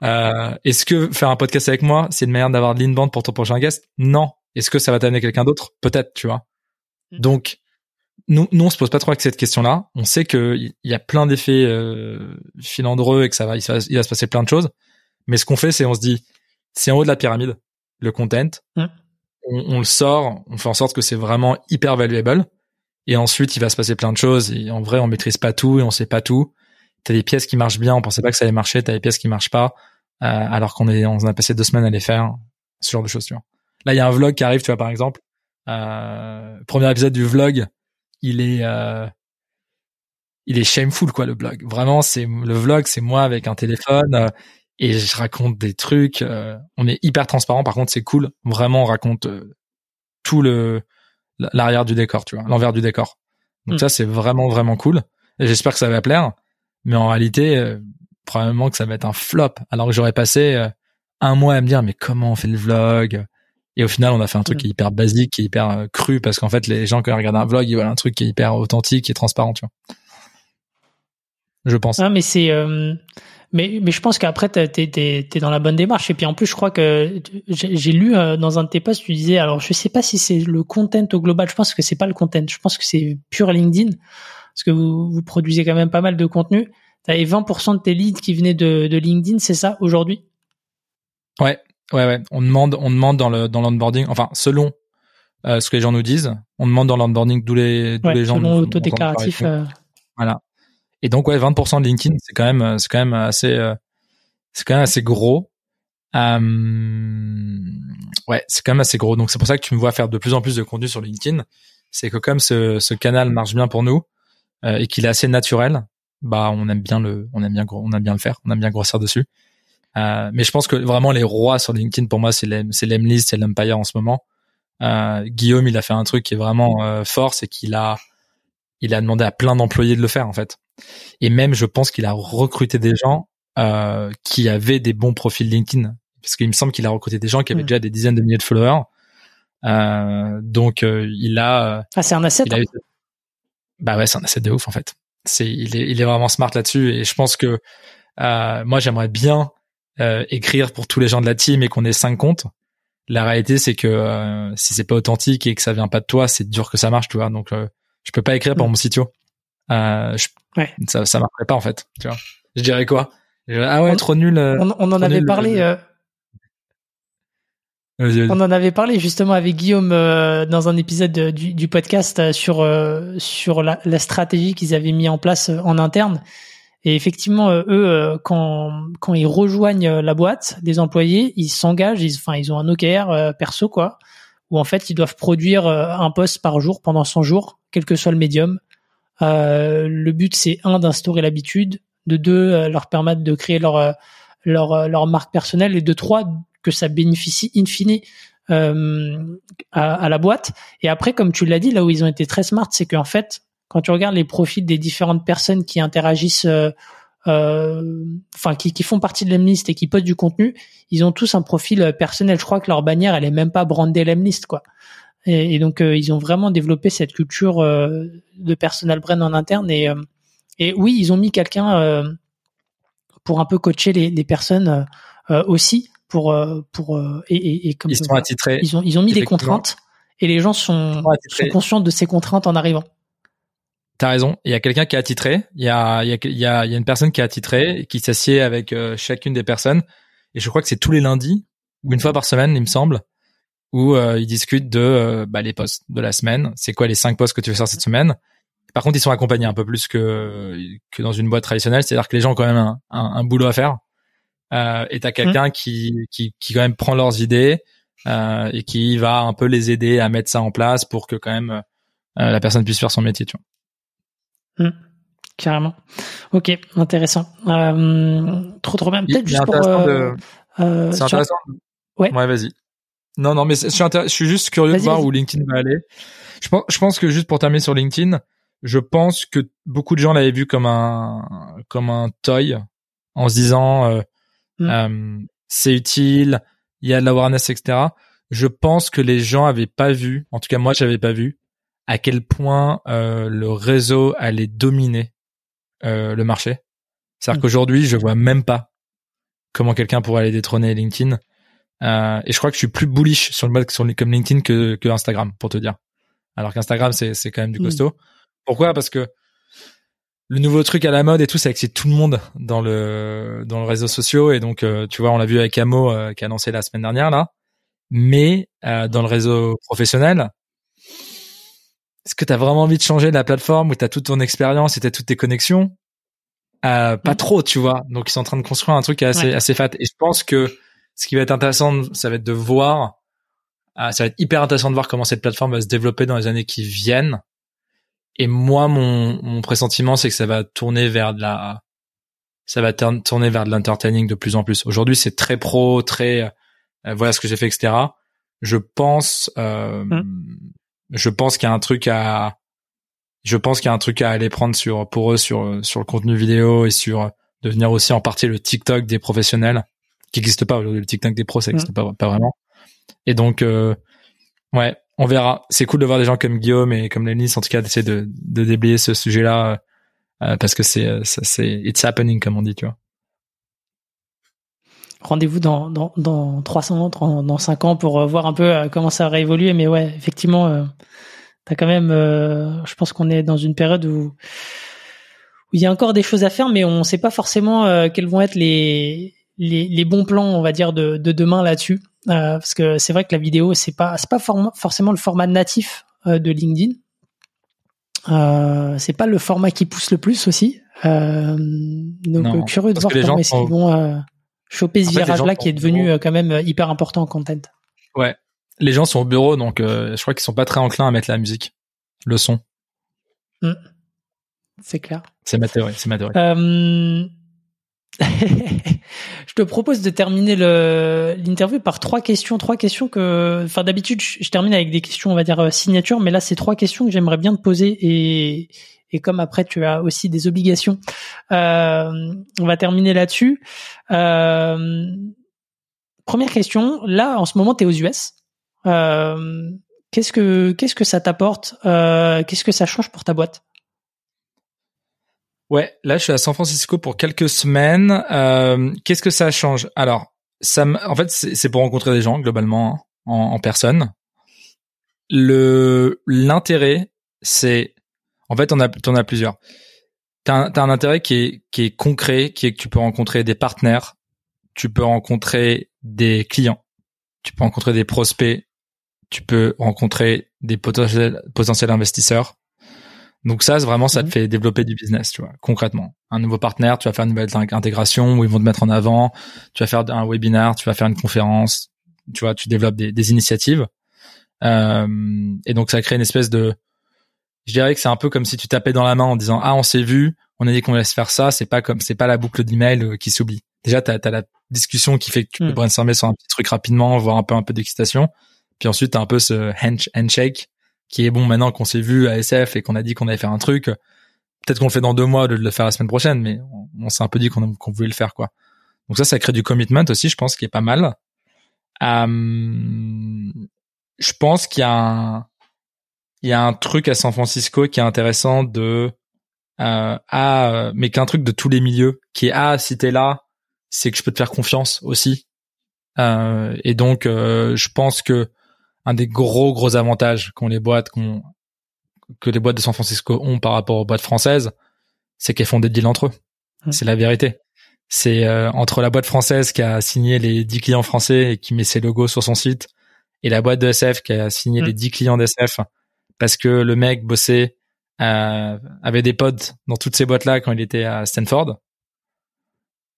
Euh, Est-ce que faire un podcast avec moi, c'est une manière d'avoir de l'inbound pour ton prochain guest? Non. Est-ce que ça va t'amener quelqu'un d'autre? Peut-être, tu vois. Mm. Donc nous, nous, on se pose pas trop avec cette question-là. On sait qu'il y a plein d'effets euh, filandreux et que ça va il, va, se passer plein de choses. Mais ce qu'on fait, c'est on se dit, c'est en haut de la pyramide, le content. Mm. On, le sort, on fait en sorte que c'est vraiment hyper valuable. Et ensuite, il va se passer plein de choses. Et en vrai, on maîtrise pas tout et on sait pas tout. T'as des pièces qui marchent bien, on pensait pas que ça allait marcher. T'as des pièces qui marchent pas, euh, alors qu'on est, on a passé deux semaines à les faire. Ce genre de choses, tu vois. Là, il y a un vlog qui arrive, tu vois, par exemple. Euh, premier épisode du vlog, il est, euh, il est shameful, quoi, le blog. Vraiment, c'est le vlog, c'est moi avec un téléphone. Et je raconte des trucs. On est hyper transparent. Par contre, c'est cool. Vraiment, on raconte tout le l'arrière du décor, tu vois, l'envers du décor. Donc hmm. ça, c'est vraiment vraiment cool. Et j'espère que ça va plaire. Mais en réalité, euh, probablement que ça va être un flop. Alors que j'aurais passé un mois à me dire mais comment on fait le vlog? Et au final, on a fait un truc hmm. qui est hyper basique, qui est hyper cru, parce qu'en fait, les gens quand ils regardent un vlog, ils veulent un truc qui est hyper authentique, et transparent, tu vois. Je pense. Ah, mais c'est mais, mais je pense qu'après, t'es, t'es, t'es dans la bonne démarche. Et puis en plus, je crois que j'ai lu euh, dans un de tes posts, tu disais, alors je sais pas si c'est le content au global, je pense que c'est pas le content, je pense que c'est pur LinkedIn, parce que vous, vous produisez quand même pas mal de contenu. T'avais 20% de tes leads qui venaient de, de LinkedIn, c'est ça aujourd'hui? Ouais, ouais, ouais. On demande, on demande dans le dans l'onboarding, enfin selon euh, ce que les gens nous disent, on demande dans l'onboarding d'où les d'où les gens. Selon l'autodéclaratif. Euh... Voilà. Et donc ouais, 20% de LinkedIn, c'est quand même c'est quand même assez euh, c'est quand même assez gros. Euh, ouais, c'est quand même assez gros. Donc c'est pour ça que tu me vois faire de plus en plus de contenu sur LinkedIn. C'est que comme ce, ce canal marche bien pour nous euh, et qu'il est assez naturel, bah on aime bien le on aime bien on aime bien le faire, on aime bien grossir dessus. Euh, mais je pense que vraiment les rois sur LinkedIn pour moi c'est l'Emlist, c'est l'Empire en ce moment. Euh, Guillaume il a fait un truc qui est vraiment fort, c'est qu'il a il a demandé à plein d'employés de le faire en fait. Et même, je pense qu'il a recruté des gens euh, qui avaient des bons profils LinkedIn, parce qu'il me semble qu'il a recruté des gens qui avaient mm. déjà des dizaines de milliers de followers. Euh, donc, euh, il a. Ah, c'est un asset. Hein. Bah ouais, c'est un asset de ouf en fait. C'est, il est, il est vraiment smart là-dessus. Et je pense que moi, j'aimerais bien écrire pour tous les gens de la team et qu'on ait cinq comptes. La réalité, c'est que euh, si c'est pas authentique et que ça vient pas de toi, c'est dur que ça marche, tu vois. Donc, je peux pas écrire pour mm. mon sitio. Euh, ouais. ça, ça marcherait pas en fait. Tu vois. Je dirais quoi? Ah ouais, trop nul. Euh, on, on en avait parlé. Euh, on en avait parlé justement avec Guillaume euh, dans un épisode du, du, podcast sur sur la, la stratégie qu'ils avaient mis en place en interne. Et effectivement, eux, quand quand ils rejoignent la boîte, des employés, ils s'engagent, ils, enfin, ils ont un OKR perso quoi, où en fait ils doivent produire un poste par jour pendant 100 jours, quel que soit le médium. Euh, le but, c'est un d'instaurer l'habitude, de deux euh, leur permettre de créer leur euh, leur leur marque personnelle et de trois que ça bénéficie in fine à, la boîte. Et après, comme tu l'as dit, là où ils ont été très smart, c'est qu'en fait, quand tu regardes les profils des différentes personnes qui interagissent, qui, qui, font partie de l'Emlist et qui postent du contenu, ils ont tous un profil personnel. Je crois que leur bannière, elle est même pas brandée l'Emlist, quoi. Et, donc euh, ils ont vraiment développé cette culture euh, de personal brand en interne. Et, euh, et oui, ils ont mis quelqu'un pour un peu coacher les, les personnes aussi pour pour et, et, comme ils sont attitrés. Ils ont ils ont mis des contraintes et les gens sont, sont conscients de ces contraintes en arrivant. T'as raison. Il y a quelqu'un qui est attitré. Il y a, il y a, il y a, il y a une personne qui est attitrée, qui s'assied avec chacune des personnes. Et je crois que c'est tous les lundis ou une fois par semaine, il me semble où euh, ils discutent de euh, bah, les posts de la semaine. C'est quoi les cinq posts que tu veux faire cette semaine? Par contre, ils sont accompagnés un peu plus que que dans une boîte traditionnelle. C'est-à-dire que les gens ont quand même un, un, boulot à faire. Euh, et t'as quelqu'un mmh. qui, qui qui quand même prend leurs idées euh, et qui va un peu les aider à mettre ça en place pour que quand même euh, la personne puisse faire son métier. Tu vois. Mmh. Carrément. Ok, intéressant. trop trop bien. Peut-être juste pour. De... C'est intéressant. Ouais. Ouais, vas-y. Non, non, mais je suis, je suis juste curieux de voir où LinkedIn va aller. Je pense, je pense que juste pour terminer sur LinkedIn, je pense que beaucoup de gens l'avaient vu comme un comme un toy en se disant euh, mm. euh, c'est utile, il y a de l'awareness, etc. Je pense que les gens avaient pas vu, en tout cas moi j'avais pas vu, à quel point euh, le réseau allait dominer euh, le marché. C'est-à-dire mm. qu'aujourd'hui, je vois même pas comment quelqu'un pourrait aller détrôner LinkedIn. Euh, et je crois que je suis plus bullish sur le mode sur comme LinkedIn que, que Instagram, pour te dire. Alors qu'Instagram, c'est, c'est quand même du mm. costaud. Pourquoi? Parce que le nouveau truc à la mode et tout, ça excite tout le monde dans le dans le réseau social. Et donc, euh, tu vois, on l'a vu avec Amo euh, qui a lancé la semaine dernière là. Mais euh, dans le réseau professionnel, est-ce que tu as vraiment envie de changer la plateforme où tu as toute ton expérience et tu toutes tes connexions? Pas mm. trop, tu vois. Donc, ils sont en train de construire un truc assez assez fat. Et je pense que ce qui va être intéressant, ça va être de voir. ça va être hyper intéressant de voir comment cette plateforme va se développer dans les années qui viennent et moi, mon, mon pressentiment, c'est que ça va tourner vers de la, ça va tourner vers de l'entertaining de plus en plus. Aujourd'hui, c'est très pro, très, euh, voilà ce que j'ai fait, etc. Je pense, euh, mmh. je pense qu'il y a un truc à, je pense qu'il y a un truc à aller prendre sur, pour eux, sur, sur le contenu vidéo et sur devenir aussi en partie le TikTok des professionnels, qui n'existe pas aujourd'hui. Le TikTok des pros, ça n'existe mmh. pas, pas vraiment. Et donc, euh, ouais, on verra. C'est cool de voir des gens comme Guillaume et comme Lenny, en tout cas, d'essayer de, de déblayer ce sujet-là euh, parce que c'est, euh, c'est, it's happening comme on dit, tu vois. Rendez-vous dans, dans, dans 300, dans, dans 5 ans pour euh, voir un peu comment ça va évolué. Mais ouais, effectivement, euh, t'as quand même, je pense qu'on est dans une période où, où il y a encore des choses à faire, mais on sait pas forcément quels vont être les, les, les, bons plans, on va dire, de, de demain là-dessus. Euh, parce que c'est vrai que la vidéo c'est pas c'est pas forcément le format natif euh, de LinkedIn. Euh, c'est pas le format qui pousse le plus aussi. Euh, donc curieux de voir comment est-ce qu'ils vont choper ce virage-là qui est devenu quand même hyper important en content. Ouais, les gens sont au bureau donc je crois qu'ils sont pas très enclins à mettre la musique, le son. Hmm. C'est clair. C'est ma théorie. C'est ma théorie. je te propose de terminer l'interview par trois questions, trois questions que, enfin d'habitude je, termine avec des questions, on va dire euh, signature, mais là c'est trois questions que j'aimerais bien te poser et et comme après tu as aussi des obligations, euh, on va terminer là-dessus. Euh, première question, là en ce moment tu es aux US. Euh, qu'est-ce que qu'est-ce que ça t'apporte? Euh, Qu'est-ce que ça change pour ta boîte? Ouais, là je suis à San Francisco pour quelques semaines. Euh, Qu'est-ce que ça change? Alors, ça, en fait, c'est pour rencontrer des gens globalement hein, en, personne. Le l'intérêt, c'est, en fait, on a, on a plusieurs. T'as un, as un intérêt qui est qui est concret, qui est que tu peux rencontrer des partenaires, tu peux rencontrer des clients, tu peux rencontrer des prospects, tu peux rencontrer des potentiels potentiels investisseurs donc ça, vraiment, ça te mhm. fait développer du business, tu vois, concrètement. Un nouveau partenaire, tu vas faire une nouvelle intégration où ils vont te mettre en avant, tu vas faire un webinar, tu vas faire une conférence, tu vois, tu développes des, des initiatives. Euh, et donc ça crée une espèce de, je dirais que c'est un peu comme si tu tapais dans la main en disant ah on s'est vu, on a dit qu'on laisse faire ça, c'est pas comme c'est pas la boucle d'email euh, qui s'oublie. Déjà t'as as la discussion qui fait que tu peux hmm. brainstormer sur un petit truc rapidement, voir un peu un peu d'excitation. Puis ensuite t'as un peu ce handshake qui est bon maintenant qu'on s'est vu à SF et qu'on a dit qu'on allait faire un truc. Peut-être qu'on le fait dans deux mois de le faire la semaine prochaine, mais on, s'est un peu dit qu'on voulait le faire, quoi. Donc ça, ça crée du commitment aussi, je pense, qui est pas mal. Euh, je pense qu'il y a un, truc à San Francisco qui est intéressant de, euh, ah, mais qu'un truc de tous les milieux, qui est ah, si t'es là, c'est que je peux te faire confiance aussi. Euh, et donc, euh, je pense que un des gros gros avantages qu'ont les boîtes qu'on que les boîtes de San Francisco ont par rapport aux boîtes françaises, c'est qu'elles font des deals entre eux. C'est la vérité. C'est euh, entre la boîte française qui a signé les 10 clients français et qui met ses logos sur son site et la boîte de SF qui a signé les 10 clients d'SF parce que le mec bossait euh, avait des potes dans toutes ces boîtes là quand il était à Stanford.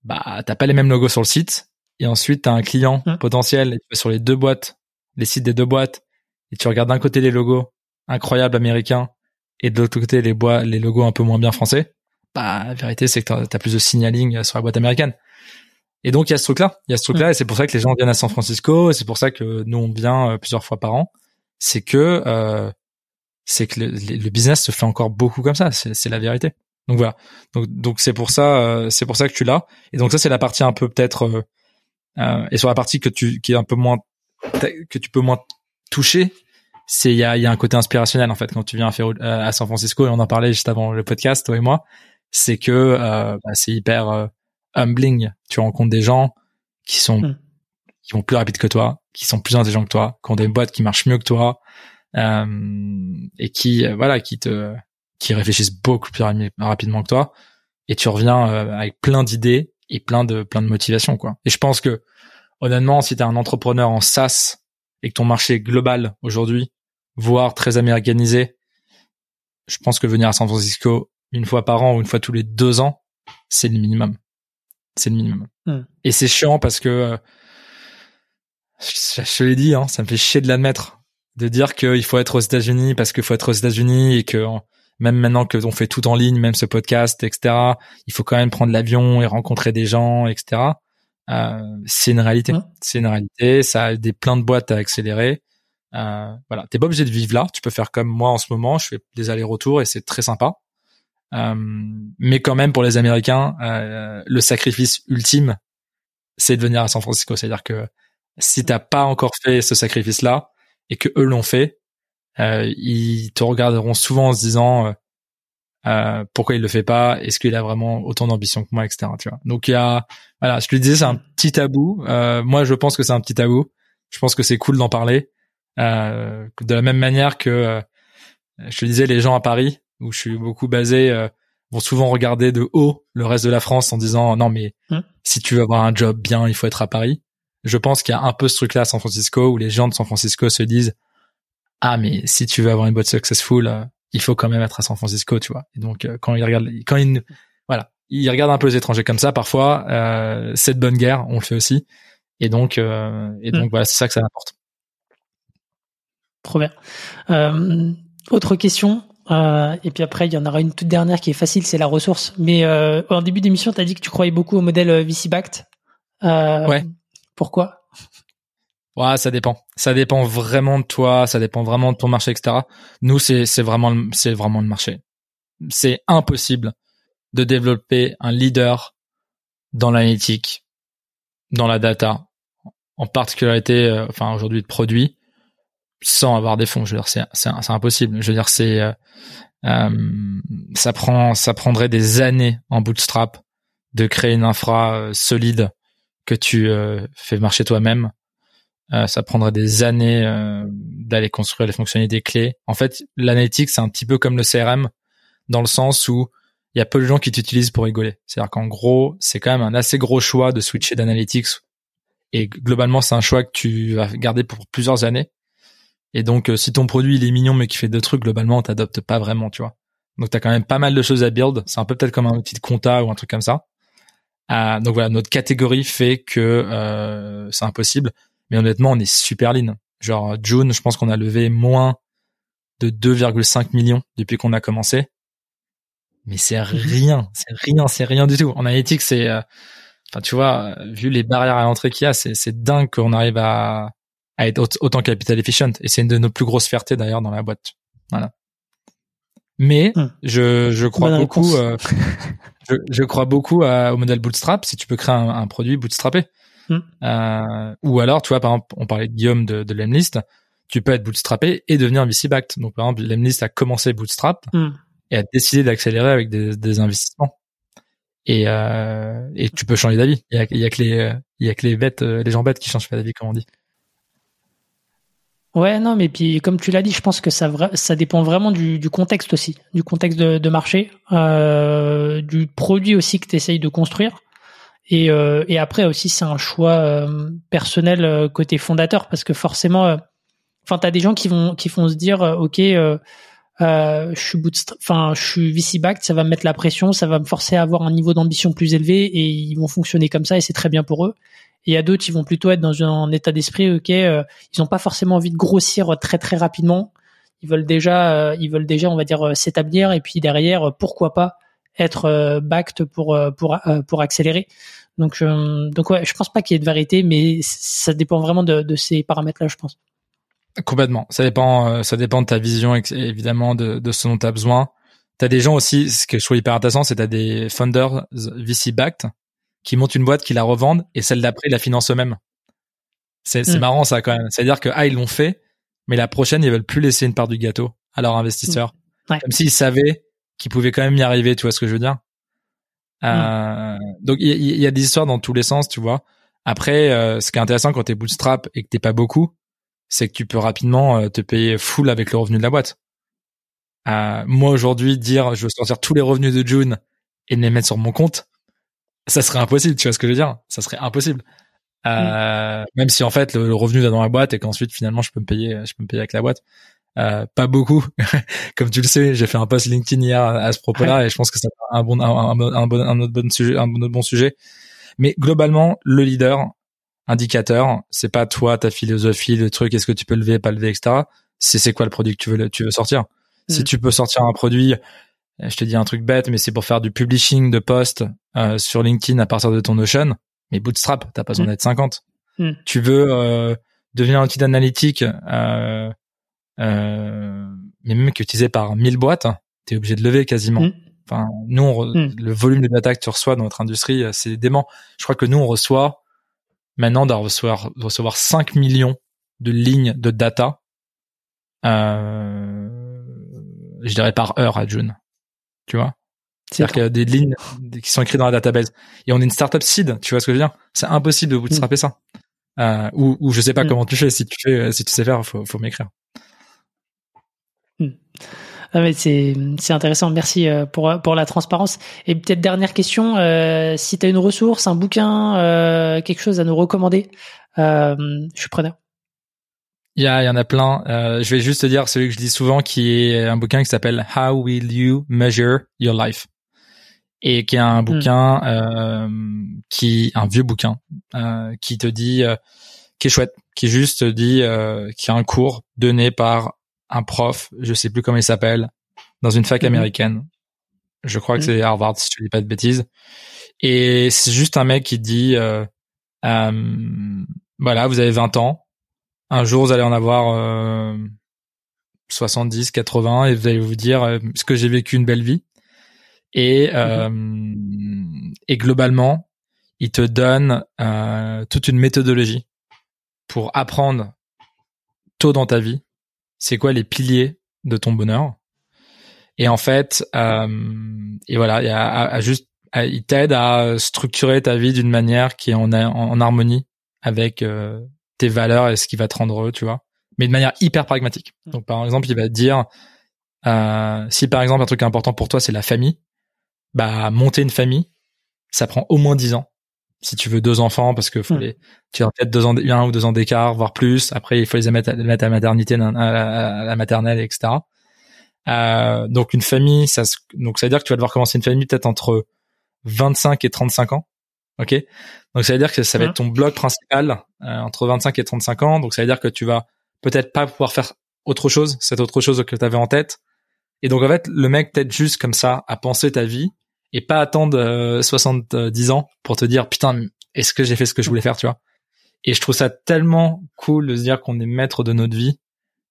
Bah, t'as pas les mêmes logos sur le site et ensuite t'as un client potentiel sur les deux boîtes les sites des deux boîtes et tu regardes d'un côté les logos incroyables américains et de l'autre côté les bois, les logos un peu moins bien français, bah la vérité c'est que t'as as plus de signaling sur la boîte américaine. Et donc il y a ce truc-là, il y a ce truc-là et c'est pour ça que les gens viennent à San Francisco et c'est pour ça que nous on vient euh, plusieurs fois par an. C'est que euh, c'est que le, business se fait encore beaucoup comme ça, c'est la vérité. Donc voilà. Donc donc c'est pour ça euh, c'est pour ça que tu l'as. Et donc ça c'est la partie un peu peut-être Euh, et sur la partie que tu qui est un peu moins que tu peux moins toucher, c'est il y a, y a un côté inspirationnel en fait quand tu viens à, faire, euh, à San Francisco et on en parlait juste avant le podcast toi et moi, c'est que euh, bah, c'est hyper euh, humbling. Tu rencontres des gens qui sont hmm. qui vont plus rapide que toi, qui sont plus intelligents que toi, qui ont des boîtes qui marchent mieux que toi euh, et qui voilà qui te qui réfléchissent beaucoup plus rapidement que toi et tu reviens avec plein d'idées et plein de plein de motivation quoi. Et je pense que honnêtement, si tu es un entrepreneur en SaaS et que ton marché est global aujourd'hui, voire très américanisé, je pense que venir à San Francisco une fois par an ou une fois tous les deux ans, c'est le minimum. C'est le minimum. Hmm. Et c'est chiant parce que euh, je, te l'ai dit, hein, ça me fait chier de l'admettre, de dire qu'il faut être aux États-Unis parce qu'il faut être aux États-Unis et que même maintenant que on fait tout en ligne, même ce podcast, etc., il faut quand même prendre l'avion et rencontrer des gens, etc. Euh, c'est une réalité. C'est une réalité. Ça a des plein de boîtes à accélérer. Euh, voilà, t'es pas obligé de vivre là. Tu peux faire comme moi en ce moment. Je fais des allers-retours et c'est très sympa. Euh, mais quand même, pour les Américains, euh, le sacrifice ultime, c'est de venir à San Francisco. C'est-à-dire que si t'as pas encore fait ce sacrifice-là et que eux l'ont fait, euh, ils te regarderont souvent en se disant euh, pourquoi il le fait pas? Est-ce qu'il a vraiment autant d'ambition que moi, etc. Tu vois? Donc il y a, voilà, je te disais, c'est un petit tabou. Euh, moi, je pense que c'est un petit tabou. Je pense que c'est cool d'en parler. Euh, de la même manière que euh, je te disais, les gens à Paris, où je suis beaucoup basé, euh, vont souvent regarder de haut le reste de la France en disant non mais mmh. si tu veux avoir un job bien, il faut être à Paris. Je pense qu'il y a un peu ce truc-là à San Francisco où les gens de San Francisco se disent ah mais si tu veux avoir une boîte successful, il faut quand même être à San Francisco, tu vois. Et donc euh, quand il regarde, quand il, voilà, il regarde un peu les étrangers comme ça parfois. Euh, c'est de bonne guerre, on le fait aussi. Et donc, euh, et donc mm. voilà, c'est ça que ça apporte. Trop bien. Euh, autre question. Euh, et puis après, il y en aura une toute dernière qui est facile, c'est la ressource. Mais euh, en début d'émission, tu as dit que tu croyais beaucoup au modèle VC-backed. ouais. Pourquoi? Ouais, ça dépend. Ça dépend vraiment de toi, ça dépend vraiment de ton marché, etc. Nous, c'est vraiment c'est vraiment le marché. C'est impossible de développer un leader dans l'analytique, dans la data, en particularité, euh, enfin aujourd'hui de produits, sans avoir des fonds. Je veux dire, c'est impossible. Je veux dire, c'est euh, euh, ça prend ça prendrait des années en bootstrap de créer une infra solide que tu fais marcher toi-même euh, ça prendrait des années euh, d'aller construire les fonctionnalités clés. En fait, l'analytique, c'est un petit peu comme le CRM, dans le sens où il y a peu de gens qui t'utilisent pour rigoler. C'est-à-dire qu'en gros, c'est quand même un assez gros choix de switcher d'analytics. Et globalement, c'est un choix que tu vas garder pour plusieurs années. Et donc, euh, si ton produit il est mignon mais qui fait deux trucs, globalement, t'adoptes pas vraiment, tu vois. Donc, t'as quand même pas mal de choses à build. C'est un peu peut-être comme un outil de compta ou un truc comme ça. donc voilà, notre catégorie fait que c'est impossible. Mais honnêtement, on est super lean. Genre, June, je pense qu'on a levé moins de 2,5 millions depuis qu'on a commencé. Mais c'est mhm. rien, c'est rien, c'est rien du tout. En analytique, c'est, euh, enfin, tu vois, vu les barrières à l'entrée qu'il y a, c'est, dingue qu'on arrive à, à être autant capital efficient. Et c'est une de nos plus grosses fiertés d'ailleurs dans la boîte. Voilà. Mais hmm. je, je crois beaucoup, euh, je, je, crois beaucoup au modèle bootstrap. Si tu peux créer un, un produit bootstrappé, Mm. Euh, ou alors, tu vois, par exemple, on parlait de Guillaume de, de Lemlist, tu peux être bootstrappé et devenir VC-backed. Donc, par exemple, Lemlist a commencé bootstrap mm. et a décidé d'accélérer avec des, des investissements. Et, euh, et tu peux changer d'avis. Il y a, il y a que les, il y a que les bêtes, les gens bêtes qui changent pas d'avis, comme on dit. Ouais, non, mais puis comme tu l'as dit, je pense que ça, ça dépend vraiment du, du contexte aussi, du contexte de, de marché, euh, du produit aussi que tu essayes de construire. Et, euh, et après aussi, c'est un choix euh, personnel euh, côté fondateur parce que forcément, enfin, t'as des gens qui vont qui vont se dire, ok, je suis enfin, je suis VC backed, ça va me mettre la pression, ça va me forcer à avoir un niveau d'ambition plus élevé et ils vont fonctionner comme ça et c'est très bien pour eux. Et il y a d'autres qui vont plutôt être dans un état d'esprit, ok, ils n'ont pas forcément envie de grossir très très rapidement. Ils veulent déjà, ils veulent déjà, on va dire, s'établir et puis derrière, pourquoi pas être euh, backed pour euh, pour euh, pour accélérer. Donc donc ouais, je pense pas qu'il y ait de vérité, mais ça dépend vraiment de, de ces paramètres-là, je pense. Complètement. Ça dépend, ça dépend de ta vision, évidemment, de, de ce dont tu as besoin. T'as des gens aussi, ce que je trouve hyper intéressant, c'est t'as des funders VC backed qui montent une boîte, qui la revendent et celle d'après ils la financent eux-mêmes. C'est c'est mm. marrant ça quand même. C'est-à-dire que ah ils l'ont fait, mais la prochaine ils veulent plus laisser une part du gâteau à leurs investisseurs, mm. comme s'ils savaient qu'ils pouvaient quand même y arriver. Tu vois ce que je veux dire? Euh, Donc il y, a des histoires dans tous les sens, tu vois. Après, euh, ce qui est intéressant quand t'es bootstrap et que t'es pas beaucoup, c'est que tu peux rapidement euh, te payer full avec le revenu de la boîte. Moi aujourd'hui, dire je veux sortir tous les revenus de June et les mettre sur mon compte, ça serait impossible. Tu vois ce que je veux dire? Ça serait impossible. Euh, Même si en fait le, revenu va dans la boîte et qu'ensuite finalement je peux me payer, je peux me payer avec la boîte. Euh, pas beaucoup, comme tu le sais, j'ai fait un post LinkedIn hier à, ce propos-là et je pense que c'est un bon, un, un, bon, un autre bon sujet, un autre bon sujet. Mais globalement, le leader, indicateur, c'est pas toi, ta philosophie, le truc, est-ce que tu peux lever, pas lever, etc. C'est c'est quoi le produit que tu veux, tu veux sortir. Si mm. tu peux sortir un produit, je te dis un truc bête, mais c'est pour faire du publishing de posts euh, sur LinkedIn à partir de ton Notion, mais Bootstrap, t'as pas besoin mm. d'être 50. Mm. Tu veux euh, devenir un outil d'analytique, euh, euh, mais même qui est utilisé par 1000 boîtes, t'es obligé de lever quasiment. Mm. Enfin, nous, le volume de data que tu reçois dans notre industrie, euh, c'est dément. Je crois que nous, on reçoit maintenant doit recevoir, recevoir 5 millions de lignes de data, euh, je dirais par heure à June. Tu vois? C'est-à-dire qu'il y a des lignes qui sont écrites dans la database. Et on est une startup seed, tu vois ce que je veux dire? C'est impossible de bootstrapper mm. ça. Euh, ou, ou je sais pas mm. comment tu fais. Si tu fais, si tu sais faire, faut, faut m'écrire. Mm. Ah mais c'est c'est intéressant. Merci euh, pour pour la transparence. Et peut-être dernière question, euh, si tu as une ressource, un bouquin, euh, quelque chose à nous recommander, euh, je suis preneur. Il y, a, il y en a plein. Euh, je vais juste te dire celui que je dis souvent, qui est un bouquin qui s'appelle How Will You Measure Your Life? Et qui est un hmm. bouquin euh, qui un vieux bouquin euh, qui te dit euh, qui est chouette qui juste dit euh, qui a un cours donné par un prof je sais plus comment il s'appelle dans une fac hmm. américaine je crois que hmm. c'est Harvard si je dis pas de bêtises et c'est juste un mec qui dit euh, voilà vous avez 20 ans un jour vous allez en avoir 70 80 et vous allez vous dire est-ce que j'ai vécu une belle vie et mhm. euh, et globalement, il te donne euh, toute une méthodologie pour apprendre tôt dans ta vie. C'est quoi les piliers de ton bonheur? Et en fait, euh, et voilà, il a, juste, il t'aide à structurer ta vie d'une manière qui est en, en, harmonie avec euh, tes valeurs et ce qui va te rendre heureux, tu vois. Mais de manière hyper pragmatique. Mm. Donc par exemple, il va te dire euh, si par exemple un truc important pour toi c'est la famille, bah monter une famille, ça prend au moins dix ans. Si tu veux deux enfants, parce que faut hmm. les, tu as peut-être deux ans, un ou deux ans d'écart, voire plus. Après, il faut les mettre, à la maternité, à la maternelle, etc. Euh, donc une famille, ça, donc ça veut dire que tu vas devoir commencer une famille peut-être entre 25 et 35 ans. Ok? Donc ça veut dire que ça va être ton bloc principal euh, entre 25 et 35 ans. Donc ça veut dire que tu vas peut-être pas pouvoir faire autre chose, cette autre chose que tu avais en tête. Et donc en fait, le mec t'aide juste comme ça à penser ta vie et pas attendre 70 euh, ans pour te dire putain est-ce que j'ai fait ce que je voulais faire tu vois? Et je trouve ça tellement cool de se dire qu'on est maître de notre vie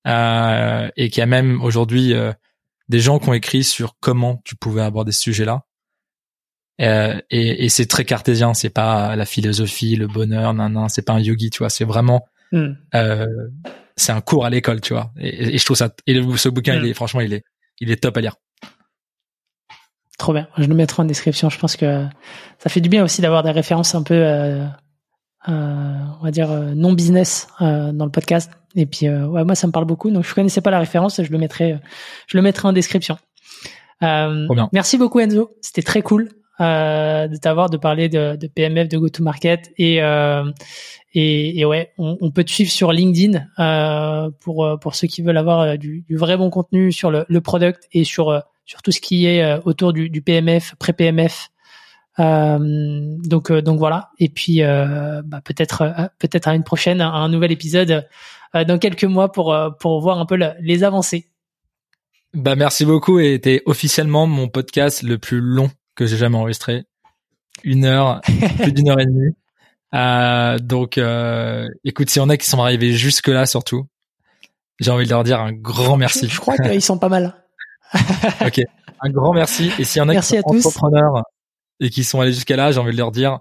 euh, et qu'il y a même aujourd'hui euh, des gens qui ont écrit sur comment tu pouvais aborder ce sujet-là. Euh, et, et c'est très cartésien c'est pas la philosophie le bonheur nan, nan c'est pas un yogi tu vois c'est vraiment euh, c'est un cours à l'école tu vois. Et, et, je trouve ça et ce bouquin il hmm. est franchement il est il est top à lire Trop bien. Je le mettrai en description. Je pense que ça fait du bien aussi d'avoir des références un peu, euh, euh, on va dire, euh, non business dans le podcast. Et puis, ouais, moi, ça me parle beaucoup. Donc, je connaissais pas la référence. Je le mettrai, je le mettrai en description. merci beaucoup, Enzo. C'était très cool de t'avoir, de parler de, de, PMF, de go-to-market. Et, et, et, ouais, on, peut te suivre sur LinkedIn pour, pour ceux qui veulent avoir du, du vrai bon contenu sur le, le product et sur sur tout ce qui est euh, autour du, du PMF, pré-PMF. Euh, donc euh, donc voilà. Et puis bah, peut-être peut-être à une prochaine, à un nouvel épisode dans quelques mois pour pour voir un peu les avancées. Bah merci beaucoup et t'es officiellement mon podcast le plus long que j'ai jamais enregistré. Une heure, plus d'une heure et demie. Euh, donc, euh, écoute, s'il y en a qui sont arrivés jusque là, surtout, j'ai envie de leur dire un grand merci. Je, je crois qu'ils sont pas mal. ok, un grand merci. Et s'il y en a qui sont entrepreneurs et qui sont allés jusqu'à là, j'ai envie de leur dire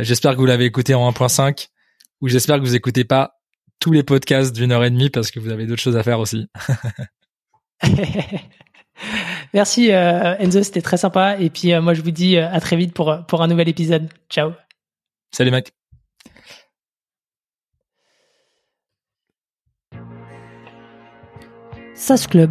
j'espère que vous l'avez écouté en 1.5 ou j'espère que vous écoutez pas tous les podcasts d'une heure et demie parce que vous avez d'autres choses à faire aussi. Merci Enzo, c'était très sympa. Et puis moi je vous dis à très vite pour, pour un nouvel épisode. Ciao. Salut mec. SAS Club,